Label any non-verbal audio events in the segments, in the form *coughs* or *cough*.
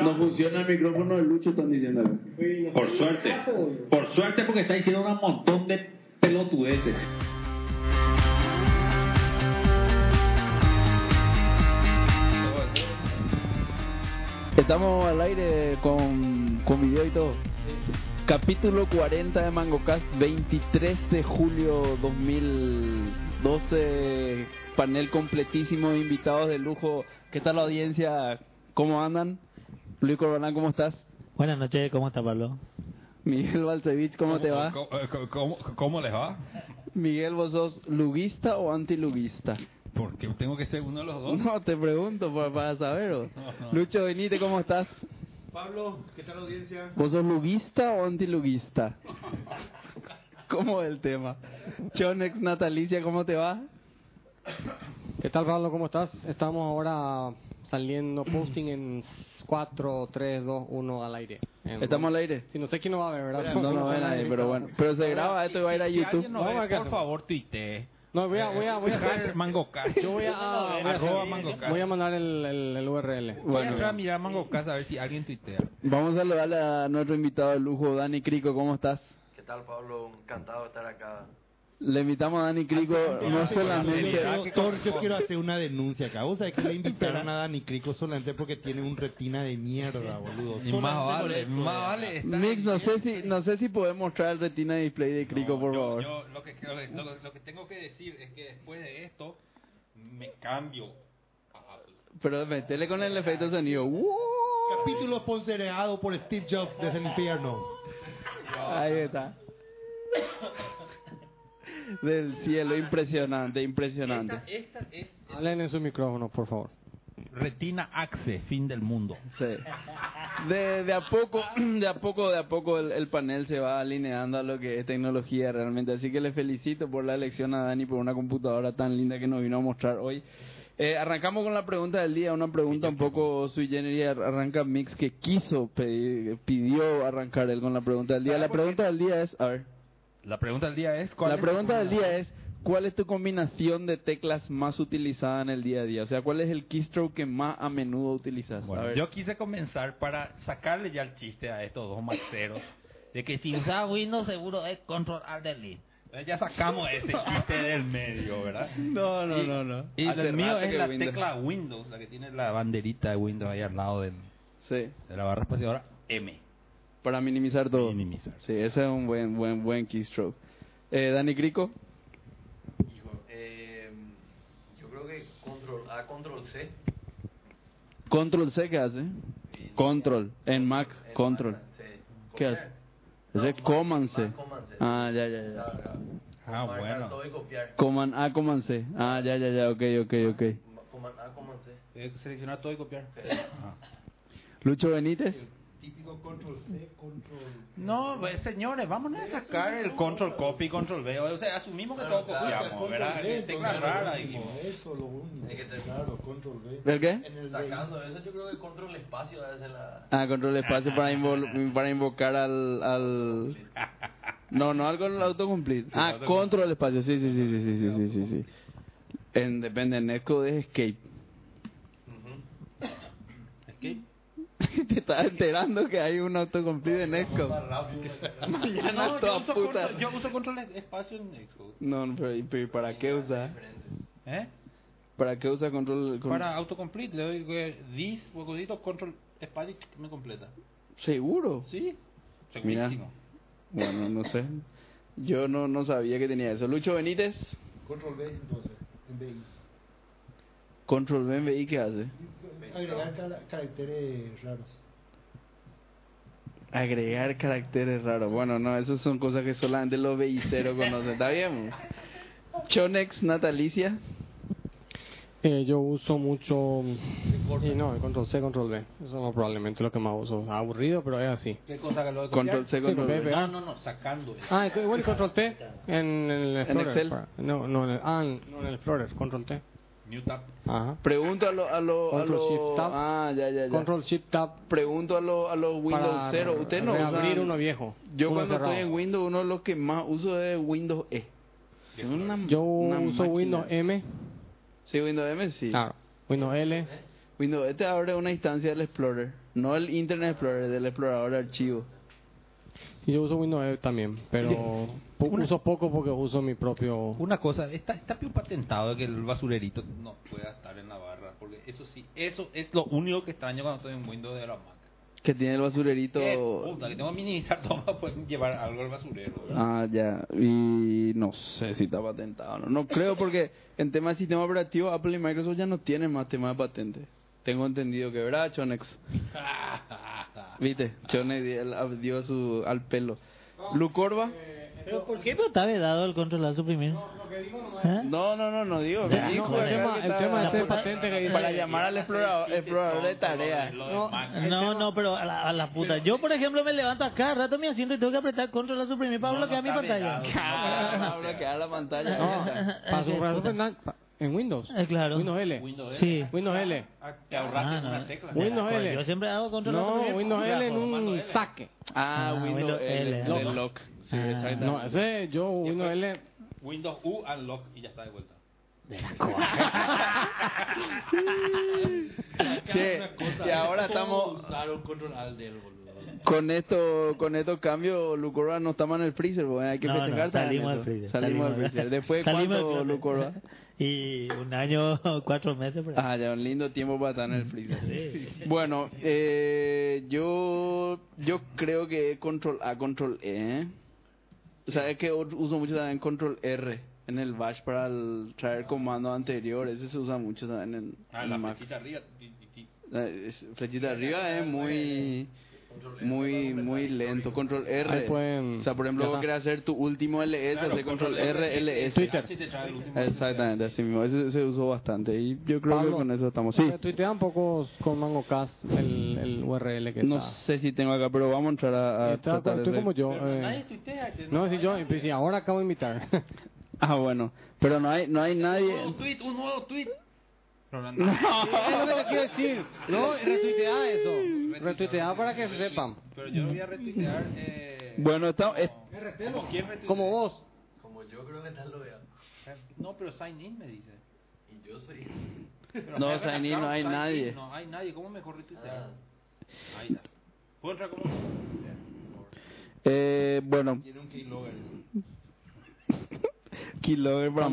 No funciona el micrófono de Lucho, están diciendo. Por suerte. Por suerte porque está diciendo un montón de pelotudeces. Estamos al aire con, con video y todo. Capítulo 40 de MangoCast, 23 de julio 2012. Panel completísimo de invitados de lujo. ¿Qué tal la audiencia? ¿Cómo andan? Luis Corbalán, ¿cómo estás? Buenas noches, ¿cómo está Pablo? Miguel Balcevich, ¿cómo, te va? ¿Cómo, cómo, cómo les va? Miguel, ¿vos sos luguista o antiluguista? Porque tengo que ser uno de los dos. No, te pregunto para, para saber. ¿o? Lucho Benítez, ¿cómo estás? Pablo, ¿qué tal la audiencia? ¿Vos sos luguista o antiluguista? ¿Cómo es el tema? Chonex Natalicia, ¿cómo te va? ¿Qué tal Pablo? ¿Cómo estás? Estamos ahora saliendo *clears throat* posting en 4, 3, 2, 1 al aire. En- ¿Estamos al aire? Si no sé quién no va a ver, ¿verdad? No, no *laughs* ve nadie, pero bueno. Pero se graba esto y va a ir a Si YouTube. alguien no ve, por favor, tuitee. No, voy a, voy a, voy a *laughs* hacer- MangoCast. *laughs* Yo voy a, ah, voy a, Arroba voy a mandar el, el, el URL. Voy a Bueno. entrar a mirar MangoCast a ver si alguien tuitea. Vamos a saludarle a nuestro invitado de lujo, Dani Crico, ¿cómo estás? ¿Qué tal, Pablo? Encantado de estar acá. Le invitamos a Dani Crico no solamente... Doctor, yo quiero hacer una denuncia acá. Vos sabés que le invitaron a Dani Crico solamente porque tiene un retina de mierda, boludo. Y más vale, eso, más vale. Mix, no sé si no sé si podemos mostrar el retina display de Crico, No, por yo- favor. yo lo, que, lo, lo- lo que tengo que decir es que después de esto me cambio a. Pero metele con el efecto de sonido. Capítulo sponsoreado por Steve Jobs desde el infierno. Ahí está. *laughs* Del cielo, impresionante, impresionante. Esta, esta es Hablen en su micrófono, por favor. Retina Axe, fin del mundo. Sí. De, de a poco, de a poco, de a poco el, el panel se va alineando a lo que es tecnología realmente. Así que le felicito por la elección a Dani por una computadora tan linda que nos vino a mostrar hoy. Eh, arrancamos con la pregunta del día, una pregunta un poco sui generis. Arranca Mix que quiso pedir, pidió arrancar él con la pregunta del día. La pregunta del día es, a ver, La pregunta del día es... ¿cuál la es pregunta tu- del día es, ¿cuál es tu combinación de teclas más utilizada en el día a día? O sea, ¿cuál es el keystroke que más a menudo utilizas? Bueno, a yo quise comenzar para sacarle ya el chiste a estos dos maxeros de que si usa Windows seguro es Control Alt Delete. Ya sacamos ese *laughs* chiste del medio, ¿verdad? No, no, Y- no, no. Y el mío es que la Windows- tecla Windows, la que tiene la banderita de Windows ahí al lado del- Sí, de la barra espaciadora M. para minimizar todo. Minimizar. Sí, ese es un buen, buen, buen keystroke. Eh, Dani Crico, Hijo, eh, yo creo que control A, control C. control C, ¿qué hace? Control, en Mac, en control. Mac, sí. ¿Qué hace? No, Ese es Command C. Ah, ya, ya, ya. Ah, Marcar bueno. Command A, Command C. Ah, ya, ya, ya, ok, ok, ok. Ma- Command A, Command C. Eh, Seleccionar todo y copiar. Ah. Lucho Benítez, Típico control C, control. No, pues, señores, vámonos a sacar el control copy, control V. O sea, asumimos que todo copiamos, ¿verdad? Que tecla rara Eso lo único. Hay que tener- Claro, control V. ¿el qué? En el Sacando eso, yo creo que control espacio debe ser la. Ah, control espacio para, invol- para invocar al, al... *laughs* No, no algo en el autocomplete. Ah, autocomplete. control espacio, sí, sí, sí, sí, sí, sí, sí, sí, sí. En, depende, en Netcode es escape. Ujú. Escape. *laughs* Te estás enterando que hay un autocomplete en rápido. *laughs* Mañana No, yo toda uso, puta. control, yo uso control espacio en Xcode. No, no, pero, pero ¿para qué usa? Diferente. ¿Eh? ¿Para qué usa control? con- Para autocomplete, le doy eh, this, huecodito, control espacio y me completa. ¿Seguro? ¿Sí? Mira. Segurísimo. Bueno, no sé. Yo no, no sabía que tenía eso. Lucho Benítez, Control V, entonces, en VI. Control B en VI, ¿qué hace? Agregar cara- caracteres raros. Agregar caracteres raros. Bueno, no, esas son cosas que solamente los VI0 conocen. ¿Está bien? Chonex Natalicia. Eh, yo uso mucho... Y no, el control C, control V. Eso no probablemente lo que más uso. Aburrido, pero es así. ¿Qué cosa que lo de Control C, control. B, No, no, no, sacando. Ah, bueno, y control T en el Explorer. Excel? para- No, no, en el, ah, no en el Explorer, control T. New tab. Ajá. Pregunto a los... A lo, a Control lo- Shift Tab. Ah, ya, ya, ya. Control Shift Tab Pregunto a los a los Windows para 0. Usted no reabrir usa- uno viejo. Yo uno cuando cerrado. estoy en Windows, uno de los que más uso es Windows E. Es una- Yo una uso máquina. Windows M. Sí, Windows M, sí. Claro. Windows L. Windows E te abre una instancia del Explorer. No el Internet Explorer, del explorador de archivos. Y yo uso Windows 11 también, pero *laughs* Una- uso poco porque uso mi propio... Una cosa, está, está bien patentado que el basurerito no pueda estar en la barra, porque eso sí, eso es lo único que extraño cuando estoy en Windows de la Mac. Que tiene el basurerito. Eh, puta, que tengo que minimizar todo para poder llevar algo al basurero. ¿verdad? Ah, ya. Y no sé si está patentado o no. No creo porque en tema de sistema operativo Apple y Microsoft ya no tienen más temas de patente. Tengo entendido que, ¿verdad, Chonex? *laughs* ¿Viste? Chonex di- el- dio su, al pelo. ¿Lucorba? ¿Pero por qué no está vedado el control al suprimir? ¿Eh? No, no, no, no digo. Ya, dijo no, acá el tema- que el tema este patente que dice- Para llamar al explorador, explorador de de Mac. No, no, pero a la, a la puta. Yo, por ejemplo, me levanto a cada rato mi asiento y tengo que apretar control al suprimir para No, bloquear no mi pantalla. Ah, bloquear la pantalla. No, para qué en Windows. Eh, claro. Windows L. Windows L. Sí. Windows L. Ah, Te ahorraste Ah, no. una tecla. Windows Pues L. Yo siempre hago control No. Windows L en un L. saque. Ah, Ah, Windows Windows L, lock. del lock. Sí, Ah. No, ese yo Windows L. Windows U, unlock y ya está de vuelta. *laughs* Che, y ahora estamos usar un control al del boludo. Con esto, con estos cambios, Lucorba no estamos en el freezer, porque hay que No, no, festejar también salimos del freezer. Salimos del freezer. Después *laughs* cuánto. Lucorba. *laughs* Y un año, *laughs* cuatro meses. Por ahí. Ah, ya, un lindo tiempo para estar en el freezer. Sí. Bueno, eh, yo yo creo que control A, control E. O sea, es que uso mucho también control R en el bash para el traer comandos anteriores. Ese se usa mucho también en, Ah, en la Mac. flechita arriba. Eh, flechita arriba es muy muy muy lento control R Ahí pueden- o sea por ejemplo ya vos está. querés hacer tu último LS Claro, hacer control R LS Twitter. Sí, te trae el último. exactamente así mismo ese se usó bastante y yo creo Pablo, que con eso estamos sí Me Tuitea un poco con MangoCast el, el URL que no está. sé si tengo acá pero vamos a entrar a, a Está- tratar de estoy ver. como yo. Pero eh, nadie tuitea, che, no, si yo, pues, si ahora acabo de invitar. *laughs* ah bueno pero no hay no hay Un nadie nuevo tweet, un nuevo tweet. *laughs* es lo que te quiero decir. No, retuitea eso. Retuitea para que sepan. Pero yo lo voy a retuitear. Eh, bueno está es- ¿Como quién retuitea? Como vos. Como yo creo que tal lo vea. No, pero sign in me dice. Y yo soy. Pero No, sign in, no hay in, nadie. No hay nadie. ¿Cómo mejor retuitear? Ah. Ahí está. ¿Puedo entrar como eh, bueno Tiene un keylogger. *laughs*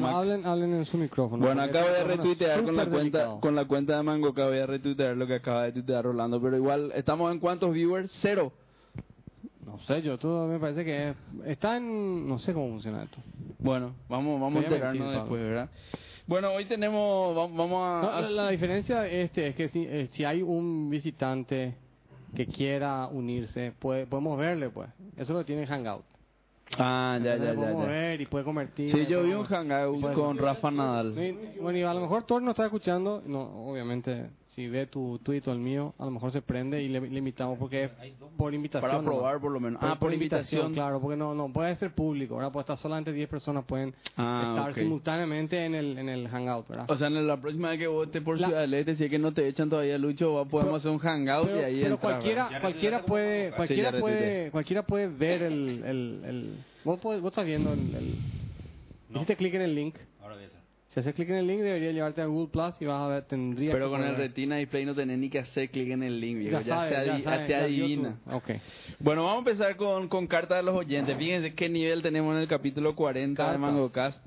hablen, hablen en su micrófono. Bueno, acá voy a es retuitear con la cuenta delicado. con la cuenta de Mango, acá voy a retuitear lo que acaba de tuitear Rolando, pero igual estamos en cuántos viewers? Cero. No sé, yo todo me parece que es- está en... No sé cómo funciona esto. Bueno, vamos vamos a enterarnos mentir, después. ¿verdad? Bueno, hoy tenemos va- vamos a, No, a- la, la diferencia este es que si, eh, si hay un visitante que quiera unirse, puede, podemos verle, pues. Eso lo tiene Hangout. Ah, ya ya ya. podemos ya. ver y puede convertir. Sí, yo vi un hangout puede- con Rafa Nadal. Bueno, y a lo mejor Thor no está escuchando, no, obviamente, si ve tu tweet o el mío, a lo mejor se prende y le, le invitamos porque es por invitación. Para probar por lo menos. Ah, por invitación. Claro, porque no, no puede ser público, ¿verdad? Pues estar solamente 10 personas pueden Ah, estar simultáneamente en el, en el Hangout, ¿verdad? O sea, en la próxima vez que vote por La- Ciudad del Este, si es que no te echan todavía Lucho, va- podemos Pero- hacer un hangout pero, y ahí pero entrar, cualquiera cualquiera puede cualquiera Sí, puede cualquiera puede ver el el, el vos, podés- vos estás viendo el, el No. hiciste clic en el link Ahora voy a hacer. Si haces clic en el link debería llevarte a Google Plus y vas a ver tendría Pero que con el Retina Display no tenés ni que hacer clic en el link, viejo. ya, Ya, sabes, se ya te ya adivina. okay Bueno, vamos a empezar con, con cartas de los oyentes. Fíjense qué nivel tenemos en el capítulo 40 de Cartas. MangoCast.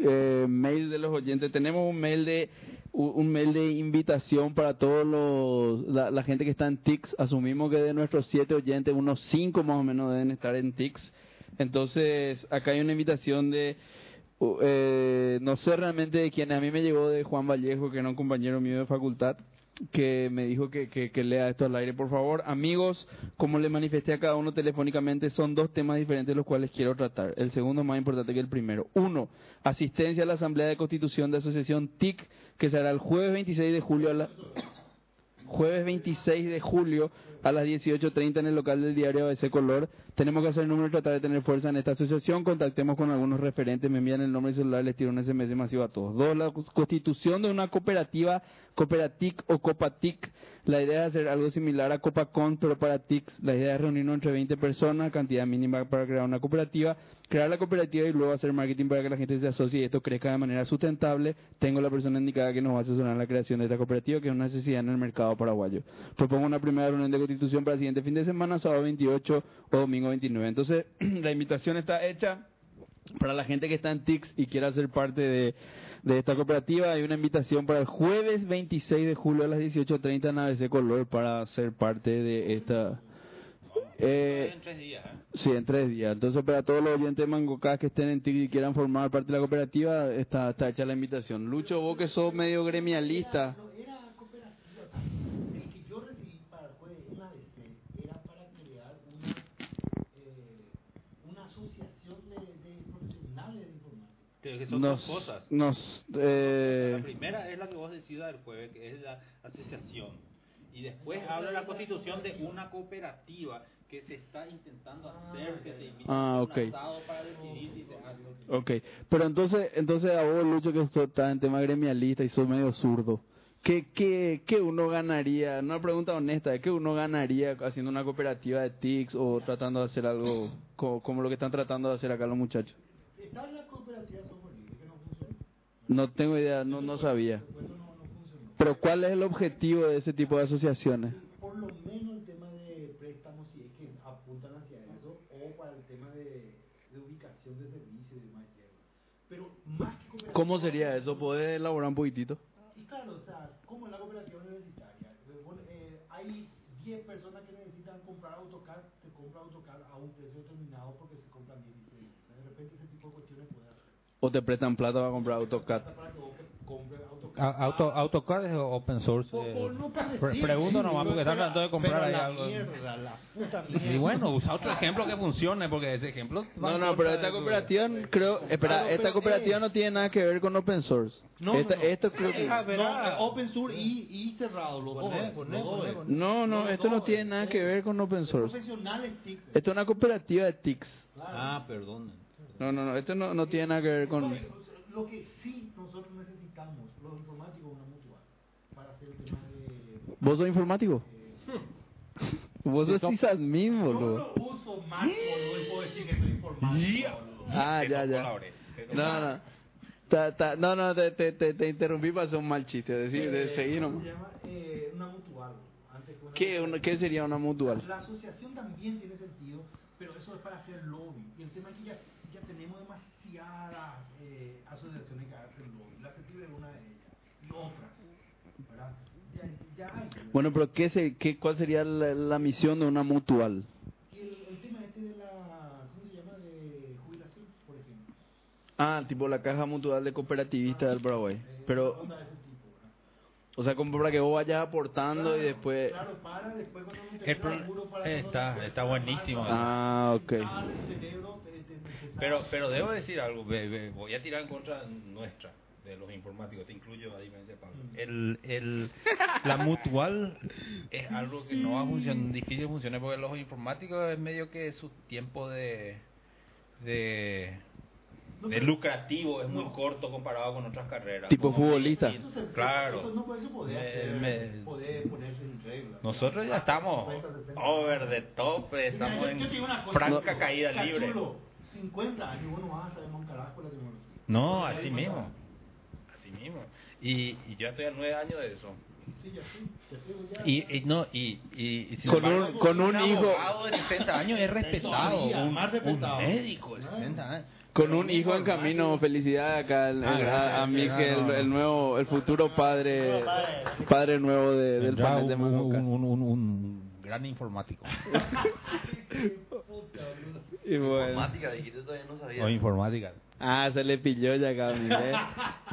Eh, mail de los oyentes. Tenemos un mail de un mail de invitación para todos los la, la gente que está en TIX. Asumimos que de nuestros siete oyentes, unos cinco más o menos deben estar en TIX. Entonces, acá hay una invitación de eh, no sé realmente de quién. A mí me llegó de Juan Vallejo, que era un compañero mío de facultad que me dijo que, que, lea esto al aire, por favor. Amigos, como le manifesté a cada uno telefónicamente, son dos temas diferentes los cuales quiero tratar. El segundo más importante que el primero. Uno, asistencia a la Asamblea de Constitución de Asociación TIC, que será el jueves 26 de julio a la... Jueves 26 de julio a las 18.30 en el local del diario ABC Color. Tenemos que hacer el número y tratar de tener fuerza en esta asociación. Contactemos con algunos referentes, me envían el nombre y celular, les tiro un SMS masivo a todos. Dos, la constitución de una cooperativa, Cooperatic o Copatic. La idea es hacer algo similar a Copacon, pero para TICs. La idea es reunirnos entre 20 personas, cantidad mínima para crear una cooperativa, crear la cooperativa y luego hacer marketing para que la gente se asocie y esto crezca de manera sustentable. Tengo la persona indicada que nos va a asesorar la creación de esta cooperativa, que es una necesidad en el mercado paraguayo. Propongo una primera reunión de constitución para el siguiente fin de semana, sábado 28 o domingo 29. Entonces, *clears throat* la invitación está hecha para la gente que está en TICS y quiera ser parte de, de esta cooperativa. Hay una invitación para el jueves 26 de julio a las 18.30 en ABC Color para ser parte de esta... Eh, en tres días, ¿eh? Sí, en tres días. Entonces, para todos los oyentes de Mangocá que estén en TIC y quieran formar parte de la cooperativa, está, está hecha la invitación. Lucho, vos que sos medio gremialista. No, era cooperativa. o sea, El que yo recibí para el jueves en ABC era para crear una, eh, una asociación de, de profesionales de informática. Que, que son Nos, dos cosas. nos, eh, La primera es la que vos decidas el jueves, que es la asociación. Y después habla la constitución de una cooperativa que se está intentando hacer, que te invita Ah, a un para decidir si se hace. Ok, pero entonces, entonces a vos, Lucho, que estás en tema gremialista y sos medio zurdo, ¿qué, qué, qué uno ganaría? Una pregunta honesta, ¿qué uno ganaría haciendo una cooperativa de TICS o tratando de hacer algo co- como, lo que están tratando de hacer acá los muchachos? Está la cooperativa de software libre que no funciona. No tengo idea, no, no sabía. Pero ¿cuál es el objetivo de ese tipo de asociaciones? Por lo menos el tema de préstamos, si es que apuntan hacia eso, o para el tema de, de ubicación de servicios y demás. Pero más que cooperativa. ¿Cómo sería eso? ¿Podés elaborar un poquitito? Y claro, o sea, como en la cooperativa universitaria, eh, eh, hay 10 personas que necesitan comprar AutoCAD, se compra AutoCAD a un precio determinado porque se compran 10 licencias. O sea, de repente ese tipo de cuestiones puede hacer. ¿O te prestan plata para comprar AutoCAD? Auto, AutoCAD es open source. Por- eh. por no parecer, Pre- pregunto sí, nomás porque pero está tratando de comprar ahí la algo. mierda, la puta mierda. Y bueno, usa otro ejemplo que funcione, porque ese ejemplo... No, no, pero esta cooperativa, creo, espera, esta cooperativa es- no tiene nada que ver con open source. No, no, Esta- no. Esto creo que... No, eh, open source y, y cerrado, los dos. No, no, esto no tiene nada que ver con open source. Esto es una cooperativa de TICS. Ah, perdón. No, no, no, esto no, no tiene nada que ver con... Lo, que sí nosotros necesitamos, los informáticos, una mutual, para hacer el tema de... ¿Vos sos informático? Vos sos sysadmin, Yo boludo. lo uso más, boludo, y puedo decir que soy informático. boludo. Ah, ya, ya. la. No, no. Ta- ta- no, no, te, te, te, te interrumpí para hacer un mal chiste. Decir, de Eh, seguir ¿cómo se llama? Eh, una mutual. Antes que una ¿Qué, una- ¿Qué sería una mutual? La asociación también tiene sentido, pero eso es para hacer lobby. Y el tema es que ya, ya tenemos demasiadas eh, asociaciones que hacen lobby. La CETIB es una de ellas. Y otras. ¿Verdad? Ya, ya hay. ¿verdad? Bueno, pero ¿qué se, qué, ¿cuál sería la, la misión de una mutual? El, el tema este de la. ¿Cómo se llama? De jubilación, por ejemplo. Ah, tipo la caja mutual de cooperativista del Paraguay. Eh, Pero, onda de ese tipo, ¿verdad? o sea, como para que vos vayas aportando y después... Claro, para después cuando te El pro- para cuando está- está buenísimo. Ah, ok. ah, el cerebro te Pero, pero debo decir algo, voy a tirar en contra nuestra, de los informáticos, te incluyo a diferencia de Pablo. Mm. El, el, *laughs* la mutual es algo que no va a funcionar, difícil de funcionar porque los informáticos es medio que su tiempo de, de, No, de lucrativo es muy corto comparado con otras carreras. Tipo futbolista. medicina. Eso se- Claro. Eso no puede poder, hacer, me- poder ponerse en regla. Nosotros ya estamos 50, 60. over the top, Mira, estamos yo- en yo te digo una cosa, franca no, caída libre. Cachulo, 50 años, vos no vas a saber más un carajo la tecnología. No, Porque así mismo. más- Así mismo. Y, y yo estoy a nueve años de eso. Sí, ya sí, ya digo, ya- Y, y no, y, y, y sin Con embargo, un- con un hijo- abogado de 60 años es respetado. Todavía, un, más respetado. un médico de 60 años. Con un hijo en camino, felicidades acá el- el- Ah, a, a gracias, Miguel, gracias, no, no. el nuevo, el futuro padre, padre nuevo de- del panel de un, un, un, un- un gran informático. *laughs* Y bueno. Informática, dijiste todavía no sabía. o informática. Ah, se le pilló ya acá, Miguel.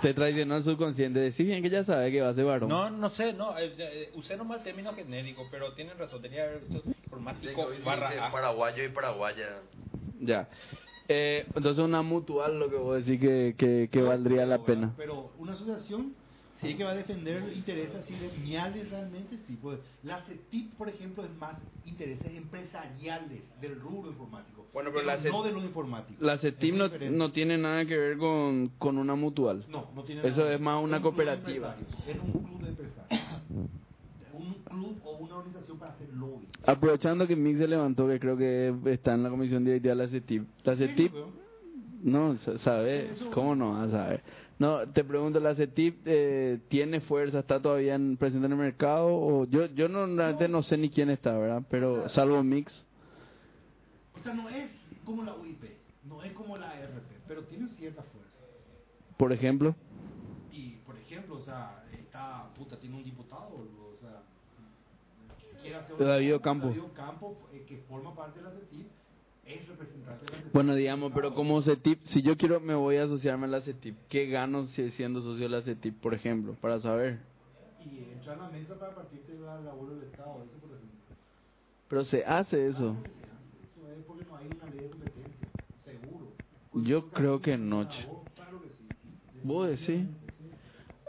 Se traicionó el subconsciente. Decís bien que ya sabe que va a ser varón. No, no sé, no, eh, eh, usé nomás el término genérico, pero tienen razón, tenía que haber dicho informático hoy se barra dice A. paraguayo y paraguaya. Ya. Eh, entonces una mutual lo que vos decís que, que, que No, valdría la pena. Pero una asociación Si es que va a defender intereses así realmente, sí. Pues, la CETIP, por ejemplo, es más intereses empresariales del rubro informático. Bueno, pero la no de los informáticos. La CETIP no, tiene nada que ver con, con una mutual. No, no tiene Eso nada. es más una un cooperativa. Es un club de empresarios. un club o una organización para hacer lobby. Aprovechando que Mix se levantó, que creo que está en la comisión directiva de la CETIP. La CETIP, no, sa- sabe, ¿cómo no vas a saber? No, te pregunto, ¿la CETIP eh, tiene fuerza, está todavía en, presente en el mercado? O yo yo no, realmente no sé ni quién está, ¿verdad? Pero salvo Mix. O sea, no es como la UIP, no es como la RP, pero tiene cierta fuerza. Por ejemplo, Y, por ejemplo, o sea, está, puta, tiene un diputado, o sea, quiere hacer David Ocampo. David Ocampo, eh, que forma parte de la CETIP, es de bueno, digamos, pero como CETIP, si yo quiero, me voy a asociarme a la CETIP, ¿qué gano si- siendo socio de la CETIP, por ejemplo? Para saber. Y entra a la mesa para partirte la labor del Estado, eso por ejemplo. Pero se hace eso. Eso es porque no hay una ley de competencia, seguro. Yo creo que no. Claro sí. ¿Vos decís?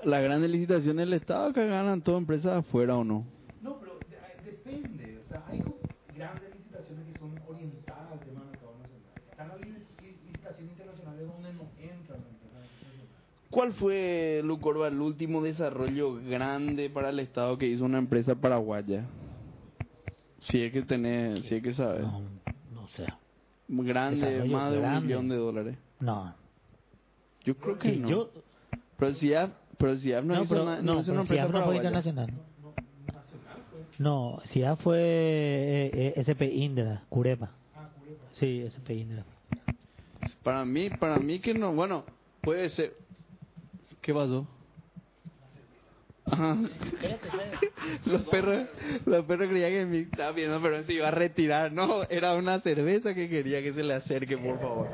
Las grandes licitaciones del Estado que ganan todas empresas afuera o no. No, pero de- eh, depende. O sea, hay co- grandes licitaciones que son orientadas al tema del mercado nacional. Están las li- li- licitaciones internacionales donde no entran las empresas nacionales. ¿Cuál fue, Lucorba, el último desarrollo grande para el Estado que hizo una empresa paraguaya? Si es que tenés, si es que sabes. No, no sé. Grande, Desarrollo más de un millón de dólares. No. Yo creo que Sí, no. yo, Pero el CIAF, pero CIAF no, no, hizo, pero, una, no, no hizo una pero empresa paraguaya. Nacional. No, CIAF fue eh, eh, SP Indra, Curepa. Ah, Curepa. Sí, SP Indra. Para mí, para mí que no, bueno, puede ser. ¿Qué pasó? Ajá. los perros, los perros creían que me estaba viendo, pero se iba a retirar. No, era una cerveza que quería que se le acerque, por favor.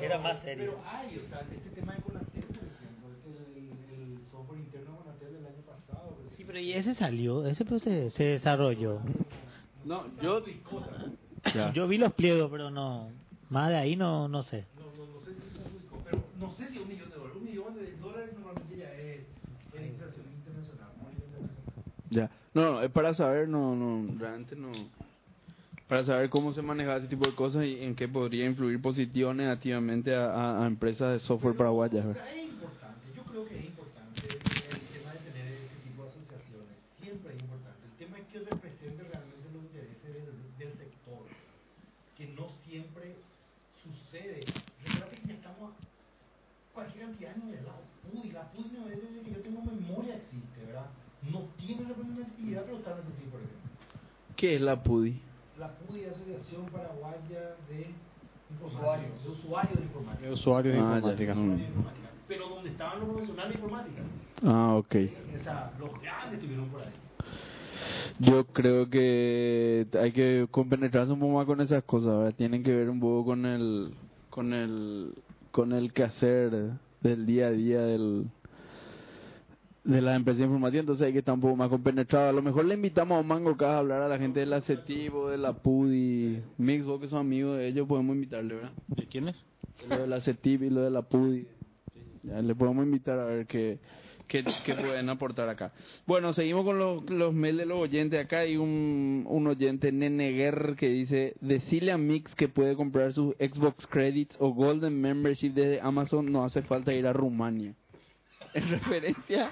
Era más serio. Pero hay, o sea, este tema de Conatel, por ejemplo, el, el software interno de Conatel del año pasado. pues, Sí, pero y ese salió, ese pues se, se desarrolló. No, yo. Ya. Yo vi los pliegos, pero no. Más de ahí no, no sé. No, no, no sé si se adjudicó, pero no sé si un millón de dólares. Un millón de dólares normalmente ya es en licitación internacional, no es internacional. Ya. No, es para saber, no, no, realmente no. Para saber cómo se manejaba ese tipo de cosas y en qué podría influir positivo o negativamente a, a- a empresas de software paraguayas. O ¿verdad? sea, es importante, yo creo que es importante el tema de tener ese tipo de asociaciones. Siempre es importante. El tema es que represente realmente los intereses del, del sector, que no siempre sucede. Recuerda que ya estamos cualquier cantidad de niveles. La PUDI, la PUDI no es desde que yo tengo memoria existe. No tiene representatividad, pero está en ese tipo, ejemplo. ¿Qué es la PUDI? La PUDI es Asociación Paraguaya de Usuarios. De usuarios de informática. De usuarios de Ah, ya. informática. De. Pero donde estaban los profesionales de informática. Ah, ok. O sea, los grandes estuvieron por ahí. Yo creo que hay que compenetrarse un poco más con esas cosas, ¿verdad? Tienen que ver un poco con el, con el, con el quehacer del día a día del, de la empresa informativa, entonces hay que estar un poco más compenetrado. A lo mejor le invitamos a mango acá a hablar a la gente de la CETIVO, de la PUDI, Mix, vos que son amigos de ellos, podemos invitarle, ¿verdad? ¿De quién es? Lo de la CETIV y lo de la PUDI. Ya, le podemos invitar a ver qué, qué, qué pueden aportar acá. Bueno, seguimos con los, los mails de los oyentes. Acá hay un, un oyente, Neneguer, que dice, decile a Mix que puede comprar sus Xbox Credits o Golden Membership desde Amazon, no hace falta ir a Rumania. En referencia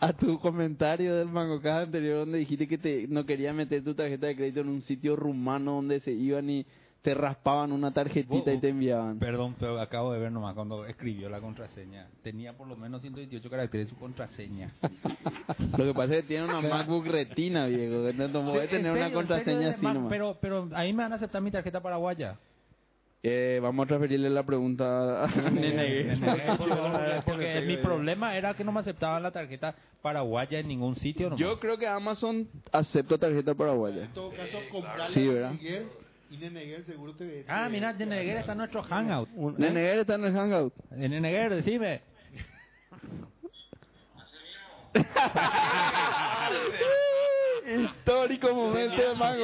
a tu comentario del MangoCast anterior donde dijiste que te, no quería meter tu tarjeta de crédito en un sitio rumano donde se iban y te raspaban una tarjetita y te enviaban. Perdón, pero acabo de ver nomás cuando escribió la contraseña. Tenía por lo menos 128 caracteres su contraseña. *laughs* Lo que pasa es que tiene una MacBook Retina, viejo. No ¿En tener una contraseña ¿En así nomás. Pero, pero ahí me van a aceptar mi tarjeta paraguaya. Eh, vamos a transferirle la pregunta a *laughs* Nene. Porque- Porque mi problema era que no me aceptaban la tarjeta paraguaya en ningún sitio. nomás. Yo creo que Amazon acepta tarjeta paraguaya. En todo caso, comprarle Sí, ¿verdad? Neneguer y Neneguer seguro te... Ah, te- mira, de Neguer está en nuestro hangout. Nene está en el Hangout. En Neguer, decime. *laughs* *laughs* Histórico momento de. Hay,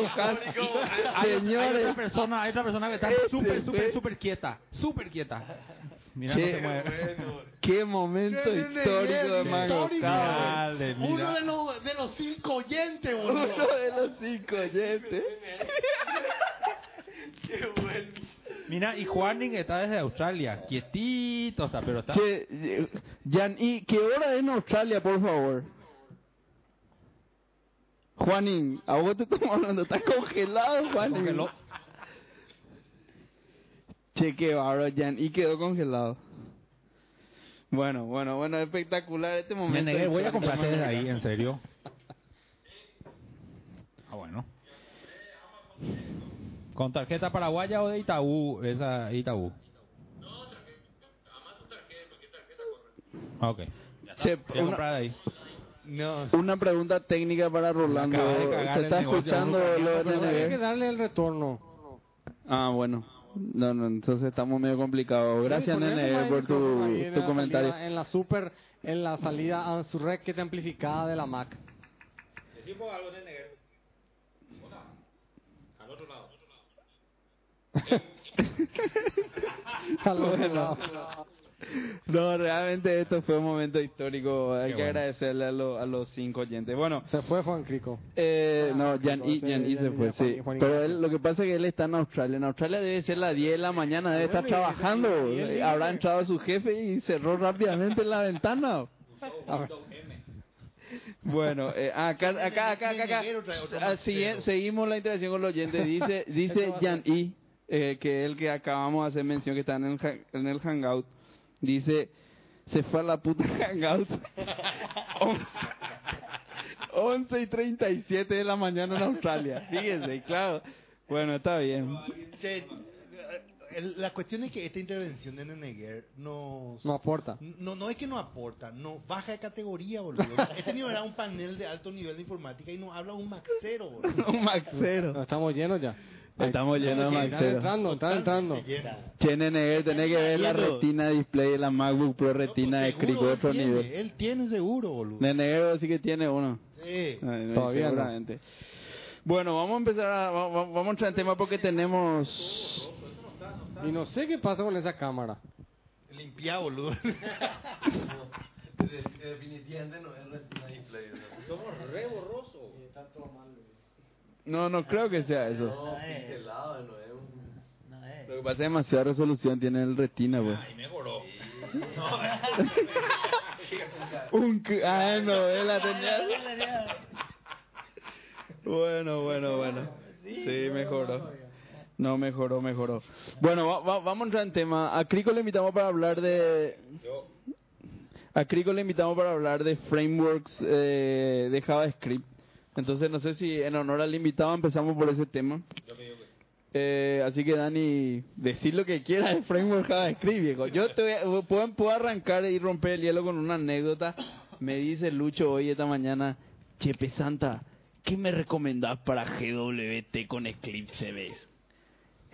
hay Señores, otra persona, hay otra persona que está Este súper, súper, súper quieta. Súper quieta. Mira, Che, no se mueve. Qué momento histórico de Mago. Dale, Uno de los, de los cinco oyentes, Uno boludo. de los cinco oyentes. *laughs* Mira, y Juaning está desde Australia. Quietito está, pero está. Che, Jan, ¿y qué hora es en Australia, por favor? Juanín, a vos te estamos hablando, está congelado, Juanín. Congeló. Che, qué bárbaro, Jan, y quedó congelado. Bueno, bueno, bueno, espectacular este Me momento. negué, voy a comprarte desde ahí, en serio. Ah, bueno. ¿Con tarjeta paraguaya o de Itaú? Esa Itaú. Ah, ok. Che, Voy a comprar de ahí. No. Una pregunta técnica para Rolando. acaba de cagar ¿Se está escuchando lo de Pero hay que darle el retorno. Ah, bueno. No, no, entonces estamos medio complicados. Gracias, nomás el por tu, en tu comentario. salida- en la super, en la salida Ansurrec que te amplificada de la Mac. *laughs* Al otro Bueno. lado. No, realmente esto fue un momento histórico. Hay Qué que bueno. agradecerle a, lo- a los cinco oyentes. Bueno, Se fue Juan Crico. eh, no, Ah, Jan I, ese- Jan I ese- se fue, Juan- sí. Juan Pero él, lo que pasa es que él está en Australia. En Australia debe ser las 10 de la mañana, debe estar y- trabajando. y Habrá entrado su jefe y cerró rápidamente la ventana. A ver. Bueno, eh, acá, acá, acá, acá, acá. Ah, sigue- seguimos la interacción con los oyentes. *laughs* Dice, dice Jan I, eh, que es el que acabamos de hacer mención, que está en el, ha- en el Hangout. Dice, se fue a la puta Hangout. 11, 11 y 37 de la mañana en Australia. Fíjense, claro. Bueno, está bien. Che, la cuestión es que esta intervención de Neneguer nos... No aporta. No, no es que no aporta, no baja de categoría, boludo. Este nivel era un panel de alto nivel de informática y nos habla un maxero, boludo. *laughs* Un maxero. No, estamos llenos ya. Estamos llenos de Están entrando, están entrando. Che, nene, tenés que ver la retina display de la MacBook Pro retina de pues, Crico, seguro otro nivel. Él tiene seguro, boludo. Nene sí que tiene uno. Sí. Todavía no. Bueno, vamos a empezar a, va- va- vamos a entrar en tema porque tenemos Y no sé qué pasa con esa cámara. Limpia, boludo. *laughs* Definitivamente no es retina display. ¿no? No, no creo que sea eso. No, pixelado, no es un... No, eh. Lo que pasa es que demasiada resolución tiene el retina, pues. mejoró. *laughs* *laughs* Un ah, no, él la tenía. *laughs* Bueno, bueno, bueno. Sí, mejoró. No, mejoró, mejoró. Bueno, va- va- vamos a entrar en tema. A Crico le invitamos para hablar de... A Crico le invitamos para hablar de frameworks eh, de JavaScript. Entonces, no sé si en honor al invitado empezamos por ese tema. Eh, así que Dani, decir lo que quieras de framework JavaScript, viejo. Yo te voy a- puedo, puedo arrancar y romper el hielo con una anécdota. Me dice Lucho hoy esta mañana, Chepe Santa, ¿qué me recomendás para GWT con Eclipse ves?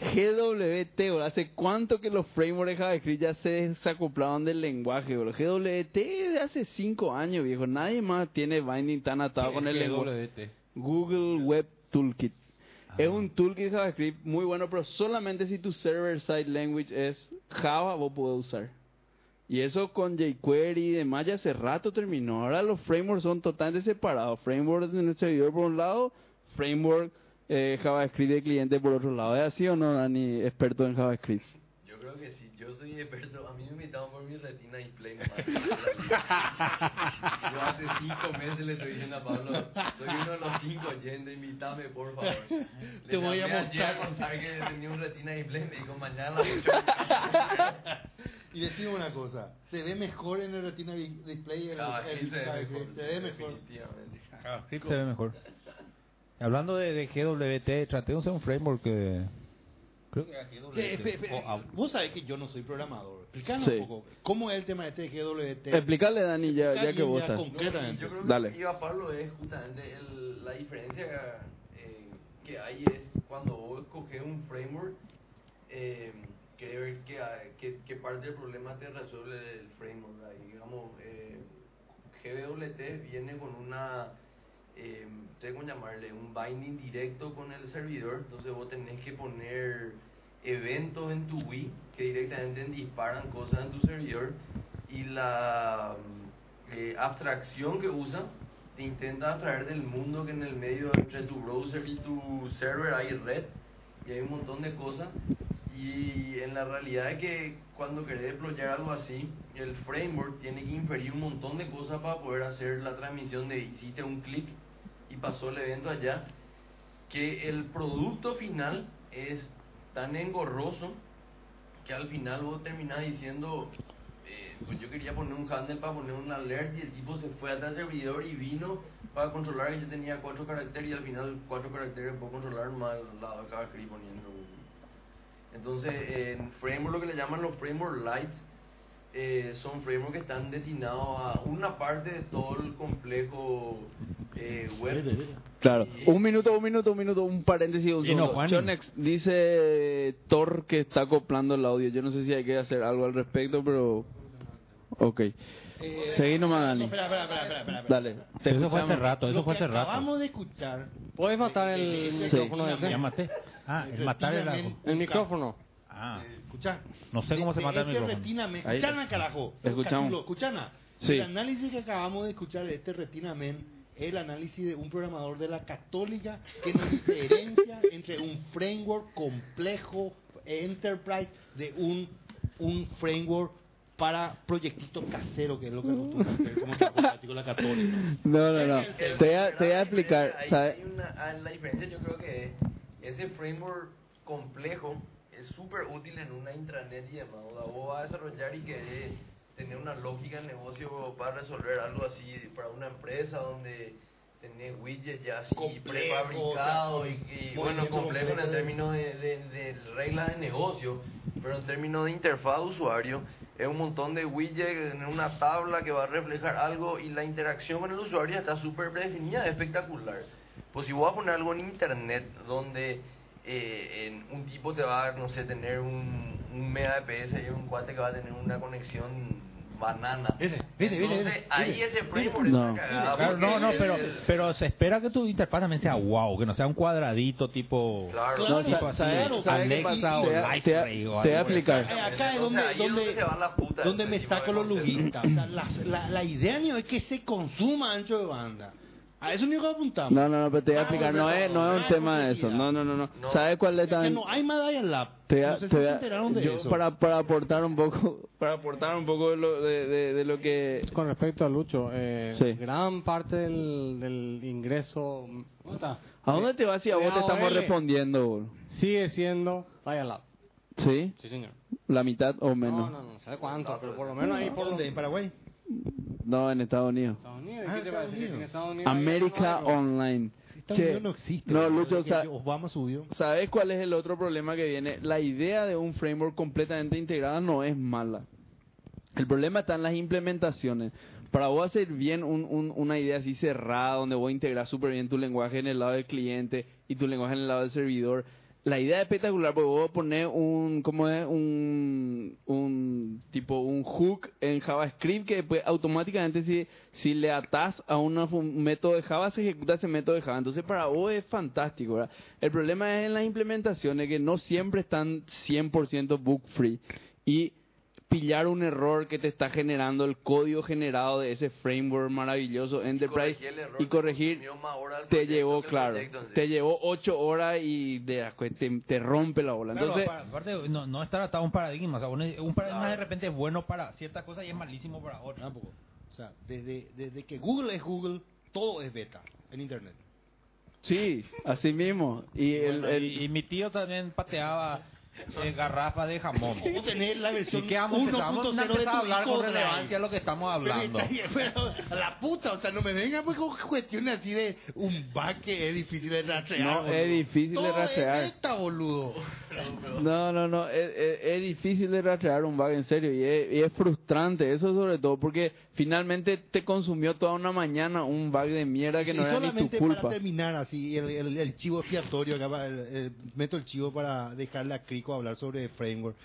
GWT, bro, ¿hace cuánto que los frameworks de JavaScript ya se desacoplaron del lenguaje, bro? GWT de hace cinco años, viejo. Nadie más tiene binding tan atado con el lenguaje. Google Web Toolkit. Es un toolkit de JavaScript muy bueno, pero solamente si tu server-side language es Java, vos podés usar. Y eso con jQuery y demás ya hace rato terminó. Ahora los frameworks son totalmente separados. Framework en el servidor por un lado, framework eh, JavaScript de cliente por otro lado. ¿Es así o no, Dani, experto en JavaScript? Yo creo que sí, yo soy experto, a mí me invitaron por mi retina display nomás. *laughs* Yo hace cinco meses le estoy diciendo a Pablo, soy uno de los cinco oyentes, invítame por favor. *laughs* Le Te voy a mostrar. a contar que tenía un retina display, me dijo mañana. *laughs* Y decimos una cosa, se ve mejor en el Retina Di- Display el, Ah, el- sí, se ve el- mejor, se ve mejor. definitivamente. JavaScript se ve mejor. Hablando de, de GWT, traté de usar un framework que... Creo que era GWT. Che, espe- espe- o a- vos sabés que yo no soy programador. Explícanos Sí. un poco, ¿cómo es el tema este de GWT? Explicarle, Dani, ya, ya que vos estás. con- Concretamente. yo creo que Dale. lo que iba Pablo es justamente el- la diferencia eh, que hay es cuando vos escoges un framework, eh, querés ver qué, qué, qué parte del problema te resuelve el framework. ¿verdad? Y digamos, eh, GWT viene con una, eh, llamarle, un binding directo con el servidor, entonces vos tenés que poner eventos en tu Wii que directamente disparan cosas en tu servidor y la mm, eh, abstracción que usa te intenta abstraer del mundo que en el medio entre tu browser y tu server hay red y hay un montón de cosas y en la realidad es que cuando querés deployar algo así el framework tiene que inferir un montón de cosas para poder hacer la transmisión de hiciste un clic y pasó el evento allá que el producto final es tan engorroso que al final vos terminás diciendo eh, pues yo quería poner un handle para poner un alert y el tipo se fue atrás del servidor y vino para controlar que yo tenía cuatro caracteres y al final cuatro caracteres puedo controlar más lado de poniendo entonces en framework lo que le llaman los framework lights eh, son frameworks que están destinados a una parte de todo el complejo eh, web Claro. Y- Un minuto, un minuto, un minuto, un paréntesis, un no. Chonex dice Thor que está acoplando el audio. Yo no sé si hay que hacer algo al respecto, pero... Ok. Seguí nomás, Dani. Espera, espera, espera, espera, espera. Dale. te Eso fue hace rato, eso Lo fue hace rato. acabamos de escuchar ¿Puedes matar el Sí. micrófono ese? Llámate. Ah, el matar el. El micrófono. Ah, Eh, escucha. No sé cómo se mata el este micrófono. Retinamen, Ahí. escuchana, carajo. Escuchamos. Escuchana. Sí. El análisis que acabamos de escuchar de este Retinamen es el análisis de un programador de la Católica que nos diferencia *laughs* entre un framework complejo, enterprise, de un, un framework para proyectitos caseros, que es lo que acostumbra hacer como informático la Católica. No, no, no. Te voy a, te voy a explicar. ¿sabes? hay una- la diferencia yo creo que es ese framework complejo es súper útil en una intranet y demás. O sea, vos vas a desarrollar y querés tener una lógica de negocio para resolver algo así para una empresa donde tenés widgets ya así Complejo, prefabricados o sea, y, y, bueno, complejo en el término de, de, de reglas de negocio, pero en términos de interfaz de usuario es un montón de widgets en una tabla que va a reflejar algo y la interacción con el usuario está súper predefinida, es espectacular. Pues si voy a poner algo en internet donde eh, un tipo te va a, no sé, tener un, un megabps y un cuate que va a tener una conexión banana. Ese, ese, Entonces, ese, ahí ese. framework No. Claro, no, no, pero, pero se espera que tu interfaz también sea wow, que no sea un cuadradito tipo... Claro, No, tipo sa- así, ¿sabes- sabes qué Alexa o Te voy a- Light te voy a- Ray o te voy a. Eh, acá es donde, donde donde, se va la puta donde ese me saco los luguitas. O sea, la, la, la idea ni es que se consuma ancho de banda. A eso único que apuntamos. No, no, no, pero te voy a Ah, explicar. No es, no es un ah, tema de eso. No, no, no. no. ¿Sabes cuál es Es que tan...? no hay Medalla Lab. Te voy a- no sé te si enteraron de yo eso. Para, para aportar un poco, *laughs* para aportar un poco de lo, de, de, de lo que... Con respecto a Lucho, eh, Sí. gran parte del, del ingreso ¿cómo está? ¿A dónde te vas si a vos te estamos respondiendo? boludo? sigue siendo Dial Lab. ¿Sí? Sí, señor. ¿La mitad o menos? No, no, no, ¿sabe cuánto? Pero por lo menos ahí por ¿Dónde? ¿En Paraguay? No, en Estados Unidos. Estados Unidos. Ah, ¿qué te Estados parece? Que Unidos. en Estados Unidos América. Online. Estados Che, Unidos no existe. Lucho, o sea, Obama subió. ¿Sabes cuál es el otro problema que viene? La idea de un framework completamente integrada no es mala. El problema está en las implementaciones. Para vos hacer bien un- un- una idea así cerrada, donde vos integrar súper bien tu lenguaje en el lado del cliente y tu lenguaje en el lado del servidor, la idea es espectacular porque vos poner un, ¿cómo es? Un, un tipo, un hook en JavaScript que después automáticamente si, si le atás a un método de Java, se ejecuta ese método de Java. Entonces para vos es fantástico. El problema es en las implementaciones que no siempre están 100% bug free. Y pillar un error que te está generando el código generado de ese framework maravilloso Enterprise corregir y corregir te llevó claro proyecto en sí. te llevó ocho horas y de, te, te rompe la bola Claro, entonces apa- aparte, no, no está atado a un paradigma. O sea, un paradigma de repente es bueno para ciertas cosas y es malísimo para otras. Tampoco. O sea, desde, desde que Google es Google, todo es beta en Internet. sí así mismo y el, Bueno, el- y, y mi tío también pateaba *laughs* eh, garrafas de jamón. Vos tenés la ¿Y versión qué vamos a empezar? Vamos a 1.0 de a hablar con relevancia de lo que estamos hablando. *laughs* Pero, la puta, o sea, no me venga pues con cuestiones así de un bug que es difícil de rastrear. No, boludo. es difícil de Todo rastrear. Es beta, boludo. No, no, no, es, es- es difícil de rastrear un bug en serio y es, y es frustrante, eso sobre todo porque finalmente te consumió toda una mañana un bug de mierda que Y no era ni tu solamente culpa. para terminar así, el, el, el chivo expiatorio, acá, va, el- el- meto el chivo para dejarle a Crico hablar sobre framework.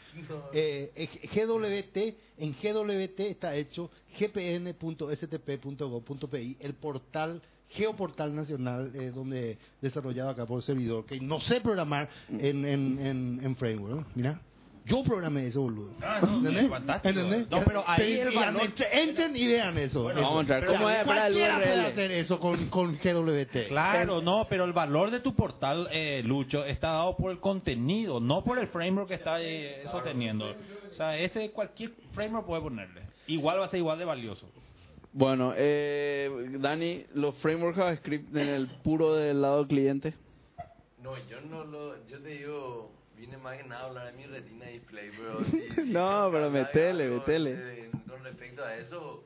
Eh, eh, GWT, en GWT está hecho gpn.stp.gov.pi, el portal Geoportal Nacional, eh, donde desarrollado acá por servidor, que no sé programar en, en, en, en framework. ¿no? Mira, yo programé eso, boludo. Ah, no, ¿Entendés? ¿Entendés? No, pero ahí el valor- Entren y vean eso. eso. vamos a entrar. Pero ¿Cómo es para el cualquiera puede hacer eso con, con GWT. Claro, no, pero el valor de tu portal, eh, Lucho, está dado por el contenido, no por el framework que está eh, sosteniendo. O sea, ese cualquier framework puede ponerle. Igual va a ser igual de valioso. Bueno, eh, Dani, los frameworks JavaScript en el puro del lado cliente. No, yo no lo. Yo te digo. Vine más que nada a hablar de mi retina display, *laughs* pero. si- si No, que pero metele, algo, metele. eh, con respecto a eso,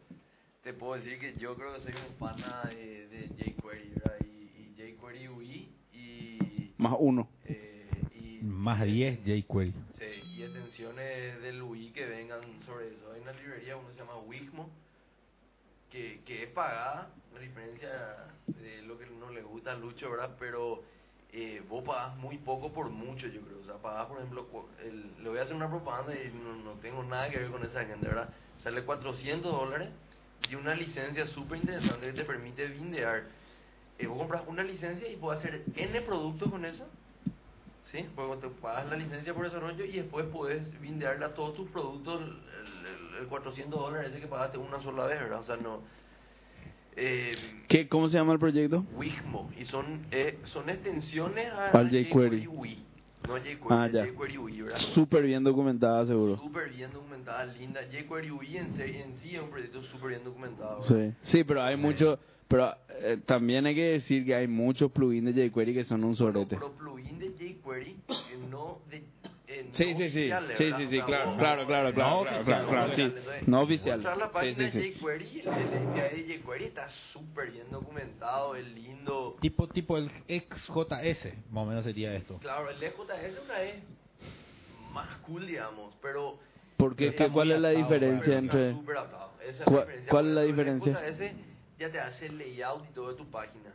te puedo decir que yo creo que soy un pana de, de jQuery, ¿verdad? Y, y jQuery UI y. Más uno. eh, y Más 10 jQuery. Sí, y extensiones del UI que vengan sobre eso. Hay una librería, uno se llama Wigmo, que, que es pagada, a diferencia de lo que no le gusta a Lucho, ¿verdad? Pero eh, vos pagás muy poco por mucho, yo creo. O sea, pagás, por ejemplo, el- le voy a hacer una propaganda y no, no tengo nada que ver con esa gente, ¿verdad? Sale 400 dólares y una licencia súper interesante que te permite bindear. Eh, vos compras una licencia y puedes hacer N productos con eso. ¿Sí? Porque te pagas la licencia por desarrollo y después puedes bindearle a todos tus productos el, el- el 400 dólares ese que pagaste una sola vez, ¿verdad? O sea, no. Eh, ¿Qué, ¿Cómo se llama el proyecto? Wigmo y son eh, son extensiones a, Al jQuery. UI. No jQuery, Ah, ya. jQuery UI, ¿verdad? Súper bien documentada, seguro. Súper bien documentada, linda. jQuery UI en, en sí es un proyecto súper bien documentado. Sí, sí pero hay mucho, pero eh, también hay que decir que hay muchos plugins de jQuery que son un sorete. pero plugin de jQuery, no de... no Sí, sí, sí, oficiales, sí, sí, sí, claro, claro, claro, claro, No claro, oficial, claro, sí, no oficial, la sí, página sí, de sí. jQuery, el, API de jQuery está súper bien documentado, es lindo. Tipo, tipo el XJS, más o menos sería esto. Claro, el EJS una es más cool, digamos, pero... Porque, ¿qué- ¿cuál es la atado, diferencia entre...? es ¿Cuál- la diferencia. cuál Por es la ejemplo, el diferencia? EJS ya te hace el layout y todo de tu página.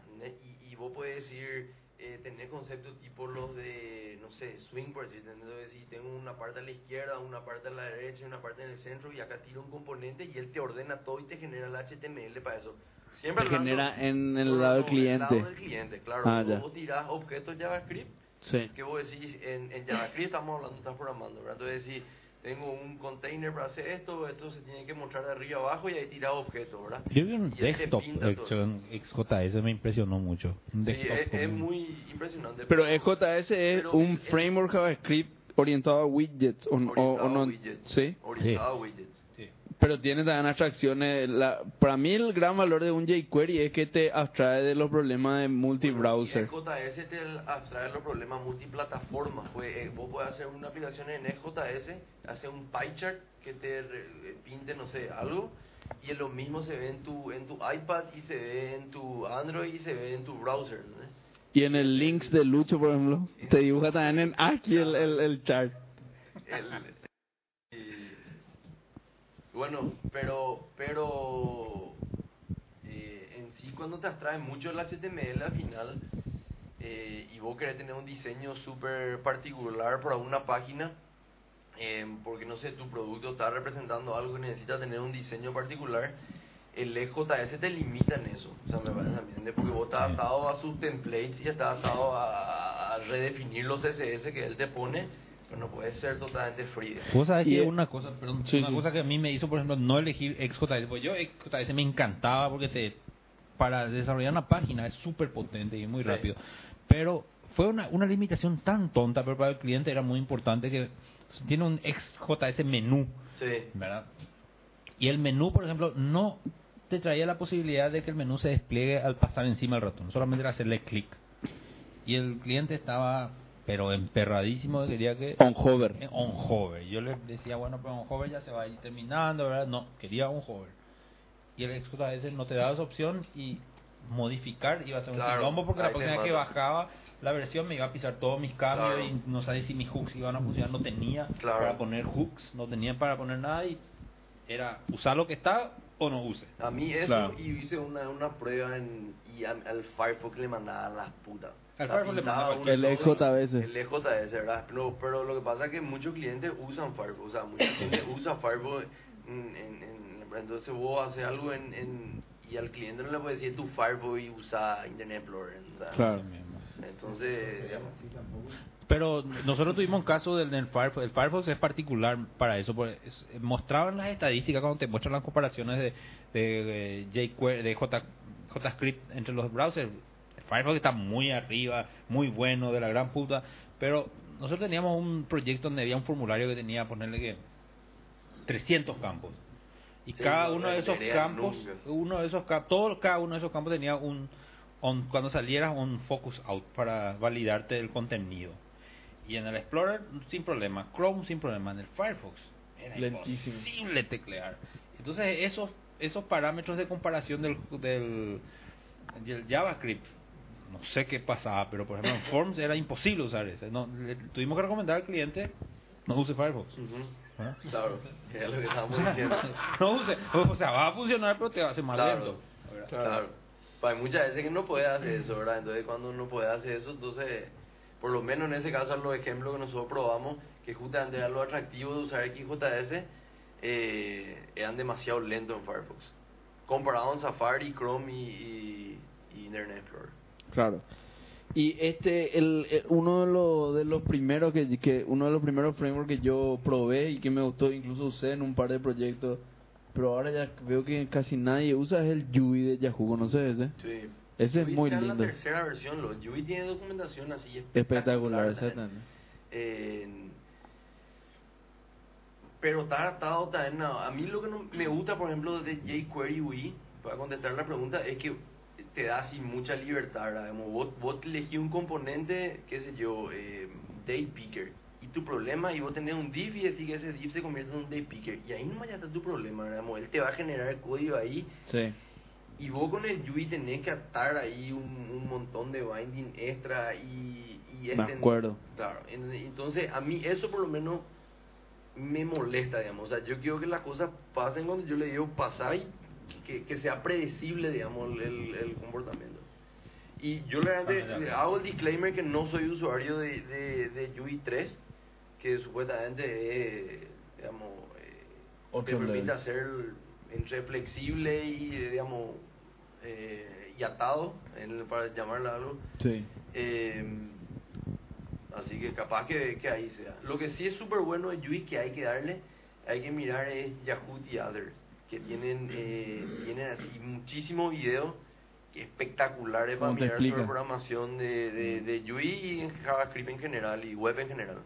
y vos puedes decir, eh, tener conceptos tipo los de, no sé, swing, por decir, entonces si tengo una parte a la izquierda, una parte a la derecha y una parte en el centro y acá tiro un componente y él te ordena todo y te genera el HTML para eso. Siempre Te hablando- genera en el lado del cliente. El lado del cliente, claro. Ah, vos tirás objetos JavaScript Sí. que vos decís, en, en JavaScript estamos hablando, estás programando, ¿verdad? Entonces decís, tengo un container para hacer esto, esto se tiene que mostrar de arriba abajo y ahí tirás objetos, ¿verdad? Yo vi un Y desktop en XJS, me impresionó mucho. Un Sí, es, es un- muy impresionante. Pero EJS es pero un el- framework JavaScript orientado a widgets, ¿o, o- o orientado a no? widgets, Sí. Orientado a widgets. Pero tiene también abstracciones. La, para mí el gran valor de un jQuery es que te abstrae de los problemas de multi-browser. Y EJS te abstrae los problemas multiplataformas. Pues, eh, vos puedes hacer una aplicación en EJS, hacer un pie chart que te eh, pinte, no sé, algo. Y lo mismo se ve en tu, en tu iPad y se ve en tu Android y se ve en tu browser. ¿no? Y en el links de Lucho, por ejemplo, te dibuja también en aquí el, el, el chart. El- bueno, pero, pero eh, en sí cuando te abstrae mucho el HTML al final eh, y vos querés tener un diseño súper particular para una página, eh, porque no sé, tu producto está representando algo y necesita tener un diseño particular, el EJS te limita en eso. O sea, me parece ¿entendés? Porque vos estás atado a sus templates y estás atado a, a redefinir los CSS que él te pone, pero no puede ser totalmente free. Vos sabés Y, que una cosa, perdón, sí, una sí. cosa que a mí me hizo, por ejemplo, no elegir XJS. Pues yo XJS me encantaba porque te para desarrollar una página es súper potente y muy Sí. rápido. Pero fue una, una limitación tan tonta, pero para el cliente era muy importante que tiene un XJS menú, Sí. ¿verdad? Y el menú, por ejemplo, no te traía la posibilidad de que el menú se despliegue al pasar encima del ratón, solamente era hacerle clic. Y el cliente estaba, pero emperradísimo, quería que On hover. eh, on hover. Yo le decía, bueno, pero on hover ya se va a ir terminando, ¿verdad? No, quería on hover. Y el XJS no te daba esa opción y modificar iba a ser un Claro, quilombo porque la próxima vez que bajaba la versión me iba a pisar todos mis cambios Claro. y no sabía si mis hooks iban a funcionar. No tenía Claro. para poner hooks, no tenía para poner nada y era usar lo que está o no use. A mí eso Claro. y hice una, una prueba en, y a- al Firefox le mandaba las putas. Al La Firefox le uno El EJS. El EJS, ¿verdad? Pero, pero lo que pasa es que muchos clientes usan Firefox, o sea, mucha gente *coughs* usa Firefox, en, en- en- entonces vos haces algo en, en- y al cliente no le puede decir tu Firefox y usa Internet Explorer. sea, Claro. Entonces, digamos, Pero nosotros tuvimos un caso del, del Firefox. El Firefox es particular para eso. Porque es- mostraban las estadísticas cuando te muestran las comparaciones de, de, de, jQuery, de J, JavaScript entre los browsers. Firefox está muy arriba, muy bueno, de la gran puta. Pero nosotros teníamos un proyecto donde había un formulario que tenía, ponerle que 300 campos. Y Sí, cada no uno de esos campos, nunca. uno de esos campos, todo, cada uno de esos campos tenía un, on- cuando saliera un focus out para validarte el contenido. Y en el Explorer sin problema, Chrome sin problema, en el Firefox era Lentísimo. imposible teclear. Entonces esos esos parámetros de comparación del, del, del JavaScript, no sé qué pasaba, pero por ejemplo en *coughs* Forms era imposible usar ese. No, le tuvimos que recomendar al cliente no use Firefox. ujú, ¿Ah? claro, que es lo que estábamos *laughs* diciendo. no use, o sea, va a funcionar pero te va a hacer más Claro, lento. claro. Hay muchas veces que no puede hacer eso, ¿verdad? Entonces cuando uno puede hacer eso, entonces, por lo menos en ese caso, los ejemplos que nosotros probamos, que justamente era lo atractivo de usar XJS, eh, eran demasiado lentos en Firefox. Comparado en Safari, Chrome y, y, y Internet Explorer. Claro. Y este, el, el- uno de los, de los primeros que, que, uno de los primeros frameworks que yo probé y que me gustó, incluso usé en un par de proyectos, pero ahora ya veo que casi nadie usa es el Yui de Yahoo, ¿conoces ese? Sí. Ese es muy está lindo. la tercera versión, lo Yui tiene documentación así Espectacular, ¿sabes? exactamente. Eh, pero está atado también a, a mí lo que no me gusta por ejemplo de jQuery UI para contestar la pregunta es que te da así mucha libertad ¿verdad? Como vos, vos elegís un componente qué sé yo eh, date picker y tu problema y vos tenés un div y decís que ese div se convierte en un date picker y ahí nomás ya está tu problema ¿verdad? Como él te va a generar el código ahí Sí. y vos con el UI tenés que atar ahí un, un montón de binding extra y... y Me acuerdo. Claro, en- entonces a mí eso por lo menos me molesta, digamos. O sea, yo quiero que las cosas pasen cuando yo le digo pasar y que, que sea predecible, digamos, el, el comportamiento. Y yo le, Ah, ya. hago el disclaimer que no soy usuario de, de, de UI 3, que supuestamente es, digamos, eh, te permite hacer entre flexible y, digamos, eh, y atado, en, para llamarle algo. Sí. Eh, así que capaz que, que ahí sea. Lo que sí es súper bueno de Yui que hay que darle, hay que mirar es Yahoo y Others, que tienen, eh, tienen así muchísimos videos espectaculares para ¿Cómo te mirar sobre explica? programación de, de, de Yui y en JavaScript en general y web en general.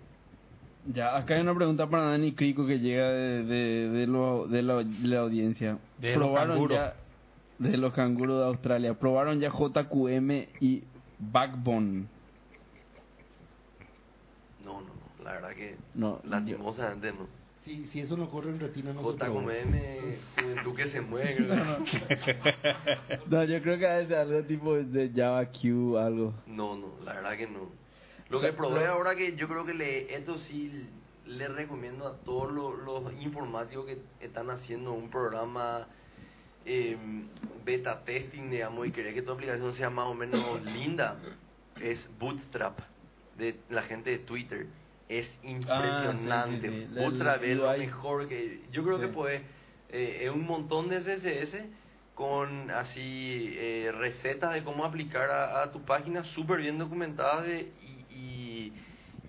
Ya, acá hay una pregunta para Dani Crico que llega de, de, de, lo, de, la, de la audiencia. De los canguros. ya de los canguros de Australia. Probaron ya JQM y Backbone. No, no, no, la verdad que No, lastimosamente no. Si, si eso no corre en retina, no se probó. JQM, Juventud que se mueve. No, yo creo que a veces algo tipo de Java Q, algo. No, no, la verdad que no. Lo O sea, que probé lo- ahora que yo creo que le, esto sí le recomiendo a todos los, los informáticos que están haciendo un programa eh, beta testing, digamos, y querer que tu aplicación sea más o menos linda, es Bootstrap, de la gente de Twitter. Es impresionante. Ah, sí, sí, sí. Bootstrap El es lo mejor que... Yo creo Sí. que puede... eh, es un montón de CSS con así eh, recetas de cómo aplicar a, a tu página súper bien documentadas de- y, y,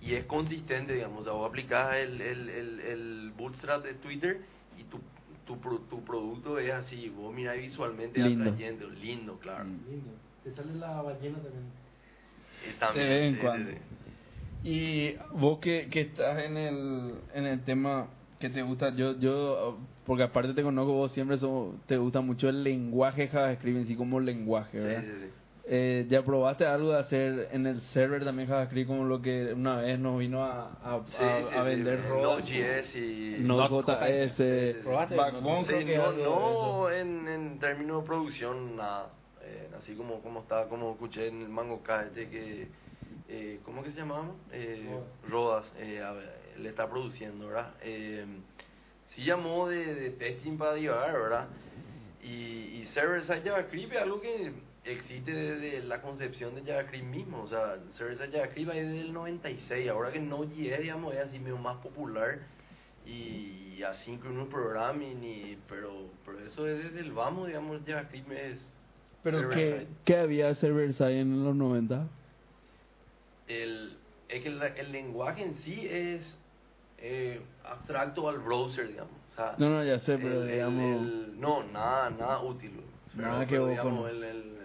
y es consistente, digamos. O sea, vos aplicás el, el, el, el Bootstrap de Twitter y tu, tu, pro- tu producto es así, vos mirás visualmente Lindo. atrayente, lindo, claro. Mm. Lindo. Te sale la ballena también. Eh, también, De vez en sí, cuando. Sí, sí. Y vos que, que estás en el, en el tema que te gusta, yo, yo, porque aparte te conozco, vos siempre te gusta mucho el lenguaje JavaScript en sí como lenguaje, Sí, ¿verdad? sí, sí. Eh, ¿Ya probaste algo de hacer en el server también JavaScript como lo que una vez nos vino a, a, Sí, a- sí, a sí, vender eh, rodas? Node.js y... Node.js, Sí, sí, sí. ¿Probaste? Backbone, Sí, no, no en, en términos de producción, nada. Eh, así como, como está, como escuché en el Mango K, este que, eh, ¿cómo que se llamaba? Eh, Rodas, eh, a ver, le está produciendo, ¿verdad? Eh, sí llamó de, de testing para divagar, ¿verdad? Y, y server-side JavaScript es algo que existe desde la concepción de JavaScript mismo, o sea, server-side JavaScript es del 96, ahora que Node.js, digamos, es así medio más popular, y asynchronous programming, y, pero, pero eso es desde el vamos, digamos, JavaScript es... Pero ¿qué. ¿qué había server-side en los 90? El, es que el, el lenguaje en sí es eh, abstracto al browser, digamos. O sea, No, no, ya sé, pero el- digamos... el- no, nada, nada útil. Pero- Nada que pero, vos digamos, con- el, el- el-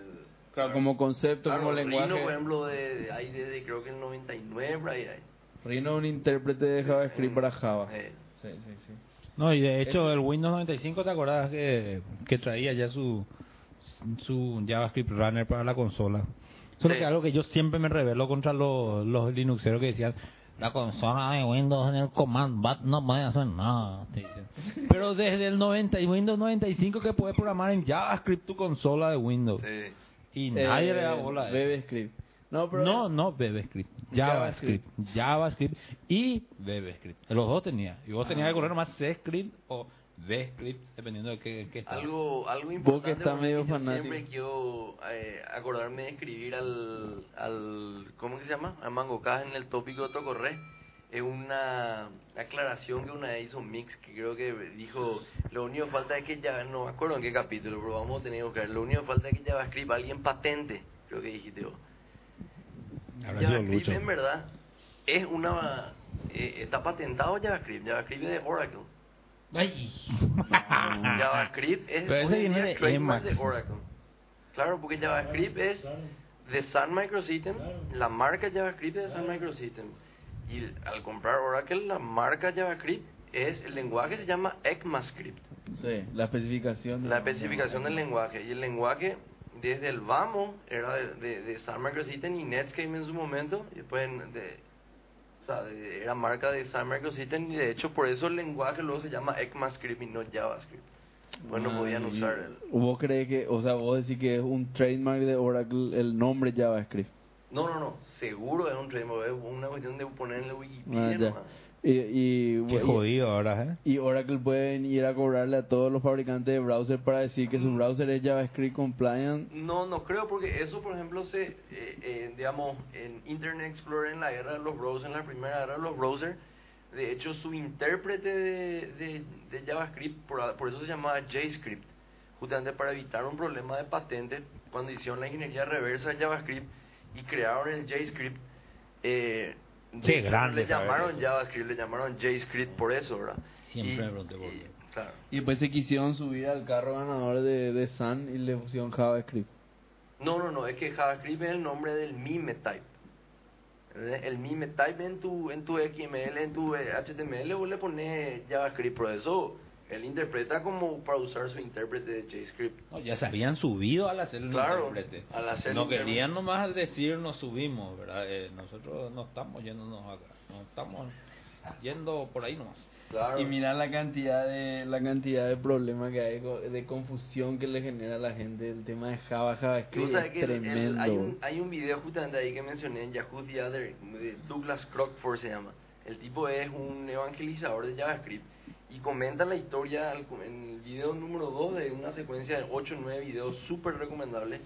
Claro, como concepto, claro, como Rhino, lenguaje. por ejemplo, de, de- hay desde creo que el 99, por ahí hay. Rhino es un intérprete de JavaScript para Java. Eh, Sí, sí, sí. No, y de hecho el Windows 95, ¿te acordás que, que traía ya su, su JavaScript Runner para la consola? Solo Sí. que algo que yo siempre me rebelo contra los, los Linuxeros que decían, la consola de Windows en el command bat no puede hacer nada. Pero desde el 90 y Windows 95 que puedes programar en JavaScript tu consola de Windows. sí. Y nadie Eh, le da bola a eso. BBScript. No, pero... No, no BBScript, JavaScript, JavaScript y BBScript. Los dos tenía. Y vos tenías que correr nomás C-Script o VScript, dependiendo de qué, qué estaba. Algo, algo Vos que importante estás porque medio yo fanático. siempre quiero eh, acordarme de escribir al, al ¿cómo que se llama? A Mango Caja en el tópico de Tocorre es una aclaración que una vez hizo Mix que creo que dijo lo único que falta es que ya no me acuerdo en qué capítulo pero vamos a tener que buscar lo único que falta es que JavaScript alguien patente creo que dijiste vos Habrá sido JavaScript en verdad es una eh, está patentado JavaScript JavaScript es de Oracle Ay. *laughs* JavaScript es Pero ese viene de trademark de Emacs. Oracle. Claro, porque JavaScript es de Sun Microsystem, la marca JavaScript es de Sun Microsystem. Y al comprar Oracle, la marca JavaScript es, el lenguaje se llama ECMAScript, Sí, la especificación. de- la especificación del lenguaje. Y el lenguaje, desde el vamos, era de, de, de Sun Microsystem y Netscape en su momento, y después de, o sea, era marca de Sun Microsystem y de hecho por eso el lenguaje luego se llama ECMAScript y no JavaScript. Pues no Ah, podían usar el... ¿Vos crees que, o sea, vos decís que es un trademark de Oracle el nombre JavaScript? No, no, no, seguro es un trademark, es una cuestión de ponerle Wikipedia Ah. Y, y, Qué y- jodido ahora, ¿eh? y Oracle pueden ir a cobrarle a todos los fabricantes de browser para decir que su Mm. browser es JavaScript compliant. No, no creo porque eso, por ejemplo, se, eh, eh, digamos, en Internet Explorer, en la guerra de los browsers, en la primera guerra de los browsers, de hecho su intérprete de, de, de JavaScript, por, por eso se llamaba JScript, justamente para evitar un problema de patente, cuando hicieron la ingeniería reversa de JavaScript y crearon el JScript, eh, Qué hecho, grande le llamaron. JavaScript, le llamaron JScript por eso, ¿verdad? Siempre Y-. Claro. Y después se quisieron subir al carro ganador de, de Sun y le pusieron JavaScript. No, no, no, es que JavaScript es el nombre del mime type. El mime type en tu, en tu XML, en tu HTML, vos le pones JavaScript, por eso él interpreta como para usar su intérprete de JavaScript. No, ya se habían subido al hacer el Claro, intérprete. al hacer no el intérprete. querían nomás decir nos subimos, ¿verdad? Eh, nosotros no estamos yéndonos acá, no estamos yendo por ahí nomás. Claro. Y mira la cantidad de la cantidad de problemas que hay de confusión que le genera a la gente el tema de Java, Tú JavaScript sabes es que el- el- tremendo. hay, un, hay un video justamente ahí que mencioné en Yahoo The Other, de Douglas Crockford se llama. El tipo es un evangelizador de JavaScript y comenta la historia en el video número 2 de una secuencia de 8 o 9 videos súper recomendables.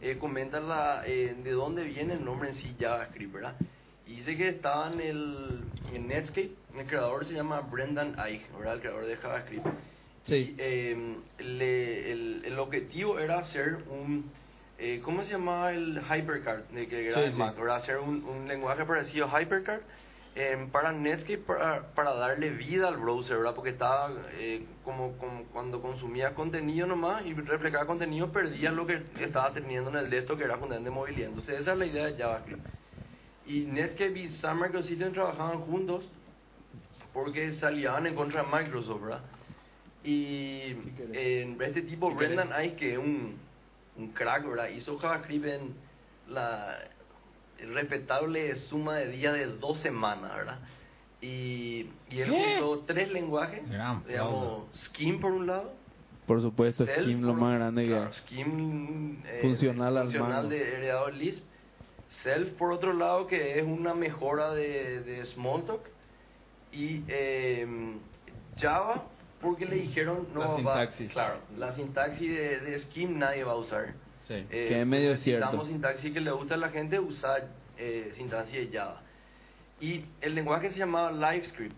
Eh, comenta la, eh, de dónde viene el nombre en sí JavaScript, ¿verdad? Y dice que estaba en, el, en Netscape, el creador se llama Brendan Eich, ¿verdad? El creador de JavaScript. Sí. Y, eh, le- el, el objetivo era hacer un, eh, ¿cómo se llamaba el Hypercard? De que era Sí, de sí. Mac, ¿verdad? Hacer un, un lenguaje parecido a Hypercard eh, para Netscape para, para darle vida al browser, ¿verdad? Porque estaba eh, como, como cuando consumía contenido nomás y reflejaba contenido perdía lo que estaba teniendo en el desktop que era fundamentalmente movilidad. Entonces esa es la idea de JavaScript. Y Netscape y Sun Microsystem trabajaban juntos porque salían en contra de Microsoft, ¿verdad? Y eh, este tipo, Brendan Eich, que es un, un crack, ¿verdad? Hizo JavaScript en la respetable suma de días de dos semanas, ¿verdad? Y, y él ¿Qué? juntó tres lenguajes, Gran digamos, Scheme por un lado, Por supuesto, Cell Scheme lo más grande que claro. Scheme, eh, Funcional al funcional de heredado Lisp. Self, por otro lado, que es una mejora de, de Smalltalk. Y eh, Java, porque le dijeron... No, La va- sintaxis. claro, la sintaxis de, de Scheme nadie va a usar. Sí, Eh, que es medio necesitamos cierto. sintaxis que le gusta a la gente, usar eh, sintaxis de Java. Y el lenguaje se llamaba LiveScript.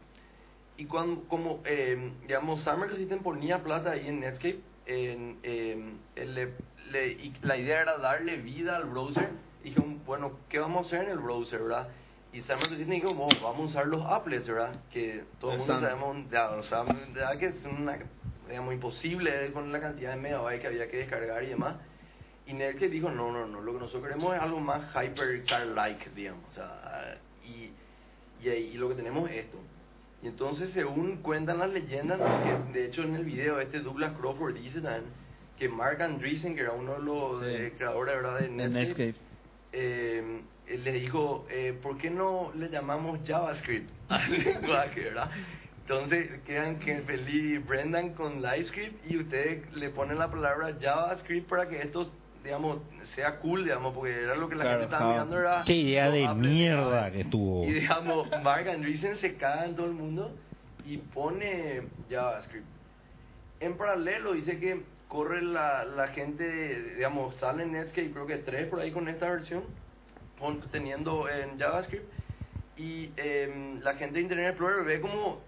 y cuando, como, eh, digamos, Summer System ponía plata ahí en Netscape, en, eh, él le- le- y la idea era darle vida al browser. Y dije, bueno, ¿qué vamos a hacer en el browser, verdad? Y Summer System dijo, "Bueno, vamos a usar los applets, ¿verdad? Que todo el mundo sabemos, ya, o sea, ya que es una, digamos, imposible con la cantidad de megabytes que había que descargar y demás. Y Netscape dijo, no, no, no, lo que nosotros queremos es algo más hypercar-like, digamos. O sea, y, y, ahí- y lo que tenemos es esto. Y entonces, según cuentan las leyendas, que de hecho en el video este Douglas Crawford dice también que Mark Andreessen, que era uno de los eh, creadores ¿verdad? de Netscape, Netscape. eh, él le dijo, eh, ¿por qué no le llamamos JavaScript *laughs* al lenguaje, verdad? Entonces quedan que feliz Brendan con LiveScript y ustedes le ponen la palabra JavaScript para que esto, digamos, sea cool, digamos, porque era lo que la Claro, gente estaba mirando, era... Qué idea de apples mierda que tuvo. Y digamos, Mark Andreessen se caga en todo el mundo y pone JavaScript. En paralelo dice que corre la, la gente, digamos, sale en Netscape, creo que tres por ahí con esta versión, pon- teniendo en JavaScript, y em, la gente de Internet Explorer ve como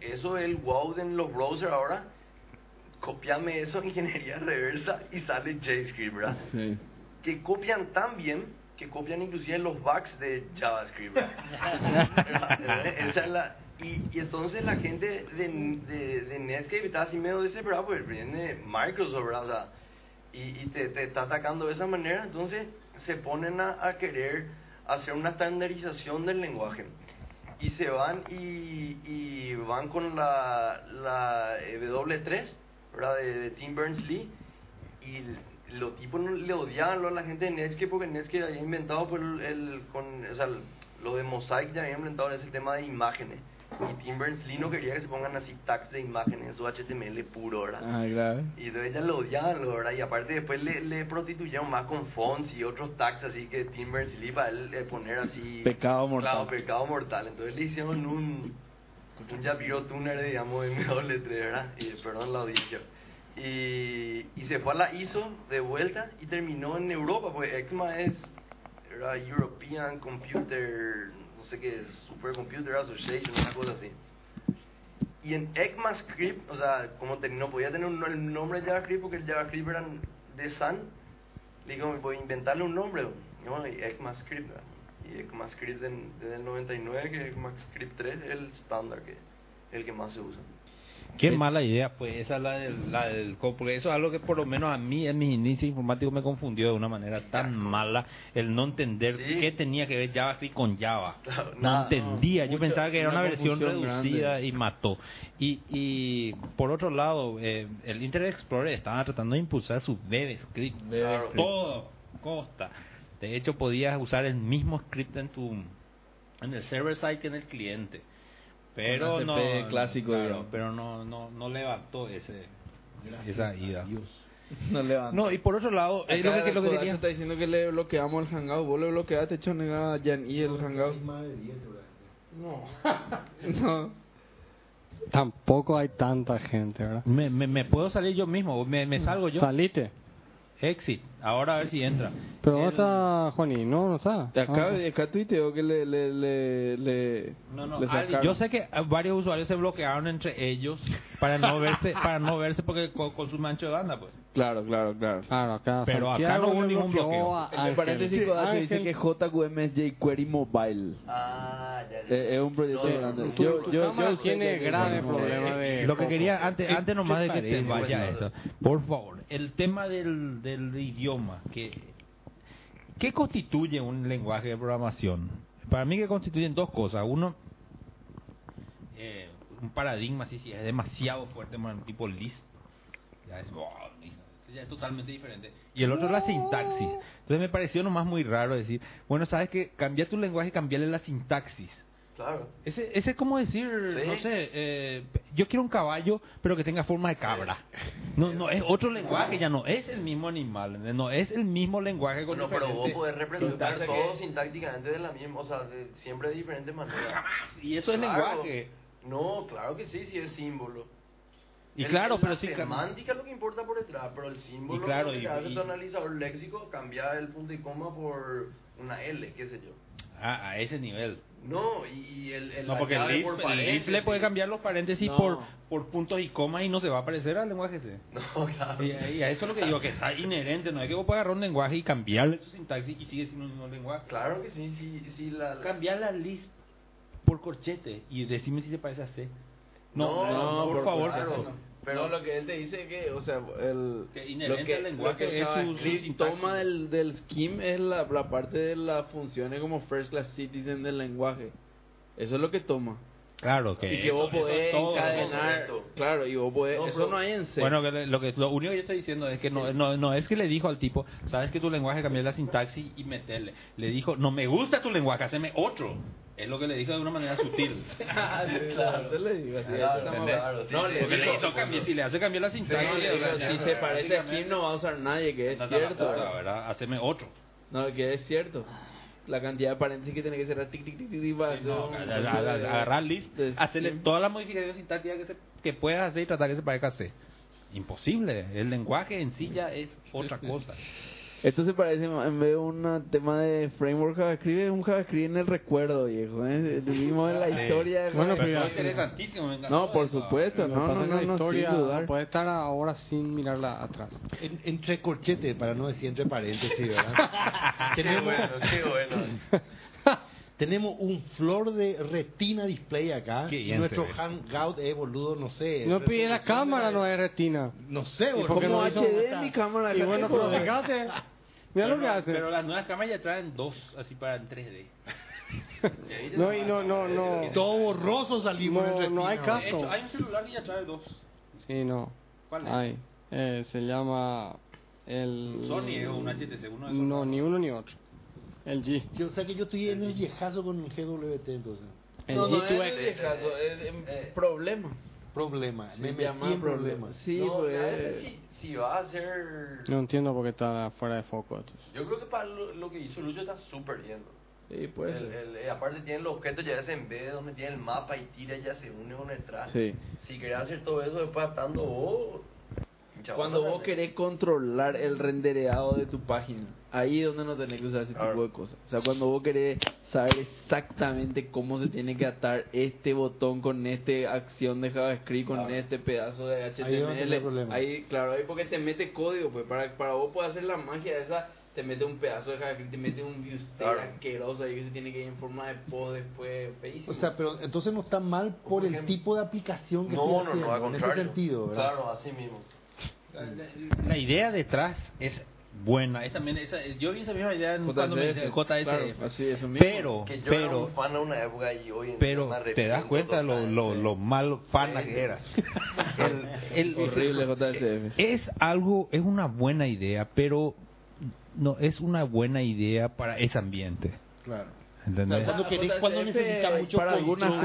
eso es el wow de los browsers ahora, copiame eso en *laughs* ingeniería reversa y sale JavaScript, ¿verdad? Sí. que copian tan bien que copian inclusive los bugs de JavaScript. ¿verdad? *laughs* *laughs* Esa es la- y, y entonces la gente de, de, de Netscape está así medio desesperada porque viene Microsoft, ¿verdad? O sea, y, y te, te está atacando de esa manera, entonces se ponen a, a querer hacer una estandarización del lenguaje. Y se van y, y van con la, la eh, W3, ¿verdad? De, de Tim Berners-Lee y los tipos no- le odiaban a la gente de Netscape porque Netscape había inventado pues, el, el- con, o sea, lo de Mosaic ya había inventado ese tema de imágenes y Tim Berners-Lee no quería que se pongan así tags de imágenes en su HTML puro, ¿verdad? Ah, grave. Y entonces ella lo odiaban, ¿verdad? Y aparte después le, le prostituyeron más con fonts y otros tags así que Tim Berners-Lee para él eh, poner así... Pecado mortal. Claro, pecado mortal. Entonces le hicieron un, un Yapiro Tuner, digamos, en W3, ¿verdad? Y, perdón la audiencia. Y, y se fue a la ISO de vuelta y terminó en Europa, porque ECMA es era European Computer, no sé qué, Supercomputer Association, una cosa así. Y en ECMAScript, o sea, como te- no podía tener un- el nombre de JavaScript porque el JavaScript era de Sun, le digo, voy a inventarle un nombre, ¿no? ECMAScript, ¿verdad? Y ECMAScript en- desde el 99, que ECMAScript 3 es el estándar, que el que más se usa. Qué mala idea fue esa la del, la del porque eso es algo que por lo menos a mí en mis inicios informáticos me confundió de una manera tan mala el no entender Sí. qué tenía que ver JavaScript con Java. Claro, no nada, entendía, yo mucho- pensaba que era una una versión reducida grande. y mató. Y, y por otro lado, eh, el Internet Explorer estaba tratando de impulsar su BebeScript. Claro. Todo costa. De hecho, podías usar el mismo script en tu en el server side que en el cliente. Pero no, clásico, claro, pero no, no, no levantó ese, esa ida. *laughs* No levanta. No, y por otro lado, es lo que, lo que quería. está diciendo que le bloqueamos el hangout. Vos le bloqueaste, chonega, a Jan y el hangout. Más de 10 seguramente. *laughs* No. Tampoco hay tanta gente, ¿verdad? Me, me, me puedo salir yo mismo, me, me salgo yo. Salite. Exit, ahora a ver si entra. Pero ¿dónde El- está Juaní? No, no está. Acá, Ah. acá tuiteo que le, le, le, le, No, no, le yo sé que eh, varios usuarios se bloquearon entre ellos para no verse, para no verse porque co- consumen ancho de banda, pues. Claro, claro, claro. Claro, acá Pero acá no hubo ningún bloqueó bloqueo. Ángel. paréntesis, Sí, dice que JQM es jQuery Mobile. Ah, ya, ya. Eh, es un proyecto No, grande. Tu, yo, tu yo, yo tiene que- grave no, problema de... Lo que quería, antes, antes nomás de que te vaya eso, por favor, el tema del, del idioma, ¿qué constituye un lenguaje de programación? Para mí que constituyen dos cosas. Uno, eh, un paradigma, sí, sí, es demasiado fuerte, man, tipo Lisp. Ya es, es totalmente diferente. Y el otro la sintaxis. Entonces me pareció nomás muy raro decir, bueno, sabes que cambia tu lenguaje cambiarle la sintaxis. Claro. Ese, ese es como decir, Sí. no sé, eh, yo quiero un caballo, pero que tenga forma de cabra. No, no, es *laughs* otro lenguaje, ya no es el mismo animal, no es el mismo lenguaje con Bueno, pero vos podés representar todo que- sintácticamente de la misma, o sea, de- siempre de diferente manera. Y eso es lenguaje. No, claro que sí, sí es símbolo. Y El- claro, la pero sí... semántica es lo que importa por detrás, pero el símbolo Y claro, que y- hace y- tu analizador léxico cambia el punto y coma por una L, qué sé yo. Ah, a ese nivel. No, y, y el, el No, la porque el llave list, por el paréntesis. list le puede cambiar los paréntesis No. por, por puntos y comas y no se va a parecer al lenguaje C. No, claro. Y, y a eso es lo que digo, que está inherente, no es que vos puedas agarrar un lenguaje y cambiarle su sintaxis y sigue siendo el mismo lenguaje. Claro que sí, sí, sí, la... la- Cambiar la list por corchete y decime si se parece a C. No, No, por, por favor, corchete pero- no. Lo que él te dice es que, o sea, el, Que inherente lo que, al lenguaje lo que es su- toma del, del scheme es la, la parte de las funciones como first class citizen del lenguaje. Eso es lo que toma. Claro que y que vos podés todo. encadenar. Claro, y vos podés. No, eso no hay en C. Bueno, que lo, que, lo único que yo estoy diciendo es que no, no, no es que le dijo al tipo, sabes que tu lenguaje cambiar la sintaxis y meterle. Le dijo, no me gusta tu lenguaje, haceme otro. Es lo que le dijo de una manera sutil. *laughs* Ah, sí, claro, le digo así. Claro, estamos- claro, sí, no, sí, le le digo- hizo cambiar, si le hace cambiar la sintaxis, no, le digo, o sea, si se parece a Kim no va a usar nadie, que es la cierto. puta, ¿verdad? Haceme otro. No, que es cierto. La cantidad de paréntesis que tiene que ser tic, tic, tic, tic, tic, para agarrar list, hacerle todas las modificaciones sintácticas que, se, que puedas hacer y tratar que se parezca a C. Imposible. El lenguaje en sí ya es otra cosa. *laughs* Esto se parece, en vez de un tema de framework JavaScript, es un JavaScript en el recuerdo, viejo. ¿eh? Vivimos *laughs* en la Sí. historia de Bueno, Pero es interesantísimo. No, por supuesto, no, no, no, la no, historia sin dudar. puede estar ahora sin mirarla atrás. En- entre corchetes, para no decir entre paréntesis, ¿verdad? *laughs* Qué bueno, qué bueno. *laughs* tenemos un flor de retina display acá. Qué nuestro ve. hangout es, boludo, no sé. No pide la cámara, de- no es retina. No sé, ¿Y boludo. Como HD mi cámara. Y bueno, pero *laughs* fíjate, mira lo que hace. Pero las nuevas cámaras ya traen dos, así para en 3D. *laughs* No, y no, no, no. Todo borroso salimos No, en retina. no hay. De caso. hecho, hay un celular que ya trae dos. Sí, no. ¿Cuál es? Hay. Eh, se llama el... Sony es un HTC, uno de esos. No, ni uno ni otro. El G. Sí, o sea que yo estoy en el viejazo con el GWT entonces. El No, no, G2X. es viejazo, es es problema. Problema, me Se metí llama en problemas. Sí, no, pues. la verdad, si, si va a ser... No entiendo por qué está fuera de foco. entonces. Yo creo que para lo, lo que hizo Lucho está súper bien. Sí, puede El- ser. el- eh, aparte tiene los objetos ya es en vez donde tiene el mapa y tira ya se une con el traje. Sí. Si querés hacer todo eso después estando vos... chaval, Cuando vos querés controlar el rendereado de tu página, ahí es donde no tenés que usar ese tipo de cosas. O sea, cuando vos querés saber exactamente cómo se tiene que atar este botón con esta acción de JavaScript, con Claro. este pedazo de HTML, ahí, claro, ahí porque te mete código, pues para, para vos poder hacer la magia esa, te mete un pedazo de JavaScript, te mete un view Claro. asqueroso ahí que se tiene que ir en forma de post después, feísimo. O sea, pero entonces no está mal por Por el ejemplo- tipo de aplicación que No, estoy no, haciendo, no, al en ese contrario. sentido, ¿verdad? Claro, así mismo. La idea detrás es buena. Es también esa, yo vi esa misma idea en cuando me JSF, JSF. claro, así, eso mismo. pero, Que yo era pero, un fan a una época y hoy en pero te das cuenta lo, lo, lo mal Sí. que eras. *laughs* El- el- Horrible JSF. es algo, es una buena idea, pero no es una buena idea para ese ambiente. Claro. ¿Entendés? Cuando querés- cuando necesita mucho para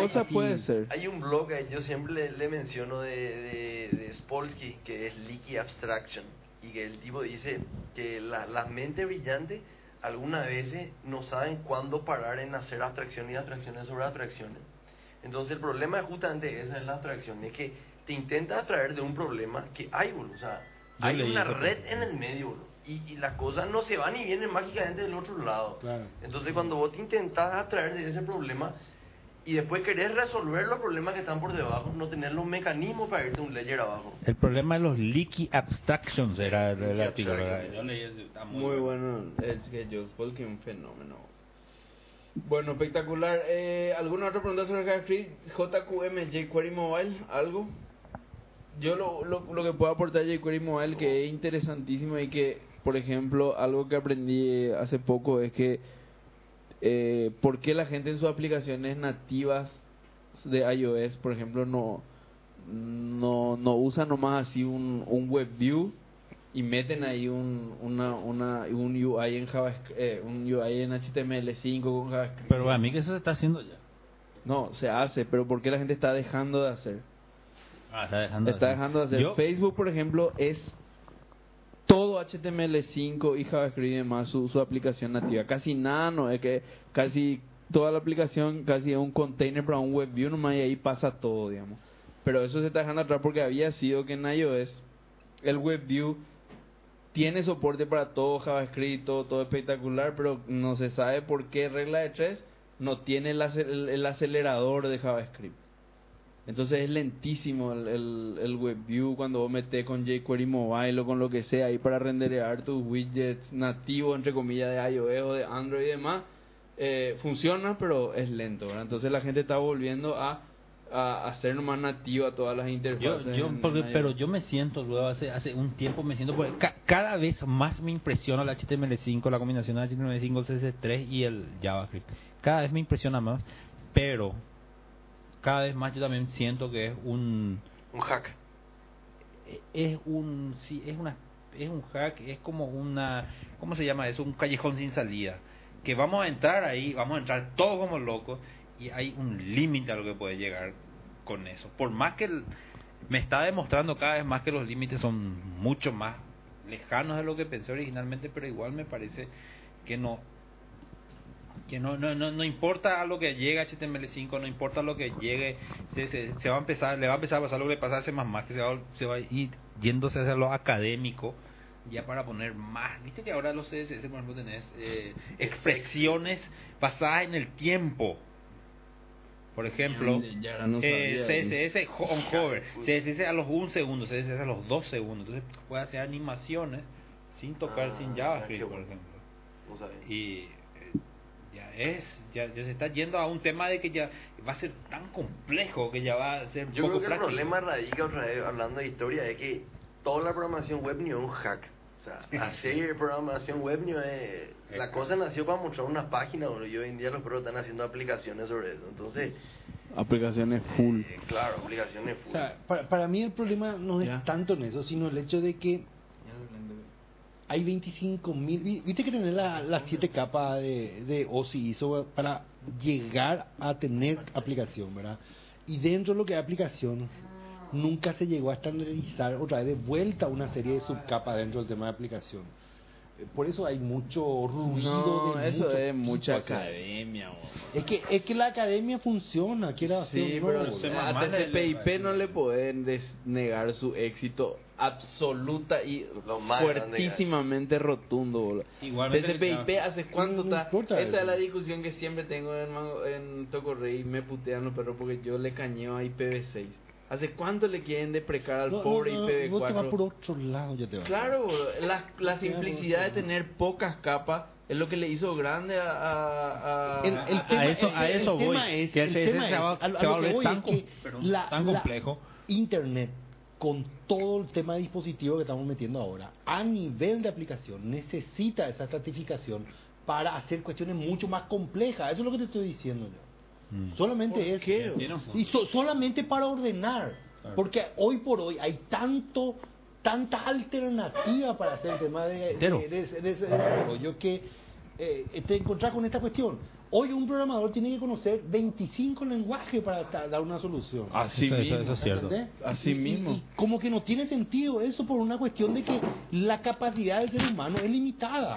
cosas así. puede ser. Hay un blog que yo siempre le, le menciono de, de, de Spolsky, que es Leaky Abstraction, y que el tipo dice que la, la mente brillante algunas veces no saben cuándo parar en hacer abstracciones y abstracciones sobre abstracciones. Entonces el problema es justamente esa es la abstracción, es que te intenta atraer de un problema que hay, boludo. O sea, Yo hay una red en el medio, boludo. Y, y las cosas no se van y vienen mágicamente del otro lado. Claro. Entonces cuando vos te intentás abstraer de ese problema y después querés resolver los problemas que están por debajo, no tenés los mecanismos para irte un layer abajo. El problema de los leaky abstractions era el, artículo. Muy bueno, es que Joe Spolky un fenómeno. Bueno, espectacular. Eh, ¿Alguna otra pregunta sobre JavaScript? JQM, jQuery Mobile, ¿algo? Yo lo, lo, lo que puedo aportar a jQuery Mobile que es interesantísimo y que, por ejemplo, algo que aprendí hace poco es que eh, por qué la gente en sus aplicaciones nativas de iOS, por ejemplo, no no, no usa nomás así un, un web view y meten ahí un, una, una, un UI en JavaScript, eh, un UI en HTML5 con JavaScript. Pero a mí que eso se está haciendo ya. No, se hace, pero ¿por qué la gente está dejando de hacer? Ah, está dejando Está dejando de hacer. Yo- Facebook, por ejemplo, es todo HTML5 y JavaScript y demás su, aplicación nativa. Casi nada, no es que casi toda la aplicación casi es un container para un web view nomás y ahí pasa todo, digamos. Pero eso se está dejando atrás porque había sido que en iOS el web view tiene soporte para todo JavaScript, todo, todo espectacular, pero no se sabe por qué regla de tres no tiene el- el acelerador de JavaScript. Entonces es lentísimo el, el, el WebView cuando vos metes con jQuery Mobile o con lo que sea ahí para renderear tus widgets nativos, entre comillas, de iOS o de Android y demás. Eh, funciona, pero es lento. ¿verdad? Entonces la gente está volviendo a, a hacer nomás nativa todas las Yo, interfaces. yo, en- porque- en iOS. pero yo me siento luego hace hace un tiempo me siento porque ca- cada vez más me impresiona el HTML5 la combinación de HTML5 el CSS3 y el JavaScript cada vez me impresiona más pero cada vez más yo también siento que es un Un hack. es un sí es una es un hack es como una cómo se llama eso un callejón sin salida. Que vamos a entrar ahí vamos a entrar todos como locos y hay un límite a lo que puede llegar con eso. Por más que el- me está demostrando cada vez más que los límites son mucho más lejanos de lo que pensé originalmente pero igual me parece que no que no, no, no, no importa lo que llegue HTML5, no importa lo que llegue, se, se, se va a empezar, le va a empezar a pasar lo que le pasa a C++, que se va, se va a ir yéndose hacia lo académico, ya para poner más. Viste que ahora los CSS, por ejemplo, tenés eh, expresiones basadas en el tiempo. Por ejemplo, no eh, sabía. CSS on hover, CSS a los 1 segundo, CSS a los 2 segundos. Entonces puede hacer animaciones sin tocar Ah, sin JavaScript, por ejemplo y eh, ya es ya, ya se está yendo a un tema de que ya va a ser tan complejo que ya va a ser Yo poco creo que el problema radica otra vez, hablando de historia, es que toda la programación web ni es un hack. O sea, *laughs* hacer programación web ni es... La cosa nació para mostrar unas páginas, boludo, y hoy en día los perros están haciendo aplicaciones sobre eso. Entonces, Aplicaciones full. eh, claro, aplicaciones full. O sea, para, para mí el problema no es Ya. tanto en eso, sino el hecho de que hay 25 mil. Viste que tener la- las siete capas de, de OSI ISO para llegar a tener aplicación, ¿verdad? Y dentro de lo que es aplicación, nunca se llegó a estandarizar otra vez de vuelta una serie de subcapas dentro del tema de aplicación. Eh, Por eso hay mucho ruido. No, de eso mucho es mucha tipo, o sea, academia. Es que, es que la academia funciona, quiera Sí, hacer pero no, a TCP/IP no le pueden negar su éxito absoluta y Lo más fuertísimamente rotundo. boludo. Igualmente, claro. hace cuánto No, no está. Esta eso. es la discusión que siempre tengo en, en Tocorrey. Me putean los perros porque yo le cañeo a IPv6. ¿Hace cuánto le quieren deprecar al No, no, pobre no, Vos te vas IPv4? por otro lado, ya te vas. Claro, boludo. la, la Te simplicidad de tener pocas capas es lo que le hizo grande a. a- a- El, el A- tema, a eso- el- a el eso voy, tema es, que el tema es, a lo- que voy tan es que la- tan la complejo. Internet, con todo el tema de dispositivos que estamos metiendo ahora, a nivel de aplicación, necesita esa estratificación para hacer cuestiones mucho más complejas. Eso es lo que te estoy diciendo yo. Mm. Solamente ¿Por eso. qué? Y so- solamente para ordenar. Claro. Porque hoy por hoy hay tanto tanta alternativa para hacer el tema de, de, de- de- de- de desarrollo que eh, te encontrás con esta cuestión. Hoy un programador tiene que conocer 25 lenguajes para dar una solución. Así Eso- mismo. eso es cierto. ¿Entendés? Así Y- mismo. Y, como que no tiene sentido eso por una cuestión de que la capacidad del ser humano es limitada.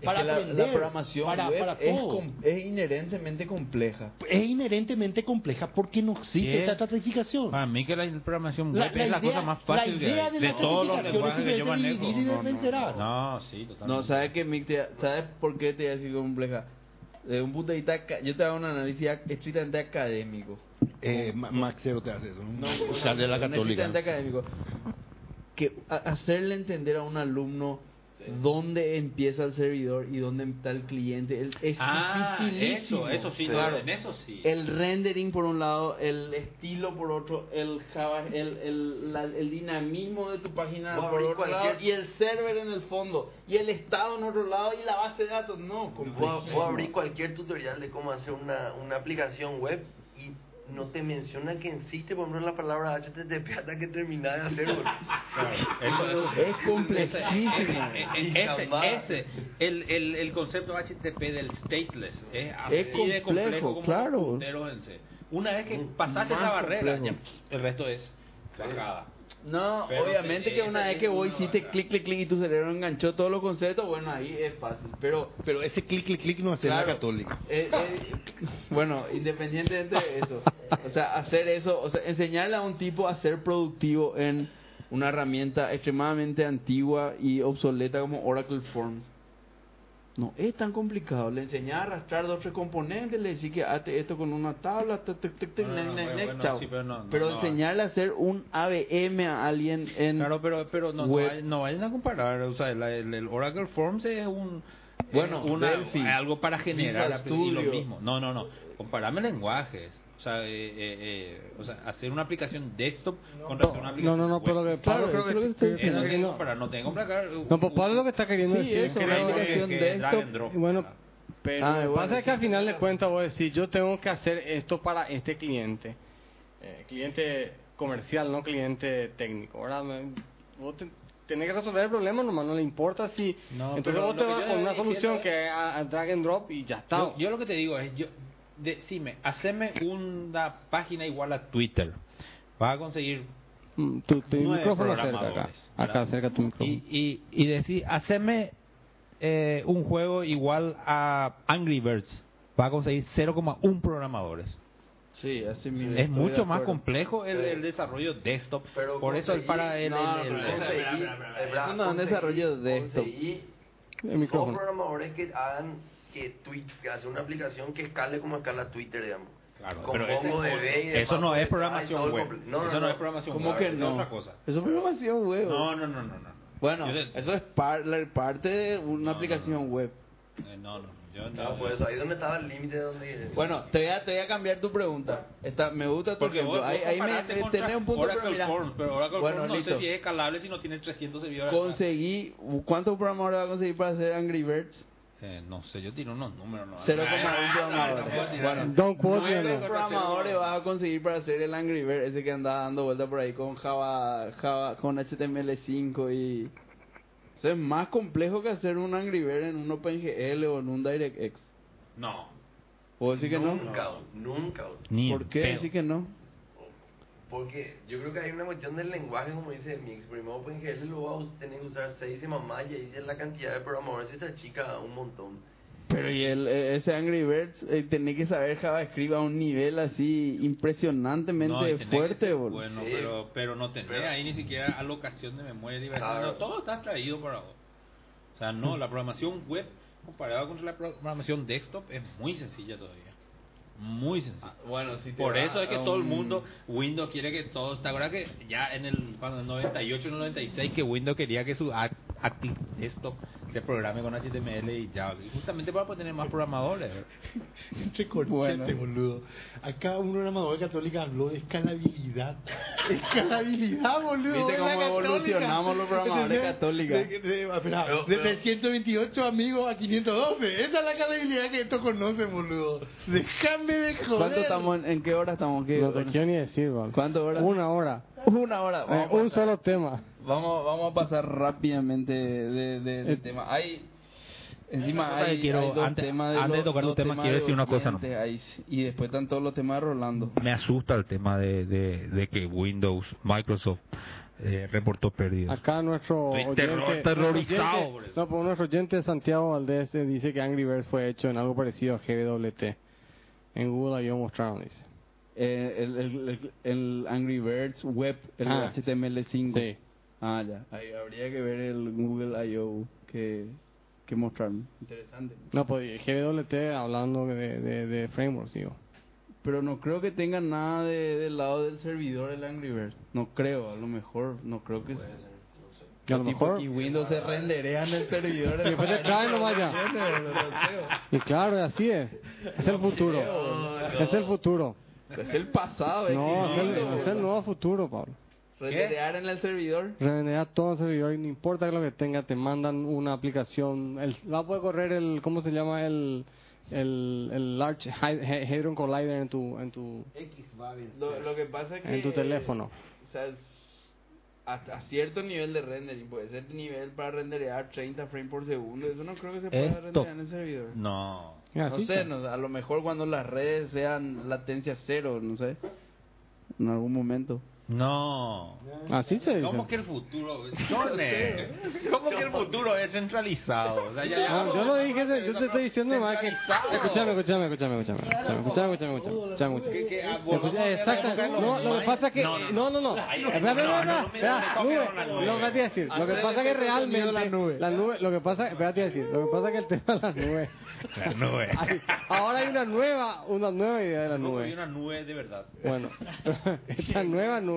Es Para que la, aprender, la programación para- web para es, todo. com- es inherentemente compleja. Es inherentemente compleja porque no existe esta estratificación. Para mí que la programación web la es la idea- cosa más fácil idea de De la todos los lenguajes que yo manejo. No, no, sí, totalmente. No, ¿sabes qué, Mick? Te- ¿Sabes por qué te voy a decir compleja? De un punto de vista, yo te hago un análisis estrictamente académico. Eh, Ma- Maxero te hace eso. No, o sea, de la no, católica. estrictamente académico. Que hacerle entender a un alumno dónde empieza el servidor y dónde está el cliente el- es Ah, dificilísimo. eso, eso sí, claro. en eso sí. El rendering por un lado, el estilo por otro, el Java, el, el, la- el dinamismo de tu página por otro lado y el server en el fondo y el estado en otro lado y la base de datos. No, Puedo, complejísimo. puedo abrir cualquier tutorial de cómo hacer una, una aplicación web y no te menciona que existe, por ejemplo, la palabra HTTP hasta que terminas de hacerlo. *laughs* Eso, eso. Es complejísimo. Ese, ese, ese, el, el, el concepto HTTP del stateless es así Es de complejo, complejo como claro. Una vez que pasaste Más esa barrera, complejo. ya, el resto es bajada. No, Pero obviamente te- que una vez es que vos hiciste clic, clic, clic y tu cerebro enganchó todos los conceptos, bueno, ahí es fácil. Pero, Pero ese clic, clic, clic no hace Claro. la católica. eh, eh, bueno, independientemente de eso, o sea, hacer eso, o sea, enseñarle a un tipo a ser productivo en una herramienta extremadamente antigua y obsoleta como Oracle Forms. No es tan complicado. Le enseñás a arrastrar dos o tres componentes, le decís que hazte esto con una tabla, pero enseñarle a hacer un ABM a alguien en... Claro, pero, pero no, no, vayan, no vayan a comparar. O sea, el, el Oracle Forms es un. Bueno, es una- algo para generar y lo mismo. No, no, no. Comparame lenguajes. O sea, eh, eh, eh, o sea, hacer una aplicación desktop contra hacer una No, aplicación no, no, web. pero que Pablo Claro, creo es que que, Eso diciendo. no que no, no tengo que comparar. no, pues Pablo lo que está queriendo Sí, decir eso, es que una no- aplicación desktop. drag and drop. Y bueno, pero Ah, lo que bueno, pasa es que al final de cuentas voy a decir, yo tengo que hacer esto para este cliente, eh, cliente comercial, no cliente técnico. Ahora, vos te- tenés que resolver el problema, nomás no le importa si... No, entonces vos te vas con una solución que es a, a drag and drop y ya está. Yo, yo lo que te digo es, yo, decime, haceme una página igual a Twitter. Vas a conseguir Mm, tu, tu nueve micrófono cerca acá. programadores, Acá, ¿verdad? cerca tu micrófono. Y, y, y decir, haceme eh, un juego igual a Angry Birds. Va a conseguir 0,1 programadores. Sí, así mismo. Es mucho más complejo el, desarrollo desktop. Pero Por eso el conseguí- para el, no, el- eso- Conseguí- Eso desarrollo de esto. conseguí El micrófono. programadores que hagan que tweet, que hacen una aplicación que escale como escala Twitter, digamos. Claro, Con pero ese- eso no es programación web. no, no, eso no, no. es programación ¿Cómo web. que eso no? es otra cosa. Eso es programación web. No, no, no, no, no. Bueno, eso es par- la parte de una No, aplicación no. web. Eh, no, no. Yo No, no. por eso, ahí es donde estaba el límite de donde... Bueno, te voy, a, te voy a cambiar tu pregunta. Esta, me gusta tu Porque ejemplo. vos, ahí, vos ahí me, tenés un punto, Oracle pero mira. Forms, pero Oracle bueno, Forms no listo. sé si es escalable si no tiene 300 servidores. Conseguí, ¿cuántos programadores va a conseguir para hacer Angry Birds? Eh, no sé, yo tiro unos números. No, 0,1 Ah, programadores. Bueno, Don't quote me on ¿cuántos that. programadores vas a conseguir para hacer el Angry Birds? Ese que anda dando vuelta por ahí con Java, Java con HTML5 y... Eso es más complejo que hacer un Angry Bird en un OpenGL o en un DirectX. No. ¿Puedo decir que no? Nunca, nunca. ¿Por qué decir que no? Porque yo creo que hay una cuestión del lenguaje, como dice mi ex primo OpenGL, lo va a tener que usar 6 y mamá y ahí la cantidad de programadores se te achica un montón. Pero y el, eh, ese Angry Birds, eh, tenés que saber JavaScript a un nivel así impresionantemente No, y fuerte, boludo. Bueno, Sí. pero, pero no tenés Pero- ahí ni siquiera alocación de memoria libre. Claro. No, todo está traído para vos. O sea, no, la programación web comparada con la programación desktop es muy sencilla todavía. Muy sencilla. Bueno, si Por eso es que todo el un- mundo, Windows quiere que todos, ¿te acuerdas que ya en el, cuando el 98 y el 96 que Windows quería que su Active Desktop se programe con HTML y Java? Y justamente para poder tener más programadores. *laughs* Entre corchetes, Bueno. boludo. Acá un programador católico habló de escalabilidad. *laughs* escalabilidad, boludo. ¿Viste de cómo católica. evolucionamos los programadores católicos? De, de- espera, Pero- de pero- 328 amigos a 512. Esa es la escalabilidad que estos conocen, boludo. Déjame de joder. ¿Cuánto estamos en, en qué hora estamos? ¿Qué No te quiero ni decir. ¿Cuánto hora? Una hora. Una hora. Eh, un solo tema. Vamos, vamos a pasar rápidamente de, de- del Eh, tema. Hay encima hay, quiero- hay dos antes- temas de antes de los- tocar tu dos tema, temas quiero de decir una cosa, ¿no? ahí, y después están todos los temas de Rolando. Me asusta el tema de, de, de que Windows, Microsoft, eh, reportó pérdidas. Acá nuestro oyente, terror- nuestro terrorizado oyente- por no, pues nuestro oyente Santiago Valdés eh, dice que Angry Birds fue hecho en algo parecido a GWT. En Google yo mostraron, dice. Eh, el, el, el, el Angry Birds web, el Ah. HTML5. Sí. Ah, ya. Ahí habría que ver el Google I.O. que, que mostraron. Interesante. No, pues GWT hablando de, de, de frameworks, digo. Pero no creo que tenga nada de, del lado del servidor el Angry Birds. No creo, a lo mejor. No creo que... Y a lo mejor... Y Windows se renderea en el servidor. Y después te traen nomás ya. Y claro, así es. Es el futuro. Es el futuro. Es el pasado. No, es el, distinto, es el nuevo futuro, Pablo. Renderear en el servidor. Revenear todo el servidor y no importa lo que tenga, te mandan una aplicación. El, va a poder correr el, ¿cómo se llama? El, el, el Large Hadron Collider en tu, en tu, X va vencer. Lo, lo que pasa es que... en tu teléfono. O sea, es a, a cierto nivel de rendering. Puede ser nivel para renderear 30 frames por segundo. Eso no creo que se pueda Esto- renderear en el servidor. No. Y No sé, no, a lo mejor cuando las redes sean latencia cero, no sé. En algún momento. No. Así se dice. ¿Cómo que el futuro? *laughs* Johnny, ¿Cómo que el futuro es centralizado? O sea, ya- ya- No, yo no dije eso, yo te estoy diciendo más que... Centralizado. Escúchame, escúchame, escúchame, escúchame. Escúchame, escúchame, escúchame. escúchame, escúchame. Que- que, ah, Exacto. No, lo que pasa es que... No, no, No, no, no. Ay, Espera, espera, no, no, espera, espera, nube. nube. Lo que te iba a decir, lo que pasa es que realmente... la nube. La nube, lo que pasa... Espérate, iba a decir. Lo que pasa es que el tema de las *laughs* nubes... La nube. Hay- Ahora hay una nueva, una nueva idea de la No, hay nube. una nube de verdad. Bueno, *laughs* esta nueva nube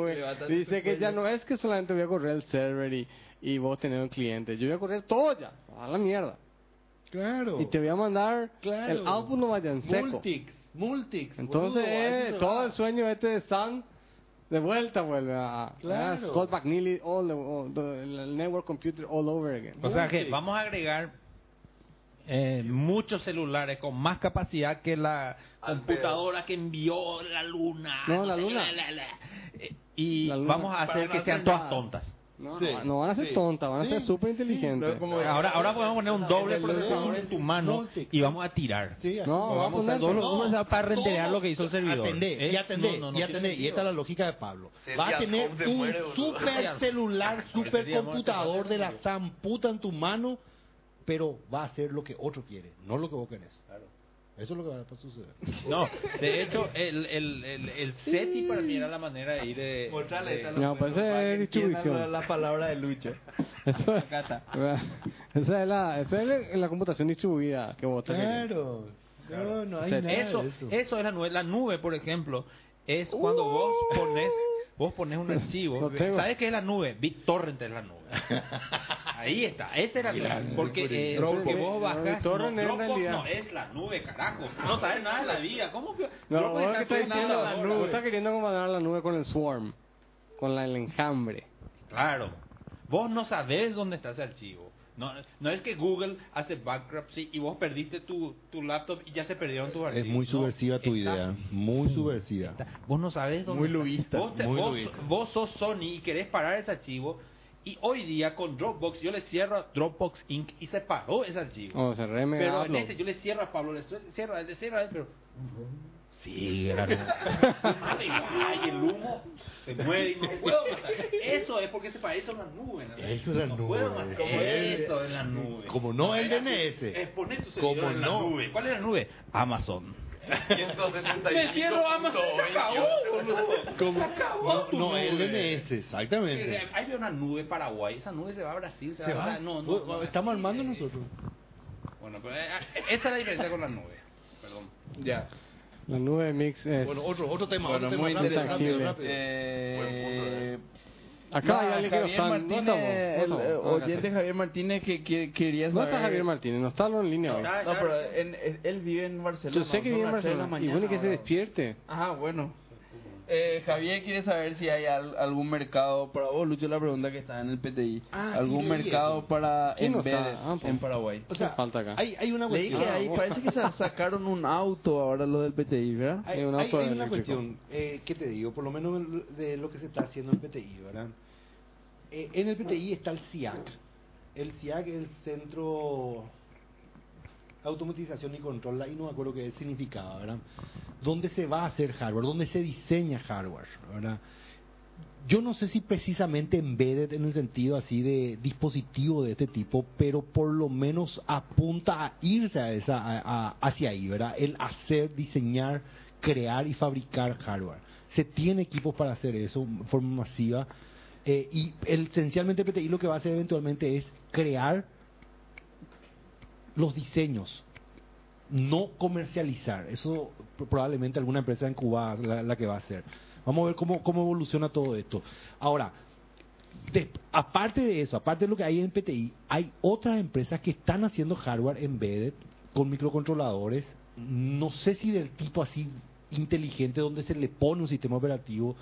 Dice que ya no es que solamente voy a correr el server y, y vos tener un cliente. Yo voy a correr todo ya, a la mierda. Claro. Y te voy a mandar, Claro. el output no vaya en seco. Multics. Multics. Entonces, boludo, eh, todo va. el sueño este de Sun, de vuelta vuelve a, Claro. a Scott McNeely, all the, all the- el network computer all over again. O sea que vamos a agregar eh, muchos celulares con más capacidad que la Al computadora que envió la luna. No, la sé, luna. la, la, la. Eh, Y La luna. vamos a hacer no que hacer sean todas nada. tontas. No, Sí, no, no van a ser sí. tontas, van a ser súper inteligentes. como- Ahora, ahora podemos poner un doble procesador en tu mano y vamos a tirar. No, vamos a vamos a poner- No, para renderear lo que hizo el servidor. Atendé, ¿Eh? y atendé, No, no, no y esta es la lógica de Pablo. Va a tener un super celular, *laughs* super computador de la zamputa en tu mano, pero va a hacer lo que otro quiere, no lo que vos querés. Eso es lo que va a suceder. No, de hecho, el, el, el, el SETI para mí era la manera de ir de... Mostrale, de- No, pues esa es distribución. La, la palabra de lucha. *laughs* Eso, Acá está. *laughs* esa es la, esa es la computación distribuida que vos queriendo. Claro. No, no hay nada Eso, de eso. eso es la nube. La nube, por ejemplo, es cuando vos pones vos pones un archivo. Tengo. ¿Sabes qué es la nube? BitTorrent es la nube. *laughs* Ahí está, esa es la nube. Porque, eh, Dropbox. porque vos bajas. BitTorrent no, es realidad. no es la nube, carajo. No sabes nada de la vida. ¿Cómo que? No, vos está que diciendo, nada ahora. vos estás queriendo comandar la nube con el swarm, con la, el enjambre. Claro. Vos no sabés dónde está ese archivo. No, no es que Google hace bankruptcy y vos perdiste tu, tu laptop y ya se perdieron tus Es archivos. muy No, subversiva tu está- idea, muy subversiva. está- Vos no sabés dónde Muy está. lubista, Vos, te- muy vos- vos sos Sony y querés parar ese archivo y hoy día con Dropbox yo le cierro a Dropbox Inc. y se paró ese archivo. O se reme pero en este yo le cierro a Pablo, le cierro a él, le cierro a él, pero... Sí, y *laughs* ay, el humo se mueve y no puedo matar. Eso es porque se parece a una nube. ¿no? Eso es la no nube. Puedo matar. Como el- Eso es la nube. como no el DNS. Es poner tu Como servidor en la no. nube. ¿Cuál es la nube? Amazon. 175.20. Me cierro Amazon se acabó, boludo. Se acabó no, tu no el. DNS, exactamente. Eh, Ahí veo una nube Paraguay, esa nube se va a Brasil, se, Se va, o va. sea, no, no, Bueno, no, Estamos armando eh, nosotros. Bueno, pero eh, esa es la diferencia con la nube. Perdón. Ya. La nube mix es... Bueno, otro, otro tema. Bueno, otro muy tema, rápido, intangible. rápido, rápido. Eh, Acá hay no, alguien que no Javier está... Martínez, no estamos, no el estamos. eh, No, oyente. Javier Martínez que, que quería No saber... está Javier Martínez, no está en línea hoy. No, ya, pero en- en- él vive en Barcelona. Yo sé que viene en Barcelona. Y mañana bueno que se ahora. despierte. Ajá, bueno. Eh, Javier quiere saber si hay al- algún mercado para vos, Lucho, la pregunta que está en el PTI. Ah, ¿Algún sí, mercado eso. para ¿Quién no está? Ah, pues. en Paraguay? O sea, falta acá? Hay, hay una cuestión. que ahí parece que sa- sacaron un auto ahora los del PTI, ¿verdad? Hay, Sí, un hay- auto hay una cuestión, eh, ¿qué te digo? Por lo menos de lo que se está haciendo en PTI, ¿verdad? Eh, en el PTI está el CIAC. El CIAC es el Centro Automatización y Control, ahí no me acuerdo qué significaba, ¿verdad? Donde se va a hacer hardware, donde se diseña hardware. Yo no sé si precisamente embedded en el sentido así de dispositivo de este tipo, pero por lo menos apunta a irse a esa, a- hacia ahí, ¿verdad? El hacer, diseñar, crear y fabricar hardware. Se tiene equipos para hacer eso de forma masiva. Eh, y el, esencialmente PTI lo que va a hacer eventualmente es crear los diseños, no comercializar. Eso probablemente alguna empresa en Cuba la, que va a hacer. Vamos a ver cómo, cómo evoluciona todo esto. Ahora, aparte de eso, aparte de lo que hay en PTI, hay otras empresas que están haciendo hardware embedded con microcontroladores, no sé si del tipo así inteligente, donde se le pone un sistema operativo,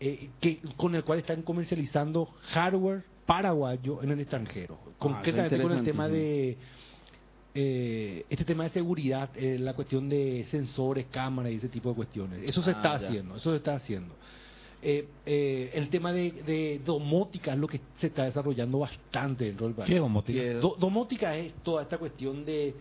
eh, que, con el cual están comercializando hardware paraguayo en el extranjero. Concretamente con el tema de eh, este tema de seguridad, eh, la cuestión de sensores, cámaras y ese tipo de cuestiones. Eso se Ah, está ya. haciendo, eso se está haciendo. Eh, eh, el tema de, de domótica es lo que se está desarrollando bastante dentro del país. ¿Qué domótica? Do- domótica es toda esta cuestión de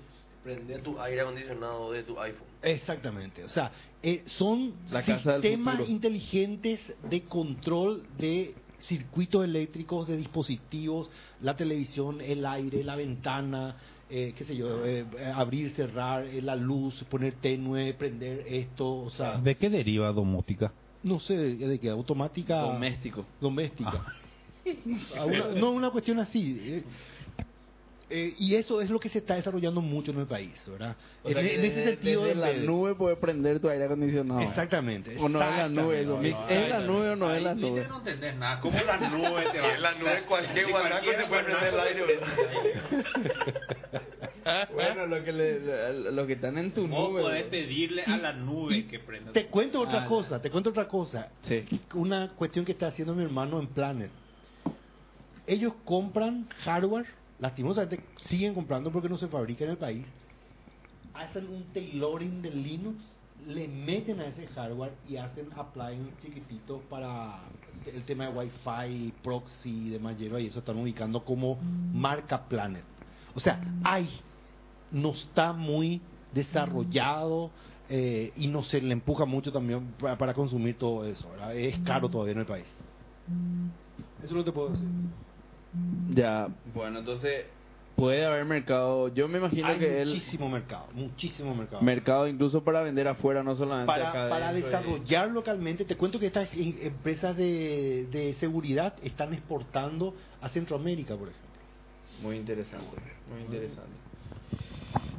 Prende tu aire acondicionado de tu iPhone. Exactamente, o sea, eh, son La casa del sistemas inteligentes de control de circuitos eléctricos, de dispositivos, la televisión, el aire, la ventana, eh, qué sé yo, eh, eh, abrir, cerrar, eh, la luz, poner tenue, prender esto, o sea, ¿De qué deriva domótica? no sé de, de qué, automática, Doméstico. doméstica. A una- no, una cuestión así. Eh. Y eso es lo que se está desarrollando mucho en el país, ¿verdad? O sea en, que en ese sentido desde de la nube puedes prender tu aire acondicionado. Exactamente. O no es la nube. ¿Es la nube o no es la nube? no entendés nada. ¿Cómo la *laughs* nube te En la nube cualquier guanaco se puede prender el aire. *laughs* Bueno, lo que, le- lo que están en tu Vos nube. podés pedirle Y- a la nube y que prenda. Te cuento otra Ah, cosa, te cuento otra cosa. Sí. Una cuestión que está haciendo mi hermano en Planet. Ellos compran hardware, lastimosamente siguen comprando porque no se fabrica en el país. Hacen un tailoring de Linux, le meten a ese hardware y hacen applying chiquititos para el tema de Wi-Fi, proxy y demás. Y eso están ubicando como marca Planet. O sea, hay no está muy desarrollado eh, y no se le empuja mucho también para, para consumir todo eso. ¿verdad? Es caro todavía en el país. Eso es lo que te puedo decir. Ya, bueno, entonces puede haber mercado. Yo me imagino Hay que él. muchísimo mercado, muchísimo mercado. Mercado incluso para vender afuera, no solamente acá para, para y- desarrollar localmente, te cuento que estas em- empresas de, de seguridad están exportando a Centroamérica, por ejemplo. Muy interesante, muy interesante.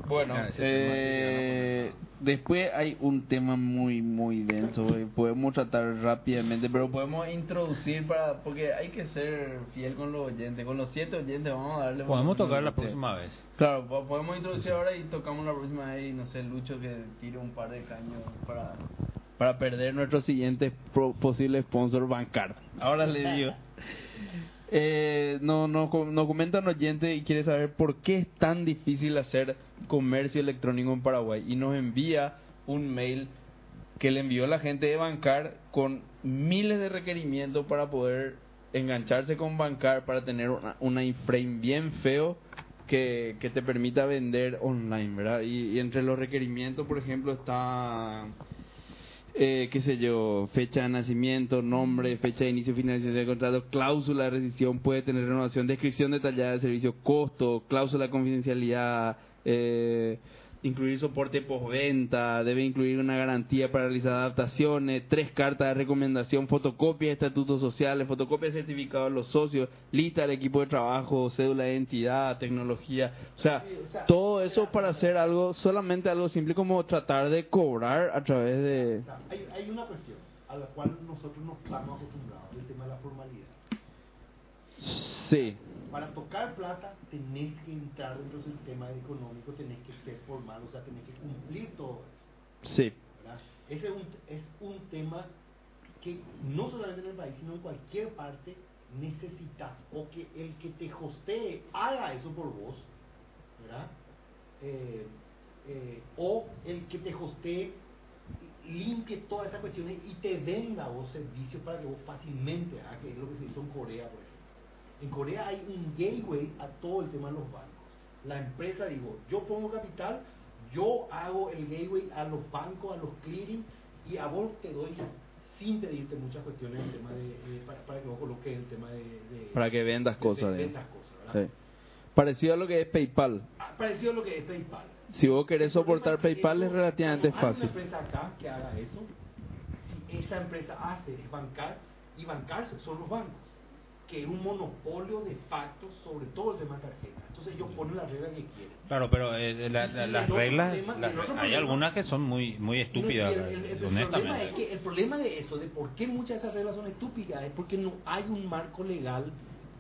Bueno, Ah, eh, después hay un tema muy, muy denso. eh, Podemos tratar rápidamente, pero podemos introducir para. Porque hay que ser fiel con los oyentes. Con los siete oyentes vamos a darle. Podemos tocar la próxima vez. Claro, po- podemos introducir ahora y tocamos la próxima vez. Y no sé, Lucho que tire un par de caños para, para perder nuestro siguiente pro- posible sponsor bancar. Ahora le digo. *laughs* Eh, no, no, nos comenta un oyente y quiere saber por qué es tan difícil hacer comercio electrónico en Paraguay y nos envía un mail que le envió la gente de Bancar con miles de requerimientos para poder engancharse con Bancar para tener una iframe bien feo que, que te permita vender online, ¿verdad? Y, y entre los requerimientos, por ejemplo, está eh, qué sé yo, fecha de nacimiento, nombre, fecha de inicio finalización del contrato, cláusula de rescisión, puede tener renovación, descripción detallada del servicio, costo, cláusula de confidencialidad, eh, incluir soporte postventa, debe incluir una garantía para realizar adaptaciones, tres cartas de recomendación, fotocopia de estatutos sociales, fotocopia de certificado de los socios, lista del equipo de trabajo, cédula de identidad, tecnología, o sea, todo eso para hacer algo, solamente algo simple como tratar de cobrar a través de... Hay, hay una cuestión a la cual nosotros no estamos acostumbrados, el tema de la formalidad. Sí, Para tocar plata tenés que entrar dentro del sistema económico, tenés que ser formal, o sea, tenés que cumplir todo eso. sí, ¿verdad? Ese es un, es un tema que no solamente en el país, sino en cualquier parte necesitas o que el que te hostee haga eso por vos, ¿verdad? Eh, eh, o el que te hostee limpie todas esas cuestiones y te venda vos servicios para que vos fácilmente hagas, que es lo que se hizo en Corea, por ejemplo. En Corea hay un gateway a todo el tema de los bancos. La empresa, digo, yo pongo capital, yo hago el gateway a los bancos, a los clearing, y a vos te doy sin pedirte muchas cuestiones el tema de, eh, para, para que vos coloques el tema de... de- para que vendas de- cosas. vendas ¿verdad? sí. Parecido a lo que es PayPal. Ah, Parecido a lo que es PayPal. Si vos querés soportar PayPal es relativamente cuando hay fácil. una empresa acá que haga eso, si esa empresa hace es bancar, y bancar son los bancos, que es un monopolio de facto sobre todo el tema de tarjeta. Entonces ellos ponen las reglas que quieren. Claro, pero eh, la- la- Y las el reglas, problema- el hay problema- algunas que son muy muy estúpidas, el, el- el problema es honestamente. que el problema de eso, de por qué muchas de esas reglas son estúpidas, es porque no hay un marco legal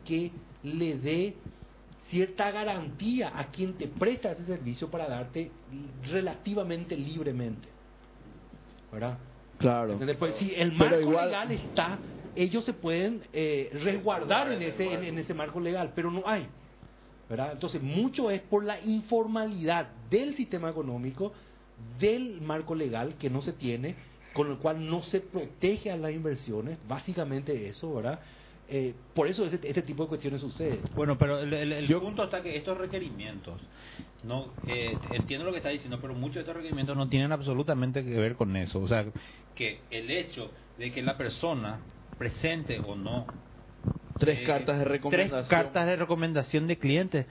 que le dé cierta garantía a quien te presta ese servicio para darte relativamente libremente. ¿Verdad? Claro. Pues si el Pero marco igual- legal está, ellos se pueden eh, resguardar en ese, en, en ese marco legal, pero no hay. ¿verdad? Entonces, mucho es por la informalidad del sistema económico, del marco legal que no se tiene, con el cual no se protege a las inversiones, básicamente eso, ¿verdad? eh, por eso este, este tipo de cuestiones sucede. Bueno, pero el, el- el punto está que estos requerimientos, no eh, entiendo lo que está diciendo, pero muchos de estos requerimientos no tienen absolutamente que ver con eso. O sea, que el hecho de que la persona presente o no Tres eh, cartas de recomendación. tres cartas de recomendación de clientes,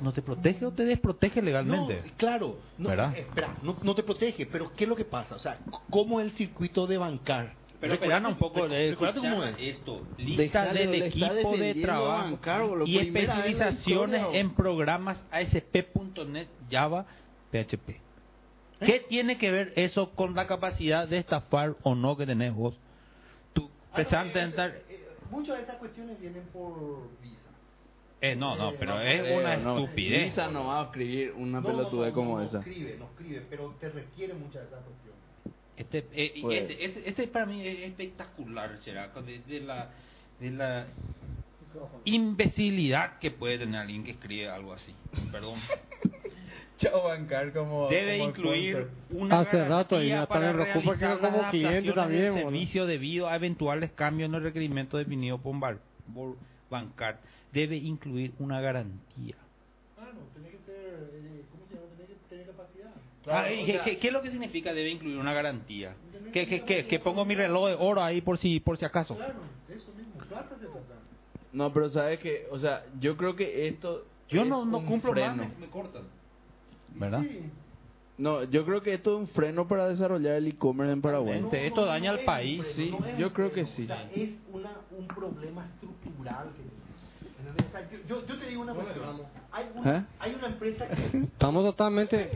¿no te protege o te desprotege legalmente? No, claro, no, ¿Verdad? espera, no, no te protege, pero ¿qué es lo que pasa? O sea, ¿cómo el circuito de bancar? Pero un poco de es. esto. Lista del equipo de trabajo y especializaciones en programas ASP.NET, Java, PHP. ¿Eh? ¿Qué tiene que ver eso con la capacidad de estafar o no que tenés vos? No, en eh, tentar- eh, eh, Muchas de esas cuestiones vienen por visa. Eh, no, no, pero no, es Eh, una no, estupidez. Lisa no va a escribir una No, pelotudez no, no, como no, esa. No escribe, no escribe, pero te requiere muchas de esas cuestiones. Este, eh, Pues- este, este, este para mí es espectacular, será, de, de la, de la imbecilidad que puede tener alguien que escribe algo así. Perdón. *laughs* *laughs* Chao bancar como Debe como incluir una Hace rato está para en realizar que como cliente también, del servicio debido a eventuales cambios en el requerimiento definido por, bar- por bancar. Debe incluir una garantía. Claro, tiene que ser, eh, ¿cómo se llama? Tiene que tener capacidad. Ah, ¿y qué, qué- qué es lo que significa debe incluir una garantía? ¿Que, que, que, que pongo mi reloj de oro ahí por si por si acaso? Claro, eso mismo, plata se trata. No, pero sabes que, o sea, yo creo que esto Yo es no, no un cumplo freno. más, me, me cortan. ¿Verdad? No, yo creo que esto es un freno para desarrollar el e-commerce en Paraguay. Totalmente. Esto daña al país, freno, sí, no yo creo que freno. sí. O sea, es una, un problema estructural que. O sea, yo, yo, yo te digo una cuestión. Hay una, ¿Eh? hay una empresa que... *laughs* Estamos totalmente...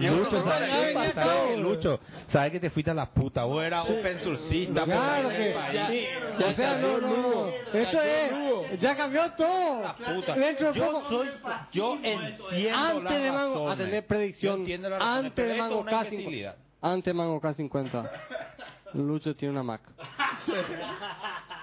Lucho. ¿sabes. Lucho, ¿sabes que te fuiste a la puta? Vos eras open sourcista por Claro que... o sea, no, no, no. Esto es... Ya cambió todo. La puta. Dentro de Yo poco... soy, yo entiendo Antes las de Mango, a tener Yo predicción, antes de Mango una K50, imbecilidad. antes de Mango K50, *laughs* Lucho tiene una Mac. *laughs*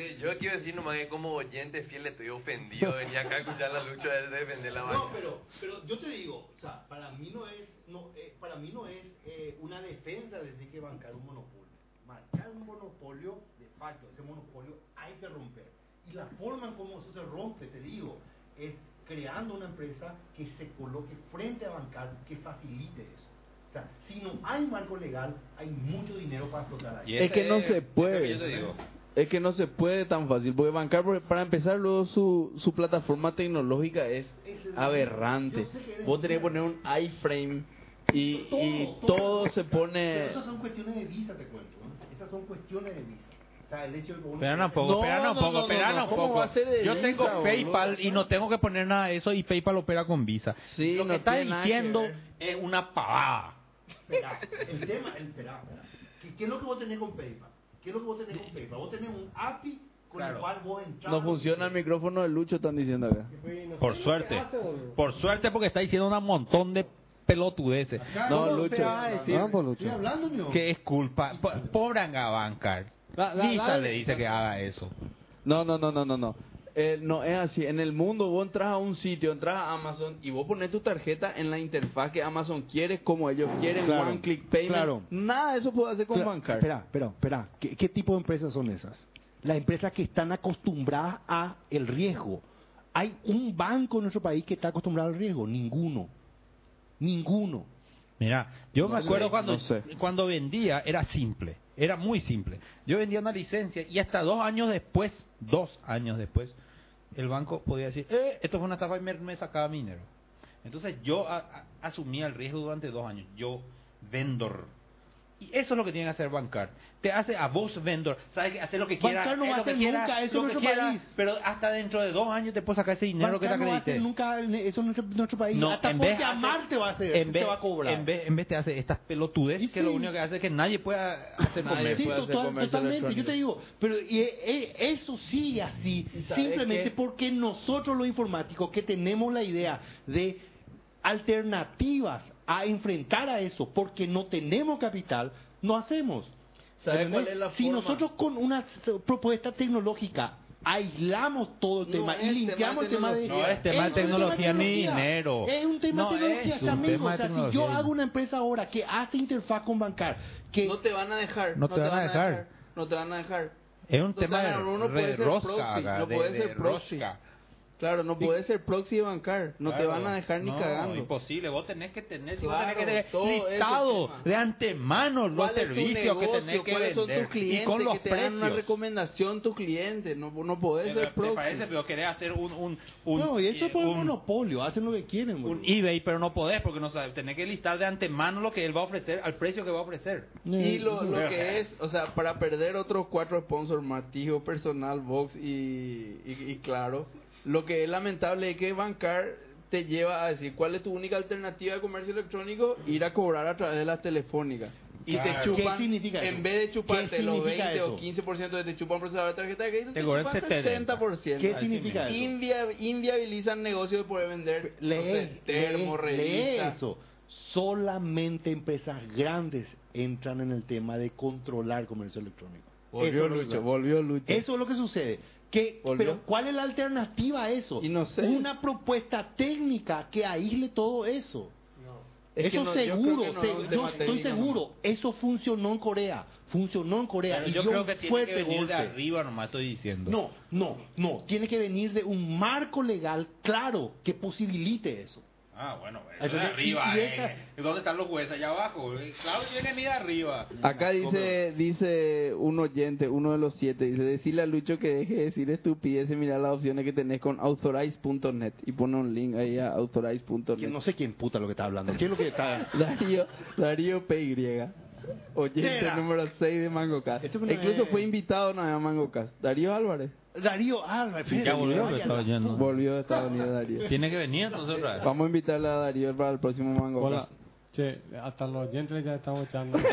Sí, yo quiero decir nomás que como oyente fiel estoy ofendido. Venía acá a escuchar la lucha de defender la No, banca. pero, pero yo te digo, o sea, para mí no es, no, eh, para mí no es eh, una defensa decir que bancar un monopolio. Marcar un monopolio, de facto, ese monopolio hay que romper. Y la forma en cómo eso se rompe, te digo, es creando una empresa que se coloque frente a bancar, que facilite eso. O sea, si no hay marco legal, hay mucho dinero para explotar ahí. Y Es que no se puede. que yo te digo. Es que no se puede tan fácil, porque bancar, por- para empezar, luego su, su plataforma tecnológica es aberrante. Vos tenés que poner un iframe y, y todo se Pero pone... esas son cuestiones de visa, te cuento. ¿eh? Esas son cuestiones de visa. O sea, el hecho de que uno- Espera un poco, No, un no, poco, espera no, un ¿cómo poco. Yo Visa, tengo boludo? PayPal y no tengo que poner nada de eso y PayPal opera con Visa. Sí, Lo que está que diciendo es una pavada. Espera, el tema, el, espera, espera. ¿Qué, qué es lo que vos tenés con PayPal? ¿Qué es lo que vos tenés con PayPal? Vos tenés un API con el Claro. cual vos entras. No funciona el micrófono de Lucho, están diciendo acá. Por suerte. Por suerte porque está diciendo un montón de pelotudeces. No, ¿Cómo Lucho. decir? Vamos, Lucho. Estoy hablando, mío. Que es culpa. Po- Pobre Visa la- le dice que haga eso. No, no, no, no, no, no. Eh, no es así. En el mundo vos entras a un sitio, entras a Amazon y vos pones tu tarjeta en la interfaz que Amazon quiere, como ellos quieren, Claro, one click payment. claro. Nada de eso puede hacer con Espera, bancar. Espera, espera, espera. ¿Qué, qué tipo de empresas son esas? Las empresas que están acostumbradas a el riesgo. ¿Hay un banco en nuestro país que está acostumbrado al riesgo? Ninguno. Ninguno. Mira, yo No me sé, acuerdo cuando, no sé. cuando vendía, era simple, era muy simple. Yo vendía una licencia y hasta dos años después, dos años después, el banco podía decir, eh, esto fue una estafa y me, me sacaba dinero. Entonces yo asumía el riesgo durante dos años, yo vendor. Y eso es lo que tiene que hacer bancar. Te hace a vos vendor, sabes que hacer lo que quiera, Bancar no es va a hacer quiera, nunca eso que nuestro quiera, país. pero hasta dentro de dos años te puedo sacar ese dinero que te Bancar no va a hacer acredité. nunca eso en nuestro, nuestro país. No, Hasta en por vez hace- llamarte va a hacer, en vez, te va a cobrar. En vez, en vez te hace estas pelotudes Y que sí. lo único que hace es que nadie pueda hacer Nadie comer. Sí, puede total- totalmente. Yo te digo, pero y, e- e- eso sigue así, ¿Y simplemente qué? porque nosotros los informáticos que tenemos la idea de alternativas a enfrentar a eso, porque no tenemos capital, no hacemos. ¿Sabe cuál es la si forma? nosotros con una propuesta tecnológica aislamos todo el No tema y limpiamos el tema de... tecnología. No es tema de un tema tecnología ni dinero. Es un tema No de tecnología, es amigo. O sea, si yo hago una empresa ahora que hace interfaz con bancar, que No te van a dejar. No te van a dejar. No te van a dejar. Es un tema de, no, no de puede ser rosca, no de- puede de ser proxy. Claro, no puede ser proxy de bancar. No te van a dejar ni No, cagando. imposible. Vos tenés que tener, si vos Claro, tenés que tener listado de antemano los ¿Cuál es tu servicios que tenés que ¿Cuáles son vender tus clientes y con los que te dan una precios. recomendación tus clientes? No, no podés ¿Te, ser proxy. parece? Pero querés hacer un, un, un, no, y eso eh, es por un- monopolio, hacen lo que quieren. un eBay, pero no podés porque no sabes. Tenés que listar de antemano lo que él va a ofrecer al precio que va a ofrecer. Y lo, lo que es, o sea, para perder otros cuatro sponsors, Matijo, Personal, Vox y, y, y Claro, lo que es lamentable es que Bancar te lleva a decir cuál es tu única alternativa de comercio electrónico, ir a cobrar a través de las telefónicas. Y Claro. te chupan, ¿Qué significa eso? en vez de chuparte ¿Qué los significa 20 o eso? 15% de te chupan un procesador de tarjeta de crédito, Te te, cobran chupan 70. 60%. ¿Qué Así significa eso? Invia- inviabilizan el negocio de poder vender no Lee, sé, termo, lee, lee revista. eso. Solamente empresas grandes entran en el tema de controlar comercio electrónico. Volvió Lucho, volvió Lucho. Eso es lo que sucede. Que, ¿Volvió? pero ¿cuál es la alternativa a eso? Y no sé. Una propuesta técnica que aísle todo eso. Es eso no, seguro, no se- yo estoy seguro, eso funcionó en Corea, funcionó en Corea Pero y yo creo que tiene fuerte que venir golpe. de arriba, nomás estoy diciendo. No, no, no, tiene que venir de un marco legal claro que posibilite eso. Ah, bueno, eso de arriba. y- y eh, esa- eh, ¿Dónde están los jueces? Allá abajo. Eh, Claro, tiene de arriba. Acá dice dice un oyente, uno de los siete, dice, decirle a Lucho que deje de decir estupideces, mirar las opciones que tenés con authorize.net y pone un link ahí a authorize.net. no sé quién puta lo que está hablando. ¿Qué es lo que está? *laughs* Darío, Darío PY, oyente Era. número 6 de MangoCast. Esto no Incluso es- fue invitado no a MangoCast. Darío Álvarez. Darío Álvarez. Ya volvió, que estaba yendo. Volvió de Estados Unidos Darío. *laughs* Tiene que venir entonces otra vez. Vamos a invitarle a Darío para el próximo Hola. MangoCast. Che, hasta los oyentes ya estamos echando. *laughs*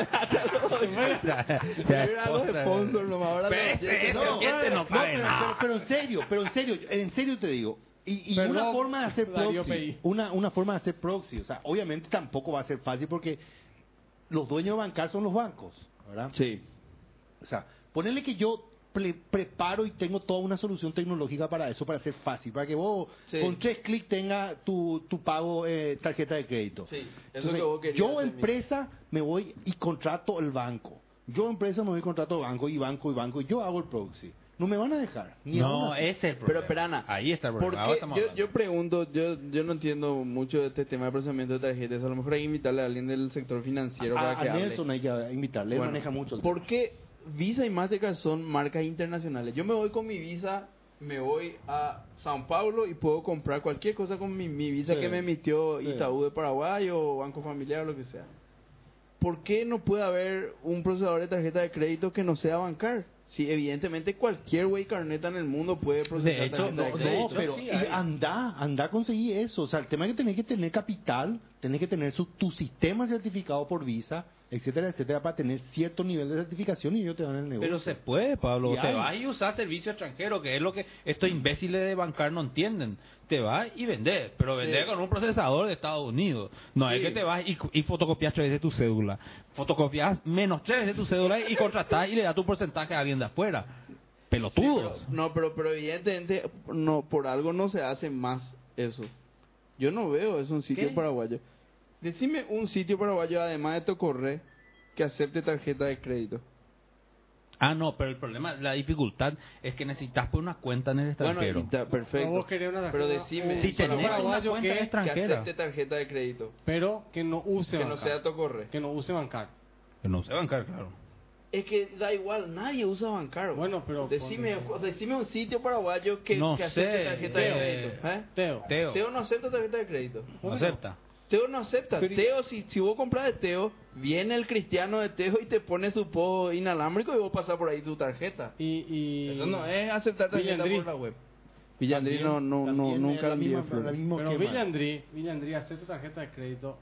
Era nomás, ahora Pero los ese- oyentes- No, oyente no pero, nada. pero- pero en serio, pero en serio, en serio te digo. Y, y Perdón, una forma de hacer Darío proxy, una, una forma de hacer proxy, o sea, obviamente tampoco va a ser fácil porque los dueños de bancar son los bancos, ¿verdad? Sí. O sea, ponerle que yo pre- preparo y tengo toda una solución tecnológica para eso, para hacer fácil, para que vos Sí. con tres clics tenga tu, tu pago eh, tarjeta de crédito. Sí, eso Entonces, que vos querías yo empresa me voy y contrato el banco. Yo empresa me voy y contrato banco y banco y banco y yo hago el proxy. No me van a dejar. Ni No, ese es el Pero, problema. pero Ana, Ahí está el ¿por problema. estamos Yo, yo pregunto, yo, yo no entiendo mucho de este tema de procesamiento de tarjetas. A lo mejor hay que invitarle a alguien del sector financiero a, para a que hable. Nelson hay que invitarle, Bueno, maneja mucho. el ¿Por qué Visa y Mastercard son marcas internacionales? Yo me voy con mi Visa, me voy a Sao Paulo y puedo comprar cualquier cosa con mi, mi Visa Sí, que me emitió sí. Itaú de Paraguay o Banco Familiar o lo que sea. ¿Por qué no puede haber un procesador de tarjeta de crédito que no sea bancar? Si evidentemente cualquier güey carneta en el mundo puede procesar hecho, tarjeta de No, crédito. no, pero sí anda, anda a conseguir eso. O sea, el tema es que tenés que tener capital, tenés que tener su, tu sistema certificado por Visa, etcétera, etcétera, para tener cierto nivel de certificación y ellos te dan el negocio. Pero se puede, Pablo. Y te hay. vas y usas servicio extranjero, que es lo que estos imbéciles de bancar no entienden. Te vas y vendes, pero vendes Sí. con un procesador de Estados Unidos. No es Sí. que te vas y, y fotocopias tres veces tu cédula. Fotocopias menos tres veces tu cédula y contratás y le das tu porcentaje a alguien de afuera. Sí, Pelotudos. pero- no, pero, pero evidentemente no, por algo no se hace más eso. Yo no veo eso un sitio ¿Qué? paraguayo. Decime un sitio paraguayo, además de Tocorre, que acepte tarjeta de crédito. Ah, no, pero el problema, la dificultad es que necesitas poner una cuenta en el Bueno, extranjero. ta- perfecto. Vos querés una pero decime un si tenés una paraguayo cuenta que- que extranjera, acepte tarjeta de crédito, Pero que no use que no sea Tocorre. Que no use bancar. que no sé bancar, claro. Es que da igual, nadie usa bancar. Bueno, pero- Decime, decime un sitio paraguayo que, No que acepte sé, tarjeta de crédito. ¿eh? Teo. Teo, Teo no acepta tarjeta de crédito. no acepta. Teo no acepta. Pero- Teo, si, si vos compras de Teo, viene el cristiano de Teo y te pone su podo inalámbrico y vos pasas por ahí tu tarjeta. Y, y... Eso no es aceptar tarjeta Villandrí. por la web. Villandrí no, no, no, nunca la misma- la misma Pero esquema. Villandrí, Villandrí acepta tarjeta de crédito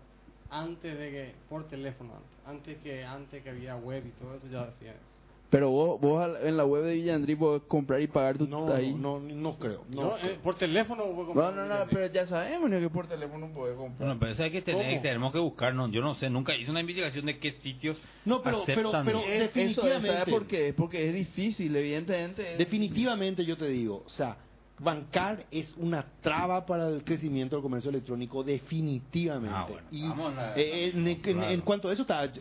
antes de que, por teléfono, antes que antes que había web y todo eso, ya hacía eso. Pero vos, vos al- en la web de Villandrí podés comprar y pagar tu No, ahí. no, no, no creo. No, No, eh, por teléfono No, no, no, pero ya sabemos que por teléfono podés comprar. Bueno, pero eso hay que tener, ¿Cómo? tenemos que buscarnos. Yo no sé, nunca hice una investigación de qué sitios No, pero- pero- aceptan. pero- Es- eso, definitivamente. ¿sabes por qué? Es porque es difícil, evidentemente. es- Definitivamente yo te digo, o sea, bancar es una traba para el crecimiento del comercio electrónico definitivamente. Ah, bueno, y vamos a- eh, en, en- claro. en cuanto a eso está... eh.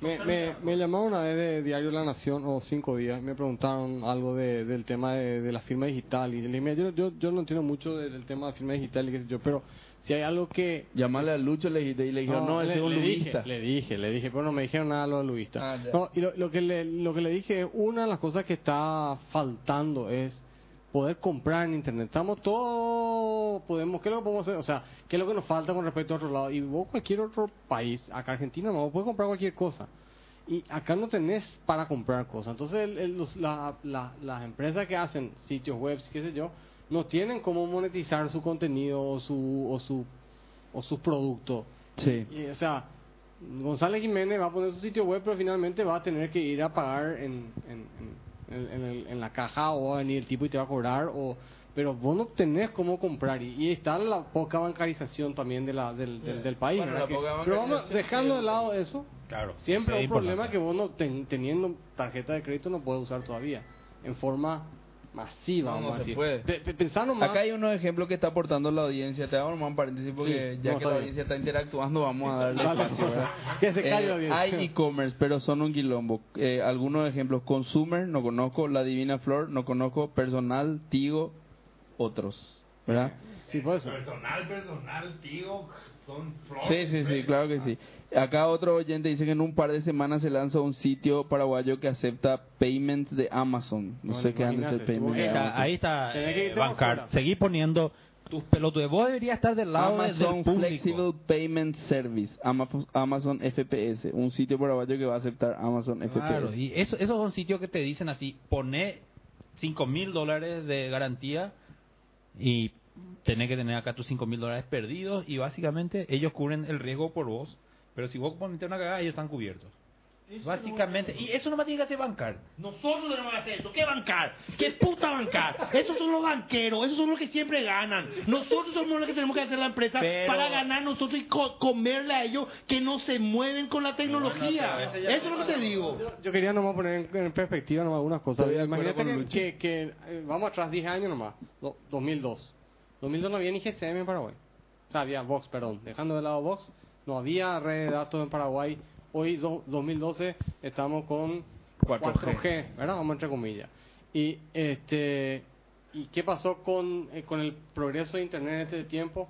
Me, me, me llamaron una vez de Diario La Nación, o cinco días, me preguntaron algo de, del tema de, de la firma digital. Y le dije, yo, yo, yo no entiendo mucho de- del tema de firma digital y qué sé yo, pero si hay algo que... Llamarle a Lucho le dijiste y le dijeron, no, ese es un le dije, luista. le dije, le dije, pero no me dijeron nada lo de luista. Ah, no, y lo, lo que le, lo que le dije es, una de las cosas que está faltando es poder comprar en internet. Estamos todos, podemos, ¿qué es lo que podemos hacer? O sea, ¿qué es lo que nos falta con respecto a otro lado? Y vos cualquier otro país, acá Argentina no, vos puedes comprar cualquier cosa. Y acá no tenés para comprar cosas. Entonces, el- el- los- la- la- las empresas que hacen sitios web, qué sé yo, no tienen cómo monetizar su contenido o su, o su, o su producto. Sí. Y, o sea, González Jiménez va a poner su sitio web, pero finalmente va a tener que ir a pagar en, en, en- en el- en la caja o va a venir el tipo y te va a cobrar. o Pero vos no tenés cómo comprar. Y, y está la poca bancarización también de la, del, del, del país. Pero vamos, dejando de lado eso, Claro. siempre hay un problema que vos no ten- teniendo tarjeta de crédito no puedes usar todavía. En forma masiva, No, no vamos a se puede. Pe- pe- pensá nomás- Acá hay unos ejemplos que está aportando la audiencia. Te hago nomás un paréntesis porque Sí, ya no, que la bien. audiencia está interactuando, vamos a darle *laughs* espacio, *laughs* que se calle Eh, audiencia. Hay e-commerce, pero son un quilombo. Eh, algunos ejemplos: Consumer, no conozco. La Divina Flor, no conozco. Personal, Tigo, otros. ¿Verdad? Sí, por eso. Personal, personal, tío, son Sí, sí, sí, claro que sí. Acá otro oyente dice que en un par de semanas se lanza un sitio paraguayo que acepta payments de Amazon. No Bueno, sé qué antes el imagínate, payment Ahí de está, Amazon. ahí está eh, bancar. Seguí poniendo tus pelotudes. Vos deberías estar del lado de- Amazon del público. Flexible Payment Service, Ama- Amazon FPS, un sitio paraguayo que va a aceptar Amazon FPS. Claro, y eso, esos son sitios que te dicen así, poné 5 mil dólares de garantía y tenés que tener acá tus 5 mil dólares perdidos y básicamente ellos cubren el riesgo por vos, pero si vos pones una cagada ellos están cubiertos. Básicamente, y eso no me tiene que hacer bancar. Nosotros tenemos que hacer eso. ¿Qué bancar? ¿Qué puta bancar? Esos son los banqueros, esos son los que siempre ganan. Nosotros somos los que tenemos que hacer la empresa Pero- para ganar nosotros y co- comerle a ellos que no se mueven con la tecnología. eso es lo que te digo. Yo quería nomás poner en, en perspectiva nomás algunas cosas. Imagínate que, que, eh, vamos atrás 10 años nomás, do- 2002. 2002 no había ni GSM en Paraguay. O sea, había Vox, perdón. Dejando de lado Vox, no había red de datos en Paraguay. Hoy, do- 2012, estamos con 4G. 4G, ¿verdad? Vamos entre comillas. Y este ¿y qué pasó con, eh, con el progreso de Internet en este tiempo?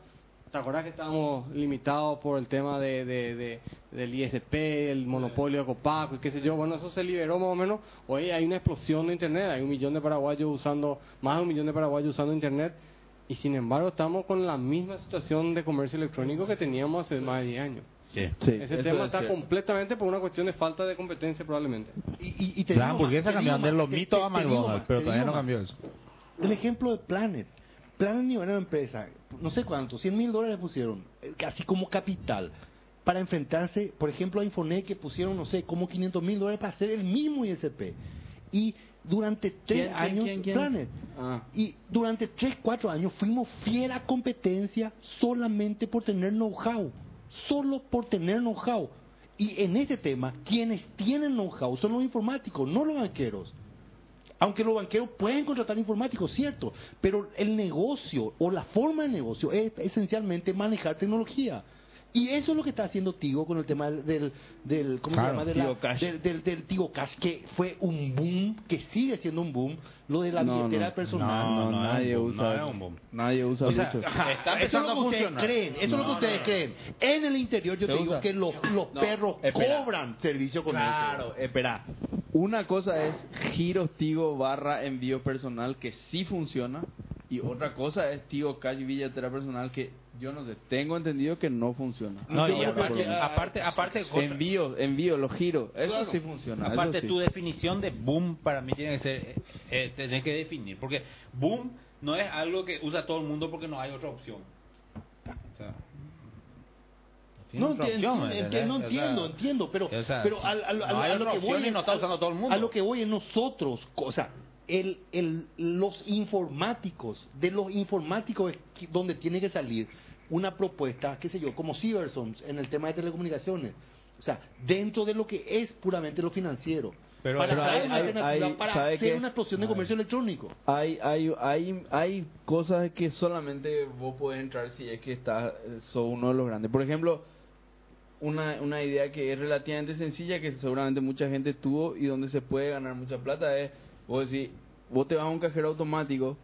¿Te acuerdas que estábamos limitados por el tema de- del ISP, el monopolio de Copaco y qué sé yo? Bueno, eso se liberó más o menos. Hoy hay una explosión de Internet, hay un millón de paraguayos usando, más de un millón de paraguayos usando Internet. Y sin embargo estamos con la misma situación de comercio electrónico que teníamos hace más de 10 años. Sí, Ese tema es está cierto. completamente por una cuestión de falta de competencia probablemente. Y, y, y te más, te cambiaron de los mitos a McDonald's, pero todavía no cambió eso. El ejemplo de Planet. Planet ni una empresa, no sé cuánto, 100 mil dólares pusieron, eh, casi como capital, para enfrentarse, por ejemplo, a Infonet que pusieron, no sé, como 500 mil dólares para hacer el mismo ISP. Y durante tres ¿Quién, quién, años, quién, quién? Planet. Ah. Y durante tres, cuatro años fuimos fiera competencia solamente por tener know-how. Solo por tener know-how. Y en este tema, quienes tienen know-how son los informáticos, no los banqueros. Aunque los banqueros pueden contratar informáticos, cierto, pero el negocio o la forma de negocio es esencialmente manejar tecnología. Y eso es lo que está haciendo Tigo con el tema del, del ¿cómo Claro, se llama? De la- Tigo Cash. Del, del, del Tigo Cash, que fue un boom, que sigue siendo un boom, lo de la No, billetera no, personal. No, No, no nadie es un boom, usa no eso. es un boom. Nadie usa O sea, mucho. ajá, eso Está es empezando lo que ustedes creen, eso es lo que ustedes no. creen. En el interior yo te digo usa. que los, los No, perros espera. cobran servicio con Claro, eso. espera. Una cosa es giros Tigo barra envío personal que sí funciona y otra cosa es Tigo Cash billetera personal que yo no sé, tengo entendido que no funciona. No, y aparte, aparte, envío, envío, los giros, eso Claro. sí funciona. aparte sí. tu definición de boom para mí tiene que ser, eh, eh, tenés que definir, porque boom no es algo que usa todo el mundo porque no hay otra opción. O sea, tiene No, enti- opción, enti- ¿verdad? enti- no O sea, entiendo, entiendo, pero, o sea, pero no a lo que voy no está usando todo el mundo. A lo que voy en nosotros, o sea, el, el, los informáticos, de los informáticos donde tiene que salir una propuesta, qué sé yo, como Seversons en el tema de telecomunicaciones. O sea, dentro de lo que es puramente lo financiero. Pero- para hay- una hay- para ¿sabe hacer qué? una explosión de comercio electrónico. Hay, hay, hay, hay cosas que solamente vos podés entrar si es que estás, sos uno de los grandes. Por ejemplo, una, una idea que es relativamente sencilla, que seguramente mucha gente tuvo y donde se puede ganar mucha plata es, vos decís, vos te vas a un cajero automático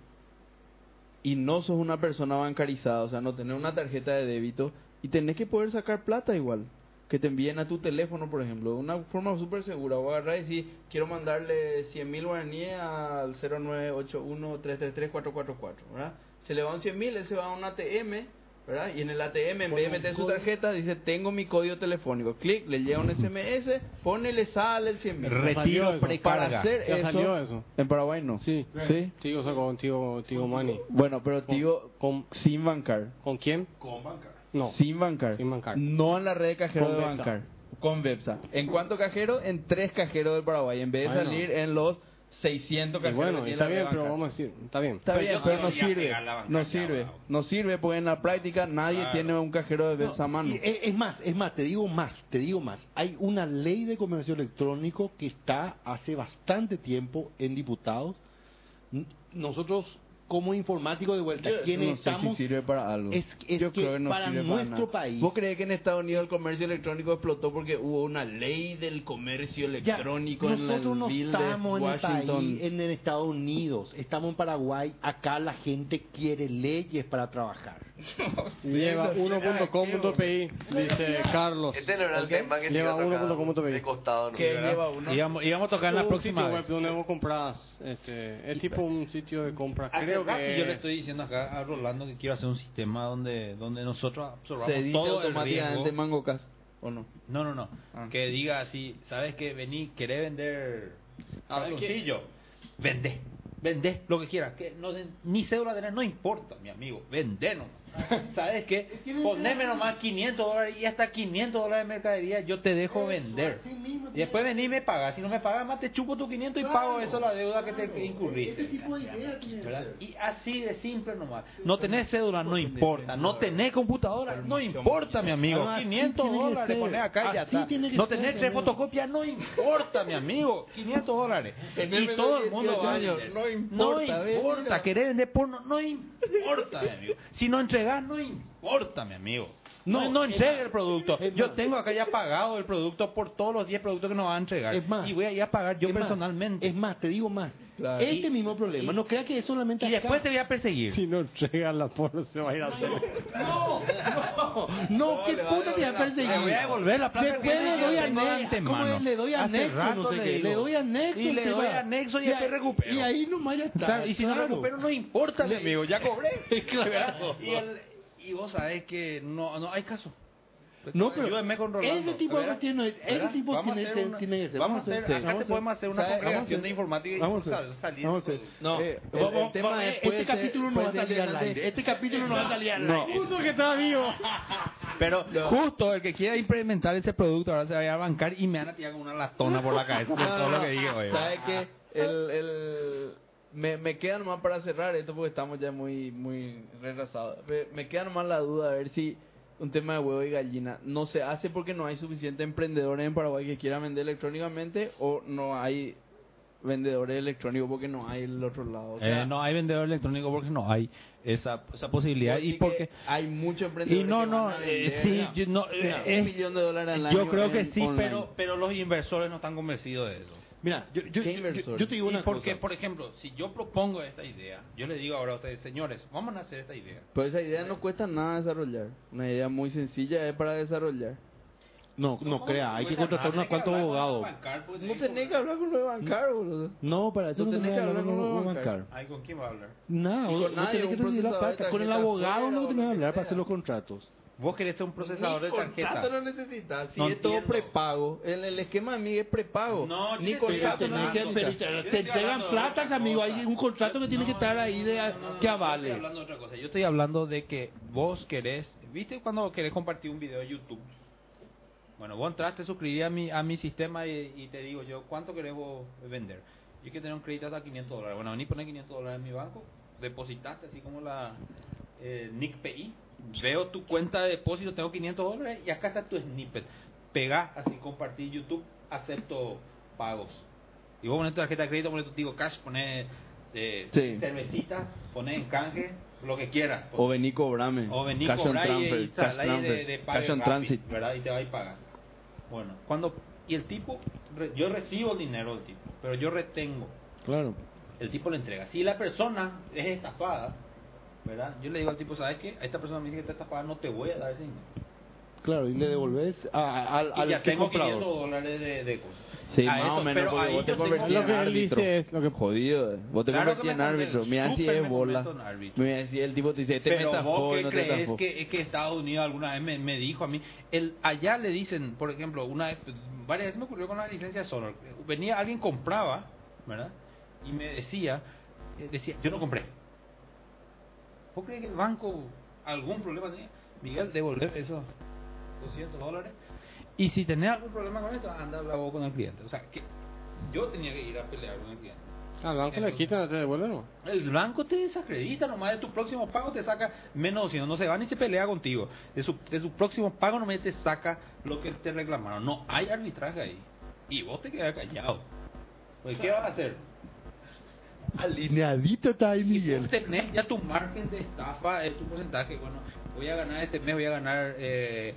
y no sos una persona bancarizada, o sea, no tenés una tarjeta de débito y tenés que poder sacar plata igual. Que te envíen a tu teléfono, por ejemplo, de una forma súper segura. Voy a agarrar y decir, quiero mandarle 100 mil guaraníes al 0981-333-444, ¿verdad? Se le van 100 mil, él se va a un ATM, ¿verdad? Y en el ATM, en vez de meter su tarjeta, dice, tengo mi código telefónico. Clic, le llega un SMS, pone, le sale el 100 mil. Retiro salió eso. precarga. Para hacer Ya eso, salió eso. en Paraguay no. Sí. ¿Sí? Tigo sacó, Tigo, Tigo Money. Bueno, pero digo, ¿Con, sin bancar. ¿Con quién? Con banca. No. Sin bancar. Sin bancar. No en la red de cajero Con de Bepsa. bancar. Con Bepsa. ¿En cuánto cajero? En tres cajeros del Paraguay. En vez de Bueno. salir en los 600 Y cajeros. bueno, está bien, de pero vamos a decir, está bien. Está bien, pero no sirve. pegar la banca No sirve. No sirve porque en la práctica nadie Claro. tiene un cajero de Bepsa a mano. Y es, es más, es más, te digo más, te digo más. Hay una ley de comercio electrónico que está hace bastante tiempo en diputados. Nosotros, como informáticos de vuelta, Yo quienes no sé estamos... si sirve para algo. es- es Yo que creo que no para sirve nuestro nada. país- ¿Vos crees que en Estados Unidos el comercio electrónico explotó porque hubo una ley del comercio Ya, electrónico en nosotros el no bill estamos de en el Washington? país, en Estados Unidos, estamos en Paraguay. Acá la gente quiere leyes para trabajar. Lleva 1.com.pi, dice Carlos. Este no era el tema que Lleva iba a tocar 1.com.pi. de costado. ¿no? Que lleva uno. Íbamos, íbamos a tocar en la próxima sitio web donde vos compras, este, es tipo un sitio de compra. Hace Creo que yo le es- estoy diciendo acá a Rolando que quiero hacer un sistema donde donde nosotros absorbamos Se dice todo el automáticamente riesgo. MangoCast, ¿o no? No, no, no. Ah. Que diga así, ¿sabes qué? Vení, querés vender calzoncillo. Vende. Vende lo que quieras. Que no, den- ni cédula de no importa, mi amigo. Vende nomás. *laughs* ¿Sabes qué? Poneme nomás 500 dólares y hasta 500 dólares de mercadería yo te dejo vender. Y después vení y me pagas. Si no me pagas más, te chupo tus 500 y pago eso la deuda que te incurriste. Y así de simple nomás. No tenés cédula, no importa. No tenés computadora, no importa, mi amigo. No, así 500 tiene que dólares, ser. ponés acá y ya está. No tenés tres fotocopias, no importa, mi amigo. 500 dólares. *laughs* Y todo el mundo va a vender. no importa, querés vender porno, no importa, mi amigo. Si no no importa, mi amigo. No, No, no más, el producto. Yo más. tengo acá ya pagado el producto por todos los 10 productos que nos van a entregar. Es más. y voy a ir a pagar yo Es más, personalmente. es más, te digo más. Claro. Este Y- mismo problema, y- no crea que es solamente y acá. después te voy a perseguir. Si no entrega la porno se va a ir a hacer. No, no, no, qué puta te va a perseguir. Le voy a devolver la plata Después le doy anexo. ¿cómo es? Le doy anexo, no sé le qué. digo. Le doy anexo. Y le doy anexo y después recupero. Y ahí nomás ya está. Y si no recupero no importa, mi amigo, ya cobré. *laughs* Claro. Y, el- y vos sabés que no, no hay caso. No, pero Ayúdenme con Rolando. ese tipo de ese tipo Vamos a tiene, hacer una- tiene que ser. Vamos a hacer, acá vamos te a podemos hacer una ¿Sabe? congregación Vamos a de hacer- informática y Vamos a salir. Vamos a hacer. No, Eh, el- el vamos- tema vamos- es, este ser- capítulo no va a salir al aire. Este capítulo no va a salir al aire. Puto que está vivo. *laughs* Pero justo el que quiera implementar ese producto ahora se va a bancar y me van a tirar con una latona por la cabeza por todo lo que dije hoy. ¿Sabes qué? El, el, me, me queda nomás para cerrar esto porque estamos ya muy muy retrasados. Me, me queda nomás la duda a ver si un tema de huevo y gallina no se hace porque no hay suficientes emprendedores en Paraguay que quieran vender electrónicamente o no hay vendedores electrónicos porque no hay el otro lado. O sea, Eh, no hay vendedor electrónico porque no hay esa, esa posibilidad y porque que hay muchos y emprendedores no que no van a eh, vender, sí yo, no, eh, un millón de dólares al año yo creo que sí online. pero pero los inversores no están convencidos de eso Mira, yo, yo, ¿Qué yo- yo te digo una porque cosa. por ejemplo si yo propongo esta idea yo le digo ahora a ustedes señores vamos a hacer esta idea Pero esa idea no cuesta nada desarrollar. Una idea muy sencilla es para desarrollar. No, no crea, hay que contratar unos cuantos abogados. No tenés que hablar con los bancarios, boludo. No, para eso No no, tenés que hablar con los bancar. Ay, ¿con quién va a hablar? No, Y no, nadie, tenés que la plata. Con el abogado no tenés que hablar para hacer los contratos. Vos querés ser un procesador de Ni contrato tarjeta no necesitas. Si No es todo prepago. El, el esquema de mí es prepago. No, Ni contrato no que, necesitas. pero te- entregan de platas, amigo. Hay un contrato que tiene que estar ahí de no, no, no, que no, Yo estoy avale. hablando de otra cosa. Yo estoy hablando de que vos querés, ¿viste cuando querés compartir un video de YouTube? Bueno, vos entraste, te suscribí a mi, a mi sistema y, y te digo yo, ¿cuánto querés vos vender? Yo quiero tener un crédito hasta 500 dólares. Bueno, vení poner 500 dólares en mi banco, depositaste así como la eh, NICPI, veo tu cuenta de depósito, tengo 500 dólares y acá está tu snippet. Pegá así, compartir YouTube, acepto pagos. Y vos pones tu tarjeta de crédito, pones tu Tigo Cash, pones eh, Sí. cervecita, pones en canje, lo que quieras. O vení cobrame. O vení Cash on cobrar y, transfer, y cash de, transfer, de cash on rápido, transit. ¿verdad? Y te va y pagas. Bueno, cuando... Y el tipo, re- yo recibo el dinero del tipo, pero yo retengo. Claro. El tipo le entrega. Si la persona es estafada, ¿verdad? Yo le digo al tipo, ¿sabes qué? A esta persona me dice que está estafada, no te voy a dar ese dinero. Claro, y le devolves a- a- al, Y al ya que tengo comprador. 500 dólares de, de cosas. Sí, A más eso, o menos, porque vos te convertís Lo en que él árbitro. dice es lo que Jodido, vos te Claro convertís que en me árbitro. Mira si es me bola. Mira si el tipo te dice, te me Pero estafó vos y qué no te crees estafó. que, que Estados Unidos alguna vez me, me dijo a mí, el, allá le dicen, por ejemplo, una vez, varias veces me ocurrió con la licencia de Solar, venía alguien compraba, ¿verdad? Y me decía, eh, decía, yo no compré. ¿Vos crees que el banco algún problema tenía? Miguel, devolver esos 200 dólares. Y si tenés algún problema con esto, anda a hablar vos con el cliente. O sea, que yo tenía que ir a pelear con el cliente. Al banco le Entonces- quitan, te devuelven, ¿no? El banco te desacredita nomás de tu próximo pago, te saca menos 200, no se va ni se pelea contigo. De su, de su próximo pago nomás te saca lo que te reclamaron. No hay arbitraje ahí. Y vos te quedas callado. Pues, ¿qué vas a hacer? Alineadito está ahí, Miguel. Tenés ya tu margen de estafa, es tu porcentaje. Bueno, voy a ganar este mes, voy a ganar eh,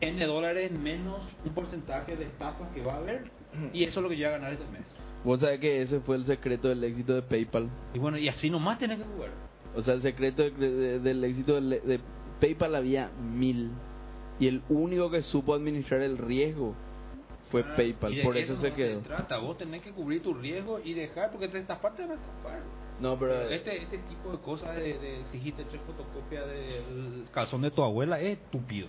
N dólares menos un porcentaje de estafas que va a haber. Y eso es lo que yo voy a ganar este mes. Vos sabés que ese fue el secreto del éxito de PayPal. Y bueno, y así nomás tenés que jugar. O sea, el secreto de- de- del éxito del- de, PayPal había mil. Y el único que supo administrar el riesgo fue Ah, PayPal. Por eso se quedó. trata. Vos tenés que cubrir tu riesgo y dejar, porque te estafar te van a estafar. No, pero Este, este tipo de cosas de, de exigirte tres fotocopias del calzón de tu abuela es estúpido.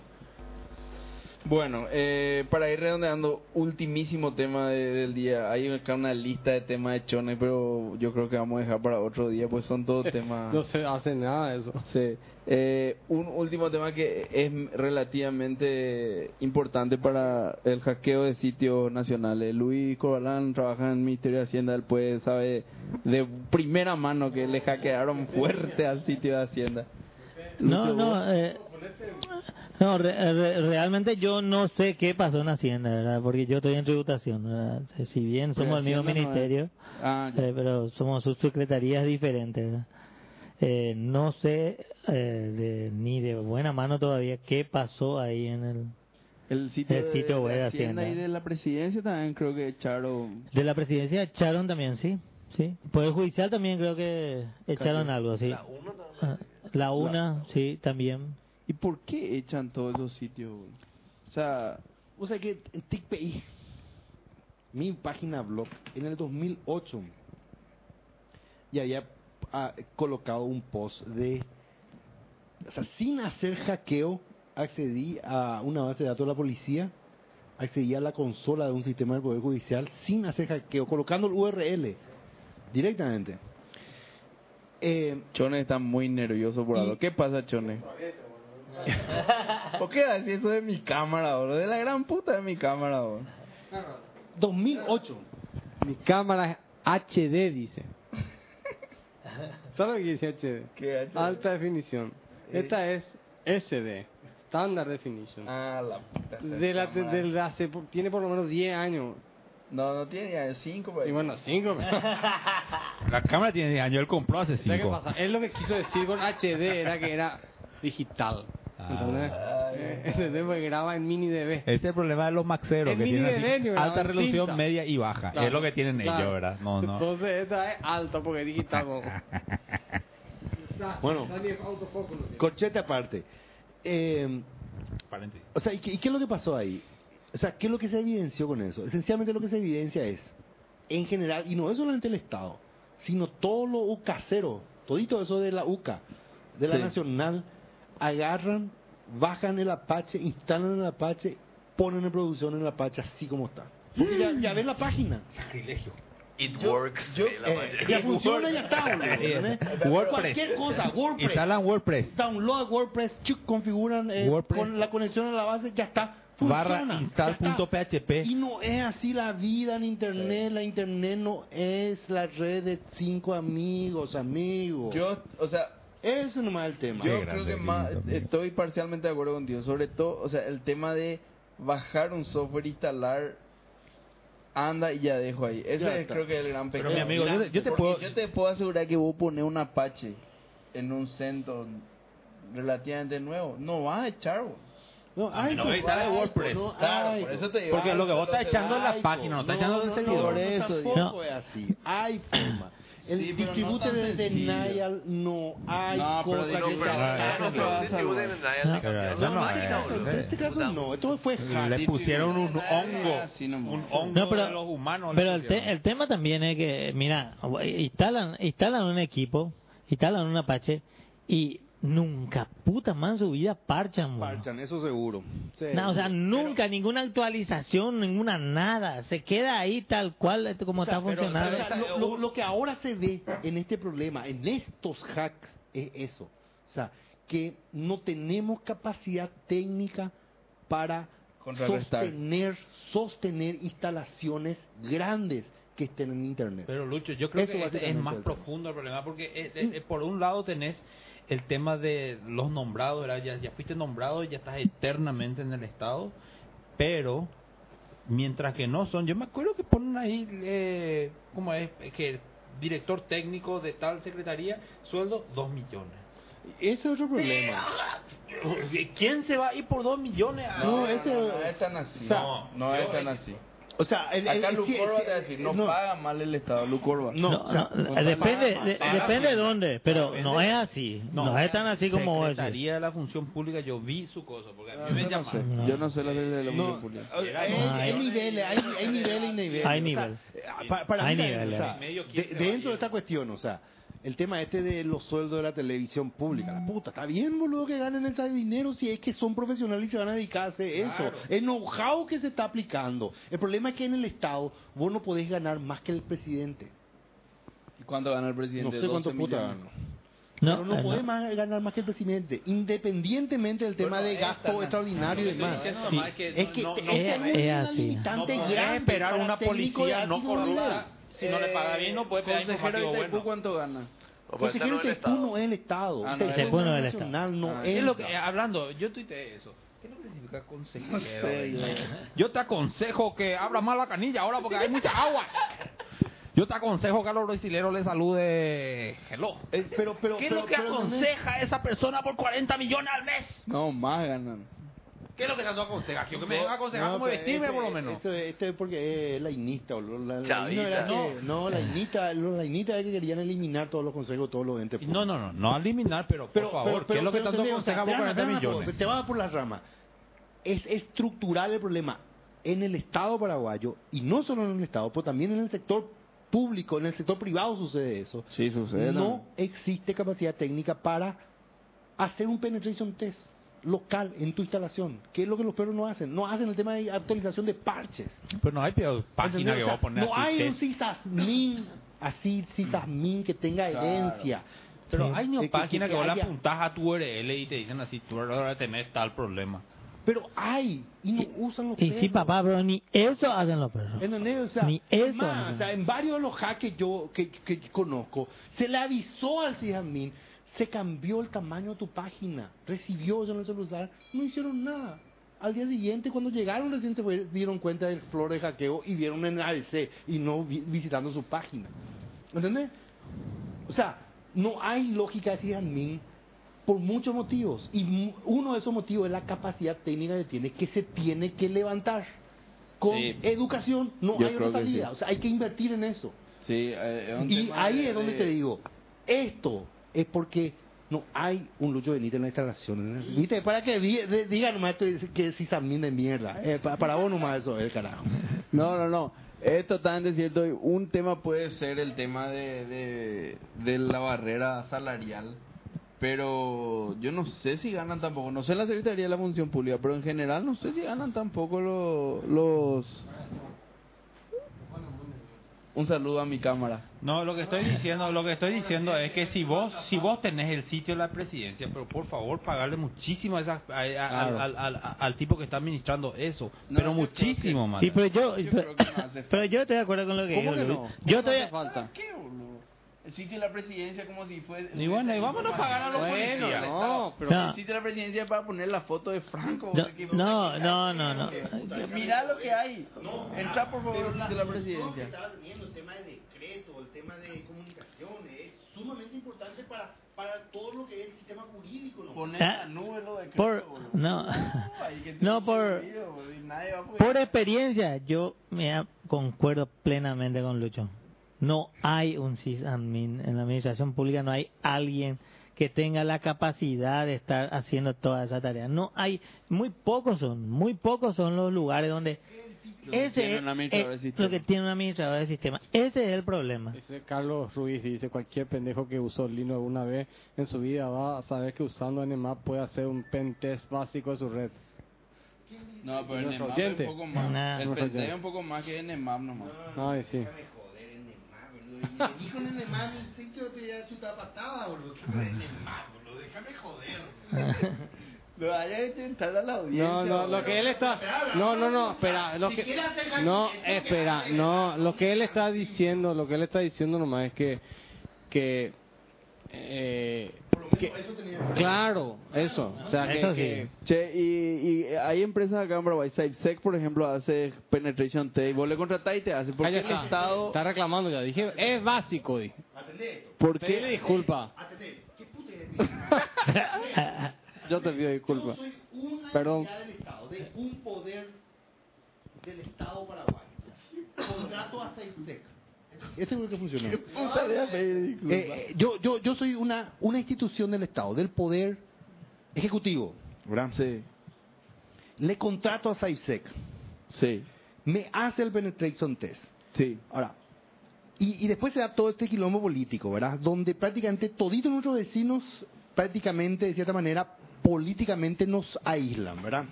Bueno, eh, para ir redondeando, ultimísimo tema de- del día. Hay acá una lista de temas de chones, pero yo creo que vamos a dejar para otro día, pues son todos *laughs* temas. No se hace nada de eso. Sí. Eh, un último tema que es relativamente importante para el hackeo de sitios nacionales. Luis Corbalán trabaja en el Ministerio de Hacienda, él puede, sabe de primera mano que le hackearon fuerte al sitio de Hacienda. No, Lucho, no, eh, no re- re- realmente yo no sé qué pasó en Hacienda, ¿verdad? Porque yo estoy en tributación, ¿verdad? Si bien Pero somos el mismo no ministerio, Ah, eh, pero somos subsecretarías diferentes, ¿verdad? Eh, no sé eh, de- ni de buena mano todavía qué pasó ahí en el... el sitio, el de- sitio de, web de Hacienda y Hacienda. de la presidencia también creo que echaron. De la presidencia echaron también, sí. sí. Poder judicial también creo que echaron algo, sí. La uno también. Ah, La una, sí, también. ¿Y por qué echan todos esos sitios? O sea, O sea que en TICPI, mi página blog, en el 2008, y había ah, colocado un post de, o sea, sin hacer hackeo, accedí a una base de datos de la policía, accedí a la consola de un sistema del Poder Judicial sin hacer hackeo, colocando el URL directamente. Eh, Chone está muy nervioso por algo. ¿Qué pasa, Chone? ¿Por qué decir eso de mi cámara, bro? De la gran puta de mi cámara, bro. 2008. Mi cámara es HD, dice. *laughs* ¿Sabes lo que dice HD? ¿Qué HD? Alta definición. Esta es SD, Standard Definition. Ah, la puta. esa de la, cámara. de la- hace- tiene por lo menos 10 años. No, no tiene ya 5, Y bueno, 5. *laughs* La cámara tiene 10 años, él compró hace ¿Sabes qué 5. pasa? Él lo que quiso decir con HD era que era digital. ¿Entendés? Eh, *laughs* ¿Entendés? Porque graba en mini DB. Ese es el problema de los maxeros, El que mini tienen alta resolución, Cinta. media y baja. Claro, es lo que tienen claro. ellos, ¿verdad? No, no. Entonces esta es alta porque es digital. *laughs* Bueno. Está ni autofocus lo tiene. Corchete aparte. Eh, o sea, ¿y qué, y qué es lo que pasó ahí? O sea, ¿qué es lo que se evidenció con eso? Esencialmente lo que se evidencia es, en general, y no es solamente el Estado, sino todo lo UCACero, todito eso de la UCA, de la Sí. Nacional, agarran, bajan el Apache, instalan el Apache, ponen en producción el Apache así como está. Porque ya, ya ven la página. Sacrilegio. It works. yo- eh, Eh, ya funciona, ya está. *laughs* WordPress. Cualquier cosa, WordPress. Instalan WordPress. Download WordPress, chuc, configuran eh, WordPress. con la conexión a la base, ya está. Barra Funciona, install.php. Y no es así la vida en Internet. La Internet no es la red de cinco amigos, amigos. Yo, o sea, Ese nomás es el tema. yo creo que más, estoy parcialmente de acuerdo contigo. Sobre todo, o sea, el tema de bajar un software, instalar anda y ya dejo ahí. Ese Ya es, está. creo que es el gran Pero, pecado. mi amigo, yo te- yo te Porque puedo- yo te puedo asegurar que vos pones un Apache en un centro relativamente nuevo, no vas a echar, vos. No, hay no cómo, está de WordPress. cómo, Claro, hay por eso te digo. Porque lo que vos estás echando es la página, no estás echando no, servidor. No, eso, tampoco digo. es así. Hay forma. El Sí, no distribute tan de sencillo. denial no hay No, pero cosa que pero- Ah, eso no, pero No, pero eso la no es, boludo. En este caso no, esto fue hack. Le pusieron un hongo, nomás. un hongo No, pero, de los humanos. pero el, te- el tema también es que, mira, instalan, instalan un equipo, instalan un Apache y nunca, puta man, su vida parchan. Parchan, eso seguro. Sí. No, o sea, nunca, ninguna actualización, ninguna nada. Se queda ahí tal cual este, como O sea, está pero, funcionando. o sea, lo, lo- lo que ahora se ve en este problema, en estos hacks, es eso. O sea, que no tenemos capacidad técnica para sostener, sostener instalaciones grandes que estén en Internet. Pero Lucho, yo creo Eso que es más profundo el problema porque eh, eh, eh, por un lado tenés el tema de los nombrados, ¿verdad? Ya, ya fuiste nombrado y ya estás eternamente en el Estado, pero mientras que no son, yo me acuerdo que ponen ahí, eh, ¿cómo es? Que director técnico de tal secretaría, sueldo 2 millones. Ese es otro problema. ¿Quién se va a ir por 2 millones? a- No, ese- no, no es tan así. o sea, no, no es tan así. O sea, el, el- Acá el- Lucorba sí, te va a decir, no, no, paga mal el Estado, Lucorba. No, No, o sea, no, paga depende, de, paga depende de dónde, pero Depende. no es así, no, es tan así como. Secretaría de la Función Pública, yo vi su cosa, porque a mí No, me yo no sé, llamaron. No. yo no sé la de la función pública. hay, No, hay hay- niveles, hay, hay niveles y niveles. Hay O sea, nivel. pa- para Hay mí, niveles. dentro de esta cuestión, o sea, el tema este de los sueldos de la televisión pública, la puta, está bien, boludo, que ganen ese dinero si es que son profesionales y se van a dedicar a hacer eso. Claro. El know-how que se está aplicando. El problema es que en el Estado vos no podés ganar más que el presidente. ¿Y ¿Cuánto gana el presidente? No sé cuánto 12 puta gana. No, Pero no eh, podés no. más ganar más que el presidente, independientemente del tema Bueno, de gasto extraordinario y demás. nomás es que Es no- este es una es así. limitante grande esperar una policía no corrupta. Si no le paga bien, no puede pedir Consejero de Itaipú, bueno. ¿cuánto gana? O puede Consejero el Itaipú Estado. no es el Estado. Ah, no, Itaipú Itaipú no es el nacional, no Ah, es Es lo que, Estado. hablando, yo tuiteé eso. ¿Qué es lo que significa consejero? No sé, yo- te aconsejo que abra más la canilla ahora porque hay mucha agua. Yo te aconsejo que a los brasileros le salude hello. Eh, pero, pero, ¿Qué es pero- lo que pero- aconseja esa persona por 40 millones al mes? No, más ganan. ¿Qué es lo que tanto aconseja? Quiero que me venga a aconsejar No, cómo pero vestirme este- por lo menos. Este, este es porque es la INITA. boludo. La, la era No. que- no, la INITA, los la INITA es que querían eliminar todos los consejos, todos los entes No, no, no, no eliminar, pero por Pero, favor, pero- ¿qué pero- es lo que tanto entendés, o sea, aconseja por espérame, 40 espérame, millones? Te vas por las ramas. Es estructural el problema en el Estado paraguayo, y no solo en el Estado, pero también en el sector público, en el sector privado sucede eso. Sí, sucede. No existe capacidad técnica para hacer un penetration test local en tu instalación. ¿Qué es lo que los perros no hacen? No hacen el tema de actualización de parches. Pero no hay peor página ¿Entendés? que O va a poner no hay un test. sysasmin así, sysasmin que tenga Claro. herencia. Pero Sí. hay una Que- que- página que, que vos le haya- apuntás a tu URL y te dicen así, tú ahora tenés tal problema. Pero hay, y no usan los Y perros. sí, papá, pero ni eso hacen los perros. ¿Entendés? O sea, Ni eso más, o sea, en varios de los hacks que yo que, que conozco, se le avisó al sysadmin, se cambió el tamaño de tu página, recibió eso en el celular, no hicieron nada. Al día siguiente, cuando llegaron, recién se fue- dieron cuenta del flor de hackeo y vieron en ABC y no vi- visitando su página. ¿Entendés? O sea, no hay lógica de sysadmin por muchos motivos. Y uno de esos motivos es la capacidad técnica que tiene, que se tiene que levantar. Con Sí. educación no Yo hay otra salida. sí. O sea, hay que invertir en eso. Sí, eh, Y ahí es donde de- te digo, esto es porque no hay un Lucho Benítez en la instalación. ¿Viste? Para que digan nomás esto que si también de mierda. Eh, pa- para vos nomás eso es, carajo. *laughs* No, no, no. Es totalmente cierto. Un tema puede ser el tema de, de, de la barrera salarial. Pero yo no sé si ganan tampoco. No sé en la Secretaría de la Función Pública, pero en general no sé si ganan tampoco lo- los... Un saludo a mi cámara. No, lo que estoy diciendo, lo que estoy diciendo es que si vos, si vos tenés el sitio de la presidencia, pero por favor pagarle muchísimo a esa- a- a- Claro. al, al- al- al tipo que está administrando eso, No, pero muchísimo más. Sí, pero yo, Yo pero, creo que no hace falta. pero yo estoy de acuerdo con lo que ¿Cómo que no? Yo ¿Cómo estoy, hace falta? El sitio de la presidencia como si fuese... Y bueno, y vámonos a pagar a los Bueno, policías. no, pero No. El sitio de la presidencia es para poner la foto de Franco. No, que- no, no, no, no. Mirá lo que hay. Entra por favor de la presidencia. estaba teniendo, el tema de decreto, el tema de comunicaciones, es sumamente importante para, para todo lo que es el sistema jurídico. ¿no? Poner Ah, nube lo de Por, no, no por, por experiencia, yo me concuerdo plenamente con Lucho. No hay un sysadmin en la administración pública, no hay alguien que tenga la capacidad de estar haciendo toda esa tarea. No hay, muy pocos son, muy pocos son los lugares donde ese es eh, sistema. lo que tiene un administrador de sistema. Ese es el problema. Dice Carlos Ruiz, dice cualquier pendejo que usó Linux alguna vez en su vida va a saber que usando Nmap puede hacer un pen test básico de su red. No, pero Nmap es un poco más. Nah. El penteo es un poco más que Nmap nomás. Ay, sí. Déjame joder en Neymar, boludo. Y me dijo en Neymar, mi sé que te iba a chutar patada, boludo. ¿Qué en Neymar, boludo? Déjame joder. Lo vaya a intentar a la audiencia. No, no, lo que él está... No, no, no, espera. Lo que... No, espera, no. Lo que él está diciendo, lo que él está diciendo nomás es que... que eh, que- claro, eso. O sea, que, Eso sí. que- Che, y, y hay empresas acá en Paraguay, SafeSec, por ejemplo, hace penetration test, y vos le contratás y te hace. ¿Por qué ya el está. Estado, Está reclamando ya. Dije, es básico. Dije. Atendé esto. por Pedile qué, disculpa. Atendé. ¿Qué puta Yo te pido disculpas. Yo soy una Perdón. del Estado, de un poder del Estado paraguayo. Contrato a SAISEC. Este es lo que funciona. puta le voy a pedir disculpas? Eh, eh, yo, yo, yo soy una, una institución del Estado, del poder ejecutivo. ¿verdad? Sí, Le contrato a SAISEC. sí, Me hace el penetration test. sí. Ahora, y, y después se da todo este quilombo político, ¿verdad? Donde prácticamente toditos nuestros vecinos, prácticamente, de cierta manera, políticamente nos aíslan, ¿verdad?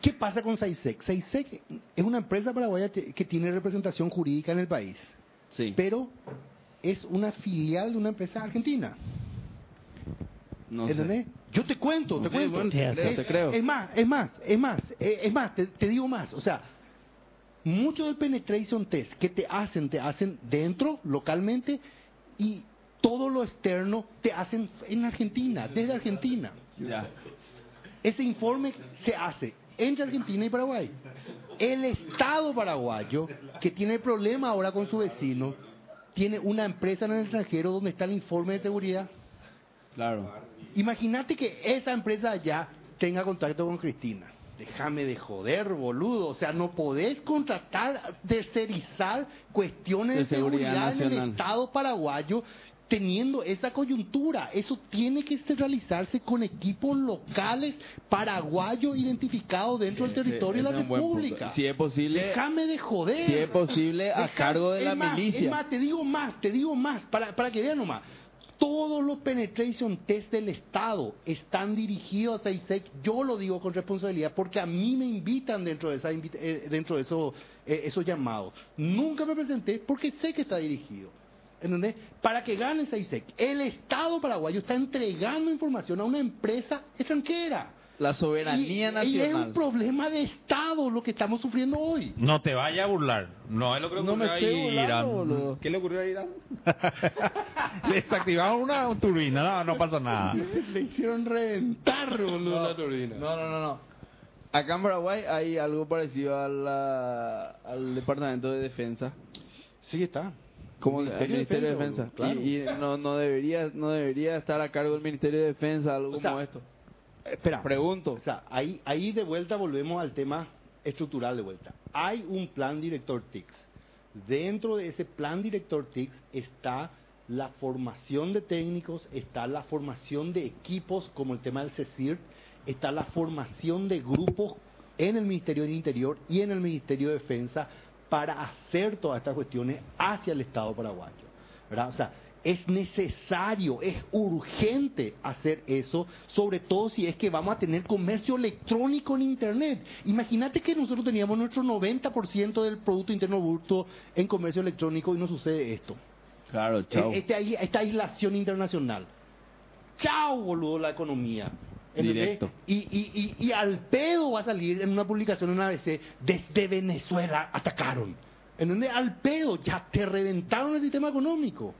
¿Qué pasa con SAISEC? SAISEC es una empresa paraguaya que tiene representación jurídica en el país, Sí. pero es una filial de una empresa argentina. No sé. ¿Entendés? Yo te cuento, te cuento. bueno, te creo, es, te creo. es más, es más, es más, eh, es más, te, te digo más. O sea, mucho del penetration test que te hacen, te hacen dentro, localmente, y todo lo externo te hacen en Argentina, desde Argentina. Ya. Ese informe se hace entre Argentina y Paraguay. El Estado paraguayo, que tiene problema ahora con su vecino, tiene una empresa en el extranjero donde está el informe de seguridad. Claro. Imagínate que esa empresa allá tenga contacto con Cristina. Déjame de joder, boludo. O sea, no podés contratar, tercerizar cuestiones de, De seguridad en el. Estado paraguayo teniendo esa coyuntura. Eso tiene que se- realizarse con equipos locales paraguayos identificados dentro del territorio de la. República. Si es posible, Déjame de joder. si es posible, a Deja- cargo de la más, milicia. Es más, te digo más, te digo más, para, para que vean nomás. Todos los penetration test del Estado están dirigidos a ISEC. Yo lo digo con responsabilidad porque a mí me invitan dentro de, esa eh, dentro de eso, eh, esos llamados. Nunca me presenté porque sé que está dirigido. ¿Entendés? Para que gane esa ISEC. El Estado paraguayo está entregando información a una empresa extranjera. La soberanía Y- Y es nacional. un problema de Estado lo que estamos sufriendo hoy. No te vaya a burlar. No es lo que No ocurrió a Irán. boludo. ¿Qué le ocurrió a Irán? *laughs* le desactivaron una turbina. No, no pasó nada. Le hicieron reventar, boludo, la turbina. No, no, no, no. Acá en Paraguay hay algo parecido a la- al Departamento de Defensa. Sí, está. Como el Ministerio de de Defensa. Defensa, claro. Y, y no, no, debería, no debería estar a cargo del Ministerio de Defensa algo O sea, como esto. Espera. Pregunto. O sea, ahí, ahí de vuelta volvemos al tema estructural de vuelta. Hay un plan director TICS. Dentro de ese plan director TICS está la formación de técnicos, está la formación de equipos como el tema del CECIR, está la formación de grupos en el Ministerio del Interior y en el Ministerio de Defensa para hacer todas estas cuestiones hacia el Estado paraguayo. ¿verdad? O sea, es necesario, es urgente hacer eso, sobre todo si es que vamos a tener comercio electrónico en Internet. Imagínate que nosotros teníamos nuestro 90% del Producto Interno Bruto en comercio electrónico y no sucede esto. Claro, chao. Eh, este esta aislación internacional. Chao, boludo, la economía. Directo. Y, y, y, y al pedo va a salir en una publicación en ABC, desde Venezuela atacaron. ¿Entendés? Al pedo, ya te reventaron el sistema económico.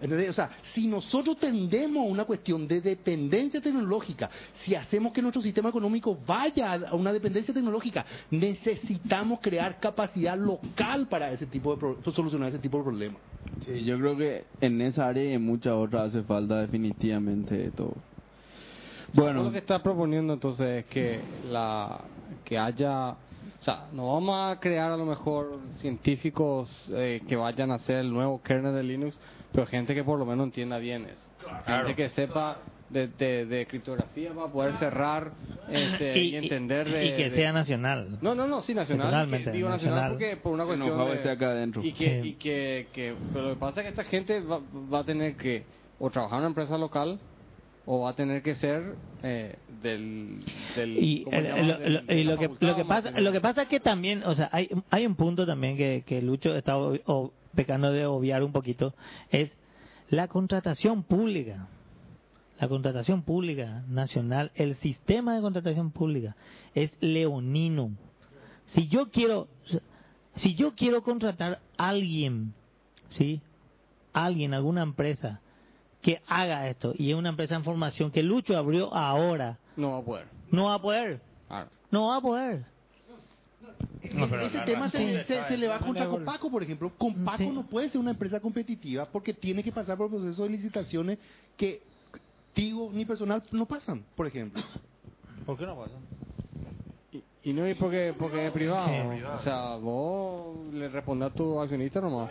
¿Entendés? O sea, si nosotros tendemos a una cuestión de dependencia tecnológica, si hacemos que nuestro sistema económico vaya a una dependencia tecnológica, necesitamos crear capacidad local para ese tipo de pro- solucionar ese tipo de problemas. Sí, yo creo que en esa área y en muchas otras hace falta definitivamente todo. Bueno, lo que está proponiendo entonces es que la que haya, o sea, no vamos a crear a lo mejor científicos eh, que vayan a hacer el nuevo kernel de Linux, pero gente que por lo menos entienda bien eso, gente que sepa de, de, de criptografía para poder cerrar este, y, entender de, y que de- sea nacional. no, no, no, sí, nacional. Que- digo nacional, nacional. porque por una cuestión enojado de- esté acá adentro. Y que, Sí. y que, que- pero lo que pasa es que esta gente va, va a tener que o trabajar en una empresa local o va a tener que ser eh, del, del y, lo, Del- y que lo que pasa lo que pasa es que también o sea hay hay un punto también que, que Lucho está o- o- pecando de obviar un poquito es la contratación pública. La contratación pública nacional el sistema de contratación pública es leonino. Si yo quiero si yo quiero contratar a alguien sí alguien alguna empresa que haga esto y es una empresa en formación que Lucho abrió ahora No va a poder. no va a poder Ah, no va a poder. No, pero ese tema se, se- le va contra Copaco, por ejemplo. Copaco Sí. no puede ser una empresa competitiva porque tiene que pasar por procesos de licitaciones que Tigo ni personal no pasan, por ejemplo. ¿Por qué no pasa? Y, y no es porque, porque es privado. Sí. O sea, vos le respondes a tu accionista nomás.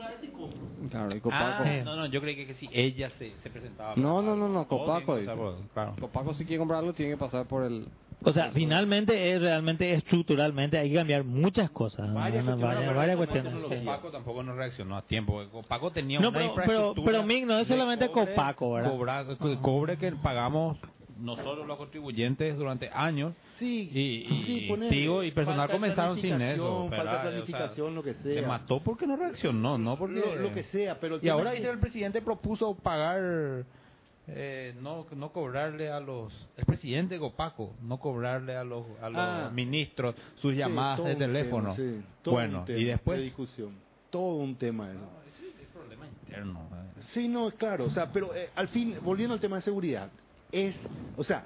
Comprar este y compro. Claro, y Copaco. Ah, no, no, yo creí que, que sí, ella se, se presentaba. No, no, no, no, Copaco dice. claro. Copaco si quiere comprarlo tiene que pasar por el... O sea, finalmente es realmente estructuralmente hay que cambiar muchas cosas, Varias ¿no? cuestiones, varias, pero varias cuestiones. Copaco tampoco no reaccionó a tiempo. Copaco tenía No, una pero- pero- infraestructura pero, Mick, no es solamente Copaco, ¿verdad? cobra- cobre que pagamos nosotros los contribuyentes durante años Sí, y, y, sí, y poner Tigo y personal de comenzaron sin eso. Falta de O sea, planificación, lo que Se sea. mató porque no reaccionó, no porque... Lo, lo que sea, pero Y ahora es que- dice el presidente propuso pagar, eh, no no cobrarle a los, el presidente Gopaco, no cobrarle a los, a los Ah. ministros sus llamadas de teléfono. tema, sí, todo bueno, un tema y de después... discusión. Todo un tema eso. Es problema interno. eh. Sí, no, es claro, o sea, pero eh, al fin, volviendo al tema de seguridad, es, o sea,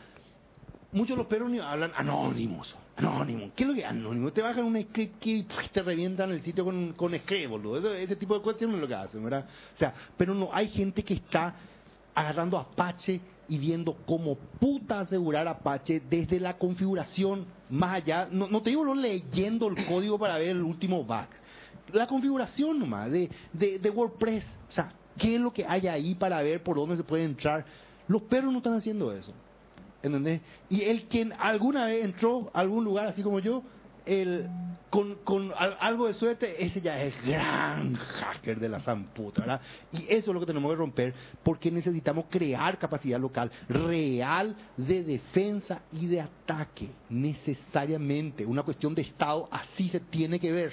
muchos los ni- hablan anónimos, anónimos. ¿Qué es lo que es anónimo? Te bajan un script que te revientan el sitio con, con boludo. Ese tipo de cuestiones es lo que hacen, ¿verdad? O sea, pero no, hay gente que está agarrando Apache y viendo cómo puta asegurar Apache desde la configuración más allá, no, no te digo no leyendo el código para ver el último bug, la configuración nomás de, de, de WordPress, o sea, qué es lo que hay ahí para ver por dónde se puede entrar. Los perros no están haciendo eso, ¿entendés? Y el quien alguna vez entró a algún lugar así como yo, el, con, con al- algo de suerte, ese ya es gran hacker de la zamputa, ¿verdad? Y eso es lo que tenemos que romper, porque necesitamos crear capacidad local real de defensa y de ataque, necesariamente. Una cuestión de Estado, así se tiene que ver.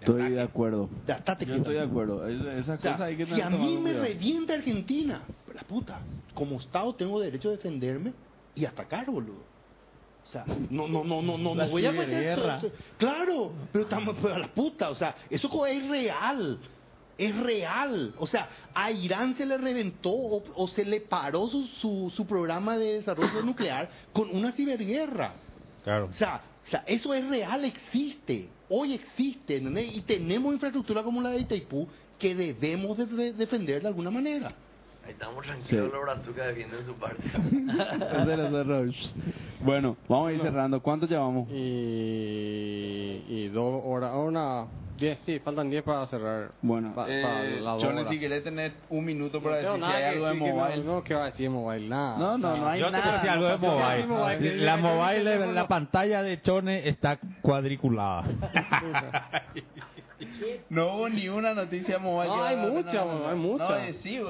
Estoy de acuerdo. Yo estoy de acuerdo. Es- Esas O sea, hay que si a mí me cuidado. revienta Argentina, la puta, como Estado tengo derecho a defenderme y atacar, boludo. O sea, no, no, no, no, no, La no voy a hacer ciberguerra. Claro, pero estamos pero a la puta, o sea, eso es real. Es real. O sea, a Irán se le reventó o, o se le paró su, su, su programa de desarrollo nuclear con una ciberguerra. Claro. O sea, o sea, eso es real, existe. Hoy existe, ¿entendés? Y tenemos infraestructura como la de Itaipú que debemos de- de defender de alguna manera. Ahí estamos tranquilos, Sí. los brazucas defienden su parte. *laughs* Bueno, vamos a ir cerrando. ¿Cuánto llevamos? Y, y dos horas, una, diez, sí, faltan diez para cerrar. Bueno, Pa- eh, pa Johnny, si querés tener un minuto para No decir si hay algo de no- mobile. No, que va a decir de mobile, nada. No, no, no hay Yo nada. quiero decir algo de no mobile. La mobile, la pantalla de Chone está cuadriculada. *laughs* No hubo ni una noticia mobile. No, que hay mucha, nombrar. hay mucha. No,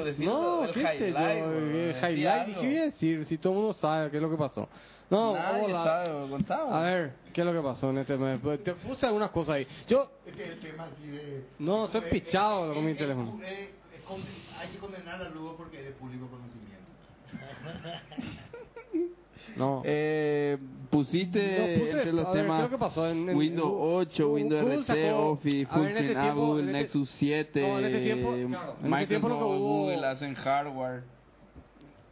decí No, el qué sé yo, decí highlight. ¿qué voy a decir? Si todo el mundo sabe qué es lo que pasó. No, Nadie vamos a- sabe. A ver, ¿qué es lo que pasó en este mes? Pues, Te puse algunas cosas ahí. Yo, no, estoy pichado con mi teléfono. hay que condenar a Lugo porque es de público conocimiento. *laughs* No. Eh, pusiste No, puse- entre los ver, temas ¿qué es lo que pasó? En- en- Windows Google- 8, Windows Google RT, sacó- Office, ver, Full este Screen tiempo- Apple, este- Nexus 7, No, en este tiempo, claro, en este Microsoft, tiempo lo que hubo- Google hacen hardware.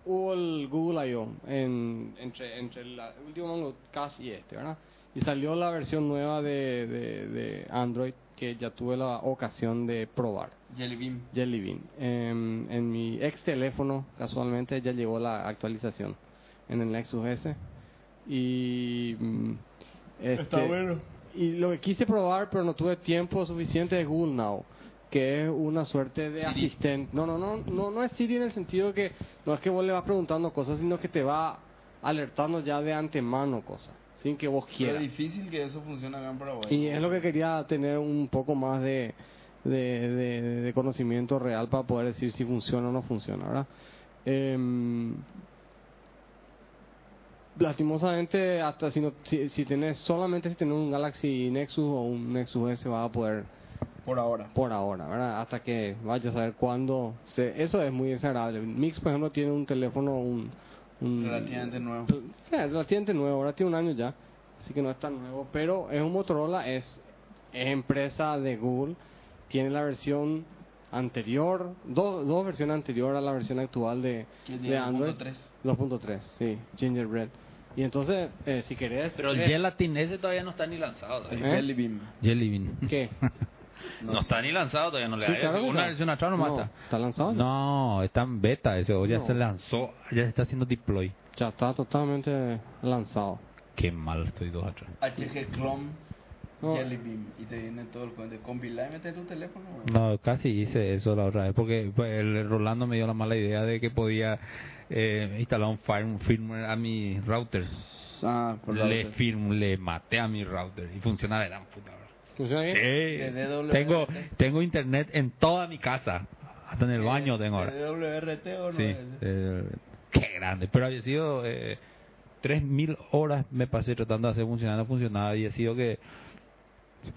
Hubo el Google I.O. En, entre, entre el último Mango Cast y este, ¿verdad? Y salió la versión nueva de, de, de Android que ya tuve la ocasión de probar. Jelly Bean. Jelly Bean. En, en mi ex teléfono, casualmente, ya llegó la actualización en el Nexus S. Y. mm, este, Y lo que quise probar, pero no tuve tiempo suficiente, es Google Now. Que es una suerte de asistente. No, no, no, no, no es Siri en el sentido que no es que vos le vas preguntando cosas, sino que te va alertando ya de antemano cosas, sin que vos Es quieras. difícil que eso funcione acá en Paraguay. Y es lo que quería tener un poco más de, de, de- de conocimiento real para poder decir si funciona o no funciona, ¿verdad? Em, lastimosamente, hasta si, no, si, si tenés, solamente si tenés un Galaxy Nexus o un Nexus S vas a poder Por ahora. por ahora, ¿verdad? Hasta que vayas a ver cuándo. se- eso es muy desagradable. Mix, por ejemplo, tiene un teléfono, un. un Relativamente nuevo. eh, relativamente nuevo, ahora tiene un año ya, así que no es tan nuevo, pero es un Motorola, es, es empresa de Google, tiene la versión anterior, dos, dos versiones anterior a la versión actual de, de Android. 2.3. 2.3, sí, Gingerbread. Y entonces, eh, si querés... Pero el eh, Gelatin ese todavía no está ni lanzado. El. ¿Eh? Jelly Bean. Jelly Bean. ¿Qué? *laughs* No, está ni lanzado todavía, no le Sí, claro que Una versión atrás nomás No, está. ¿Está lanzado? ya? No, está en beta ese, o ya No. se lanzó, ya se está haciendo deploy. Ya está totalmente lanzado. Qué mal estoy dos atrás. HG Chrome. No. Jelly Bean. Y te viene todo el cuento. Compilar y meter tu teléfono. No, casi hice eso la otra vez, porque pues, el Rolando me dio la mala idea de que podía eh, instalar un firm- firmware a mi router. Ah, por la Le firm, le maté a mi router y funciona de gran puta. Bro. ¿Funciona bien? De DWRT. tengo, tengo internet en toda mi casa, hasta en el baño tengo ahora. ¿De WRT o no? Sí, eh, qué grande. Pero había sido eh, 3.000 horas me pasé tratando de hacer funcionar, no funcionaba. Y ha sido que,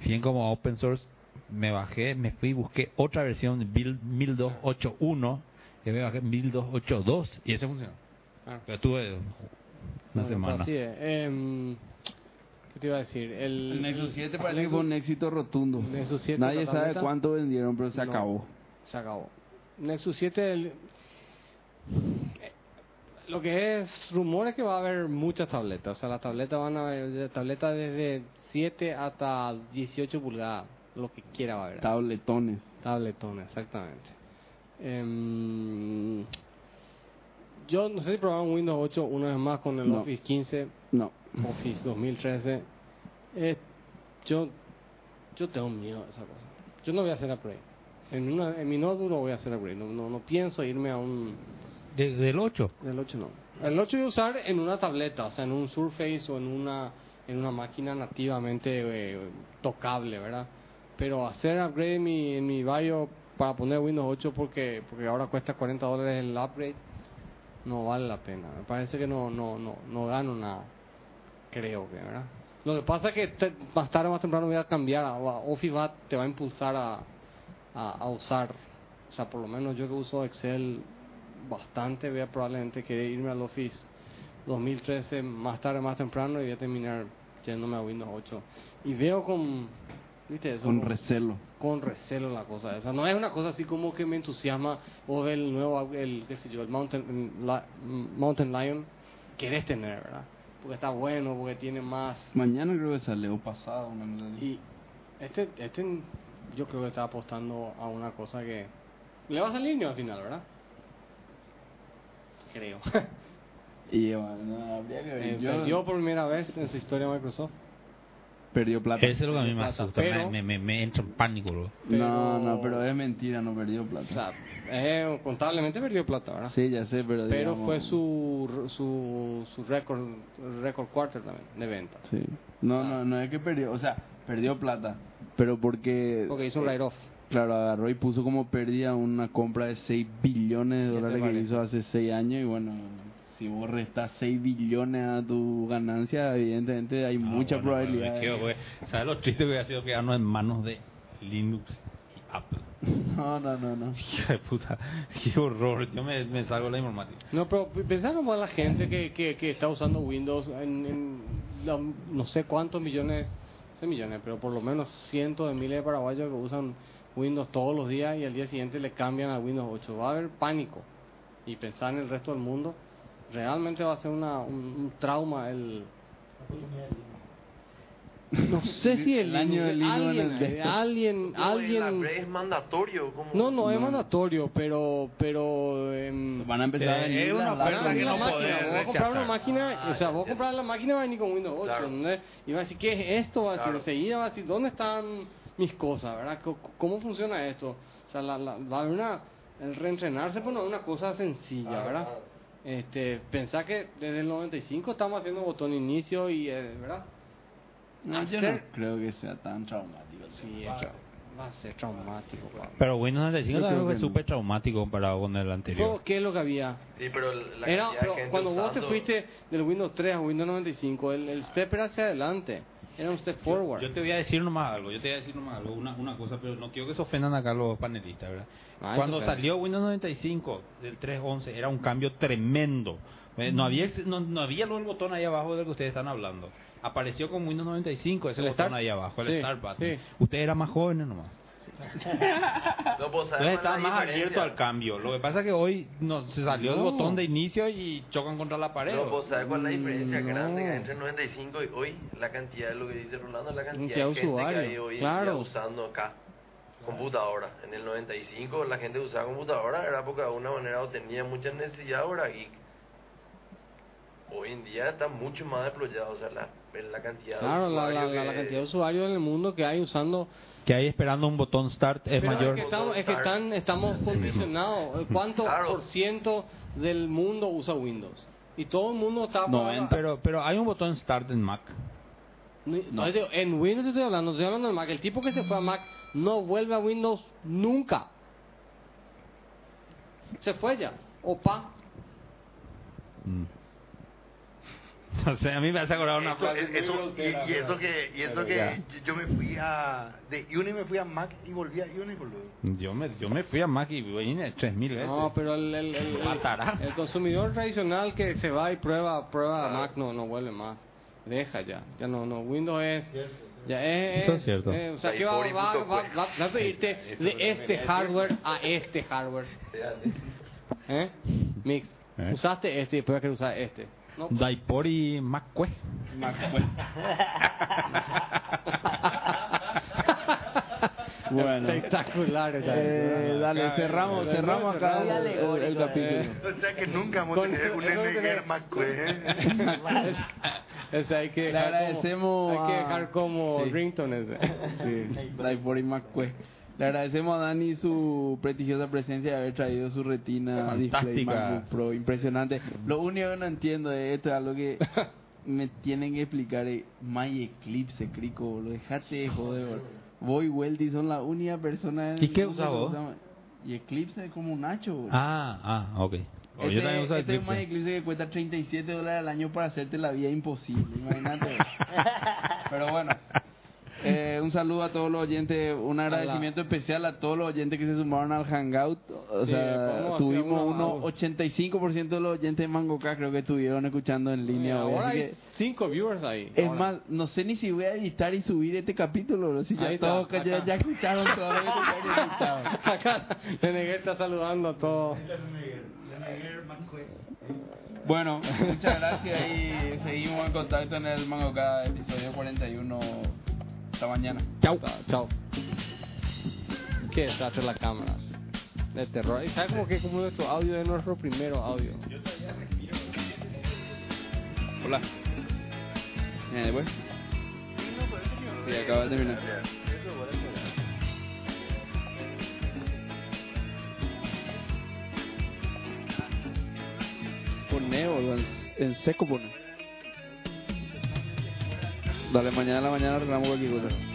bien como open source, me bajé, me fui y busqué otra versión, build 1281, y me bajé 1282, y ese funcionó. Ah. Pero tuve una Bueno, semana. así es. Em, ¿Qué te iba a decir? El, El Nexus 7 parece el que fue un éxito rotundo. Nexus 7 Nadie sabe cuánto vendieron, pero se No. acabó. Se acabó. Nexus 7, el- lo que es rumor es que va a haber muchas tabletas. O sea, las tabletas van a haber tabletas desde 7 hasta 18 pulgadas. Lo que quiera va a haber. Tabletones. Tabletones, exactamente. Em, yo no sé si probaron Windows 8 una vez más con el No. Office 15, No. Office 2013. Eh, yo, yo tengo miedo de esa cosa. Yo no voy a hacer upgrade. En, una, en mi no voy a hacer upgrade. No, no, no pienso irme a un... De- del 8. Del 8 no. El 8 voy a usar en una tableta, o sea, en un Surface o en una en una máquina nativamente eh, tocable, ¿verdad? Pero hacer upgrade en mi, en mi bio para poner Windows 8 porque porque ahora cuesta 40 dólares el upgrade, no vale la pena. Me parece que no no no no gano nada. Creo que, ¿verdad? Lo que pasa es que te- más tarde o más temprano voy a cambiar. a- a- Office va, te va a impulsar a, a, a usar. O sea, por lo menos yo que uso Excel bastante, voy a probablemente querer irme al Office 2013 más tarde, más temprano y voy a terminar yéndome a Windows 8. Y veo con, ¿viste eso? Con recelo. con recelo la cosa esa. No es una cosa así como que me entusiasma o el nuevo, el, qué sé yo, el Mountain, la- Mountain Lion, querés tener, ¿verdad? Porque está bueno, porque tiene más. Mañana creo que sale o pasado. Una así. Y este, este yo creo que está apostando a una cosa que le va a salir al final, ¿verdad? Creo. *laughs* Y bueno, habría que ver. Eh, Yo- perdió por primera vez en su historia Microsoft. Perdió plata. Eso es lo que a mí me Plata, asusta, pero- me, me, me, entra en pánico. bro. No, pero- no, pero es mentira, no perdió plata. O sea, eh, contablemente perdió plata, ¿verdad? sí, ya sé, pero. Pero digamos- fue su su su récord récord quarter también de venta. Sí. No, no, no es que perdió. O sea, perdió plata. Pero porque. Porque hizo un write off. Claro, agarró y puso como pérdida una compra de 6 billones de ¿Qué te dólares que hizo hace 6 años. Y bueno, si vos restas 6 billones a tu ganancia, evidentemente hay Ah, mucha bueno, probabilidad. de-. ¿Sabes lo triste que hubiera sido quedarnos en manos de Linux y Apple? *laughs* No, no, no, no. Hija de puta, *laughs* qué horror. Yo me, me salgo de la informática. No, pero pensar nomás la gente que, que, que está usando Windows en, en la- no sé cuántos millones, no sé millones, pero por lo menos cientos de miles de paraguayos que usan Windows todos los días y al día siguiente le cambian a Windows 8. Va a haber pánico. Y pensar en el resto del mundo, realmente va a ser una, un, un trauma el... No sé *laughs* si el, El año del en alguien, el desktop. alguien, No, en la alguien, es mandatorio. Como... no, no, es mandatorio, pero, pero, em, Van a empezar a Eh, venir es una oferta laptops. que la no máquina, vos a comprar una máquina, Ah, o sea, vos comprar la máquina va a venir con Windows 8, Claro. ¿entendés? Y va a decir, ¿qué es esto? Va a decir, Claro. enseguida va a decir, ¿dónde están mis cosas, verdad? Co- ¿Cómo funciona esto? O sea, la, la- va a haber una, el reentrenarse, pues no es una cosa sencilla, ¿verdad? Este, pensar que desde el 95 estamos haciendo botón inicio y, eh, ¿verdad? No, yo no creo que sea tan traumático. Sí, tra- va a ser traumático, pa. Pero Windows 95 Yo creo también fue súper traumático comparado con el anterior. ¿Qué es lo que había? Sí, pero la Era, de pero gente cuando vos te usando- fuiste del Windows 3 a Windows 95, el, el step era hacia adelante, era un step forward. Yo te voy a decir nomás algo, yo te voy a decir nomás algo, una, una cosa, pero no quiero que se ofendan acá los panelistas, ¿verdad? Ay, Cuando salió Windows 95 del 3.11 era un cambio tremendo. Eh, No había no, no había del botón ahí abajo del que ustedes están hablando. Apareció con Windows 95 ese El botón Start. ahí abajo, el Sí, Start button. sí. Ustedes eran más jóvenes nomás. *laughs* No, pues, ¿sabes Entonces cuál es estaban la más diferencia? abiertos al cambio. Lo que pasa es que hoy no, se salió el No. botón de inicio y chocan contra la pared. No, pues ¿sabes cuál es la diferencia Mm, grande no. hay entre el 95 y hoy? La cantidad de lo que dice Rolando, la cantidad de gente que usuarios, hay hoy claro. usando acá computadora. En el 95 la gente usaba computadora, era porque de alguna manera o tenía mucha necesidad ahora y hoy en día está mucho más deployado, o sea, la, la cantidad Claro, de la, la, usuarios la, la que- cantidad de usuarios en el mundo que hay usando... que hay esperando un botón Start es Pero mayor. Es que, estamos, es que están, estamos condicionados. *laughs* ¿Cuánto Claro. por ciento del mundo usa Windows? Y todo el mundo está... Noventa. Pero, pero hay un botón Start en Mac. No, digo, En Windows estoy hablando, estoy hablando del Mac. El tipo que se fue a Mac no vuelve a Windows nunca. Se fue ya. Opa. Mm. *laughs* O sea, a mí me hace acordar una Eso, frase. eso- y, y eso que, y eso que yo, me fui a. De Uni me fui a Mac y volví a Uni, boludo. Yo me, yo me fui a Mac y vine tres mil veces. No, pero el, el, el, el- Matará. el consumidor tradicional que se va y prueba prueba Mac no no vuelve más. Deja ya. Ya no, no. Windows es. Ya es. Eso es cierto. eh, o sea, que va, va, va, va- va a pedirte de este hardware a este hardware. ¿Eh? Mix. ¿Eh? Usaste este y después vas a querer usar este. No, pues. Daipor y MacQuest. *laughs* Bueno. Espectacular esa Eh, dale, cerramos, cerramos acá el, el- el capítulo. O sea que nunca vamos a Con- tener un NGR que- Mac, ¿eh? *laughs* Ese hay que Le dejar agradecemos como, hay que dejar como Sí. ringtone ese. Sí, *laughs* Daipor y McQuest. Le agradecemos a Dani su prestigiosa presencia de haber traído su retina display Fantástica. MacBook Pro. Impresionante. Lo único que no entiendo de esto es algo que *laughs* me tienen que explicar. Es My Eclipse, Crico. boludo. Dejate de joder. boludo. Vos y Weldy son la única persona en ¿Y qué usa vos? Y Eclipse es como un Nacho. boludo. Ah, ah, ok. Oh, Este, yo también uso este es un Eclipse. My Eclipse que cuesta 37 dólares al año para hacerte la vida imposible. Imagínate. *laughs* Pero bueno. Un saludo a todos los oyentes, un agradecimiento especial a todos los oyentes que se sumaron al Hangout. O Sí, sea, tuvimos unos 85% de los oyentes de Mangoca, creo que estuvieron escuchando en línea. hoy, Ahora hay que- cinco viewers ahí. es Ahora. más, no sé ni si voy a editar y subir este capítulo. o Si ya está, todos ya, escucharon todo lo que. *laughs* Acá, está saludando a todos. Bueno, *laughs* muchas gracias y seguimos en contacto en el Mangoca episodio 41. Hasta mañana. Chau. Chao. ¿Qué detrás de la cámara? De terror. ¿Y sabes como que como nuestro audio es nuestro primero audio? Hola. ¿Viene después? Sí, acaba de terminar. Pone, en seco pone. Dale, mañana a la mañana arreglamos cualquier cosa.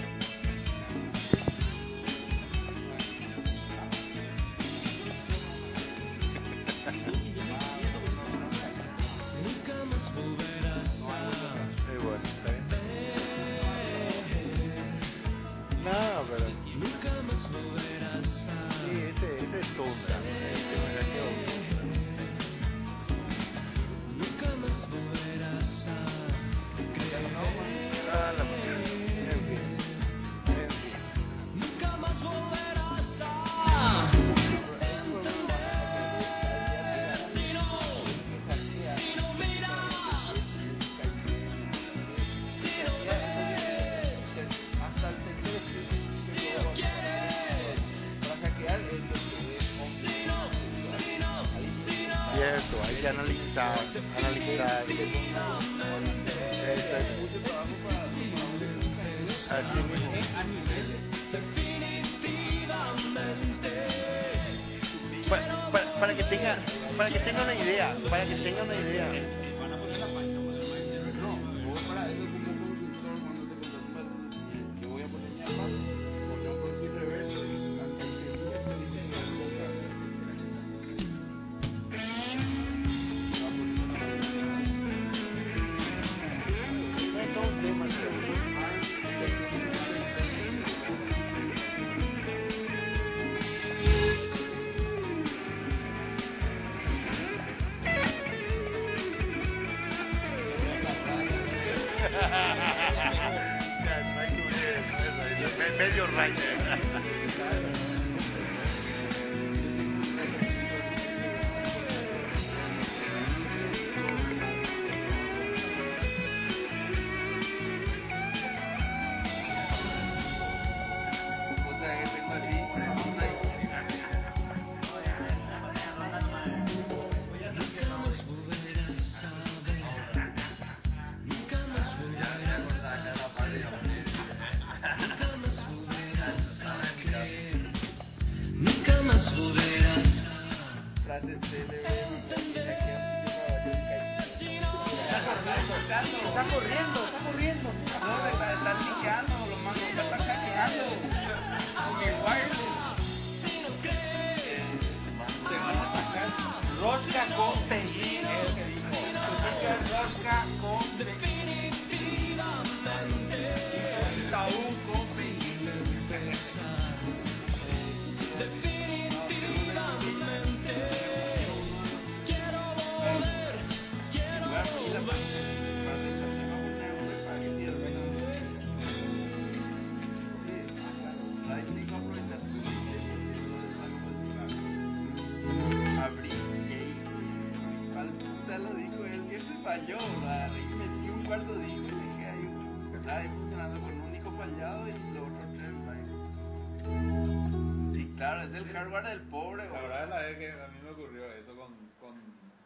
Rosca con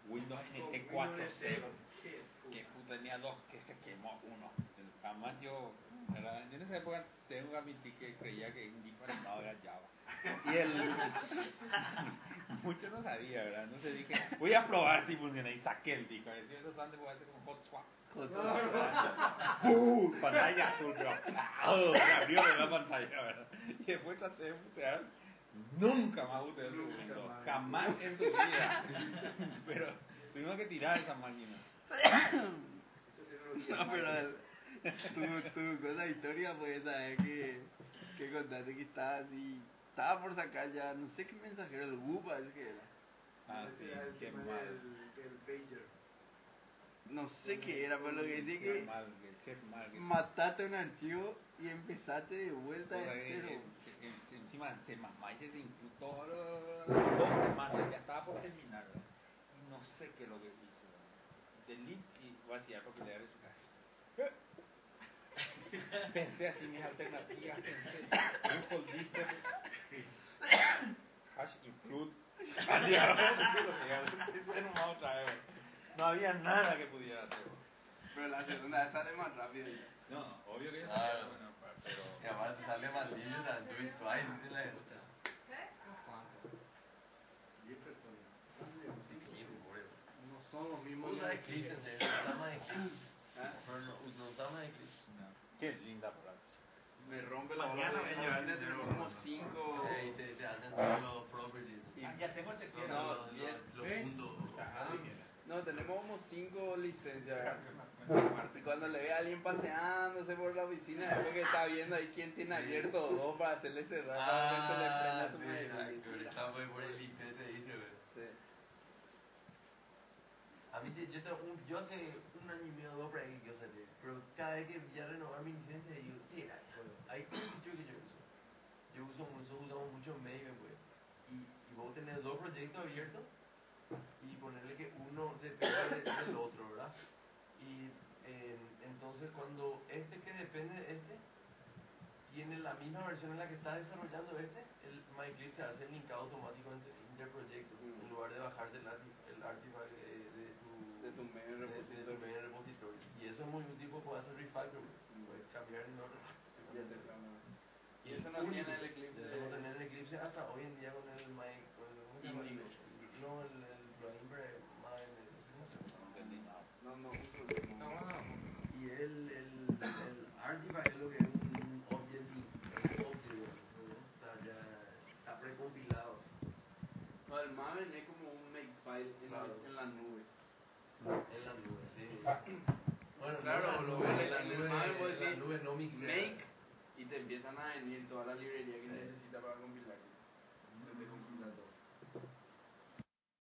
Windows NT 4.0. Que puta, tenía dos que se quemó uno. Jamás yo, ¿verdad? yo en esa época tengo que admitir que creía que un disco armado era Java. Y el. *laughs* Mucho no sabía, ¿verdad? Entonces dije, voy a probar si funciona. Y saqué el disco. Y eso antes voy a hacer como hot swap. *laughs* ¡Pum! Pantalla azul, pero. ¡oh! Se abrió la pantalla, ¿verdad? Y después traté de putear. Nunca más usé el segundo. Jamás en su vida. *laughs* Pero tuvimos que tirar esa máquina. *coughs* No, pero tu, tu cosa historia fue esa vez que, que contaste que estaba así, estaba por sacar ya, no sé qué mensajero, el Whoop parece que era. Ah, sí, qué mal. No sé qué era, pero lo que decía que mataste un archivo y empezaste de vuelta de cero. encima se mamá y se todo dos semanas ya estaba por terminar y no sé qué es lo que ¿verdad? delete y vaciar porque le su casa pensé así mis alternativas pensé Apple dice hash include Pensé nomás otra vez, no había nada que pudiera hacer Pero la segunda vez sale más rápido. no obvio que Claro. bueno, pero Y aparte sale más lindo, do it twice, ¿sí la escucha? No son los mismos. Usa ni- Eclipse, en serio, usamos Eclipse. No usamos Eclipse. qué linda palabra Me rompe la bola de llevar desde como 5. Eh, y te, te hacen todos los properties. Ah, ya tengo Los, chequeo No, los, ¿Eh? puntos. No, tenemos como 5 licencias. Y cuando le ve a alguien paseándose por la oficina, después que está viendo ahí quién tiene abierto dos para hacerle cerrar, para le Ah, a su sí, madre. exacto, está muy por el IP, te dice. Sí. A mí, yo, tengo un, yo hace un año y medio, dos por ahí que yo salí. Pero cada vez que voy a renovar mi licencia, digo. Bueno, hay sitio que yo uso. Yo uso mucho, usamos mucho Maven, güey. Y, y vos tenés dos proyectos abiertos y ponerle que uno depende de- del otro, ¿verdad? Y eh, entonces cuando este que depende de este tiene la misma versión en la que está desarrollando este, el MyClip se hace linkado automático entre, entre proyectos en lugar de bajar del el, el artifact de, de tu, De tu medio de- de repositorio. tu medio repositorio. Y eso es muy útil porque puedes hacer refactor, puedes cambiar el nombre. Y eso no Único. tiene el Eclipse. Eso no tiene el Eclipse hasta hoy en día con el Mac, con el, No. No, no, uso Y el, el, el es lo que es un ¿no? o sea, ya está precompilado. No, el Maven es como un makefile en, Claro. en la nube. En la nube, sí. Bueno, Claro, no, lo en en la el nube, Maven nube no mixeada. make y te empiezan a venir toda la librería que Sí. necesita para compilar. Entonces te compila todo.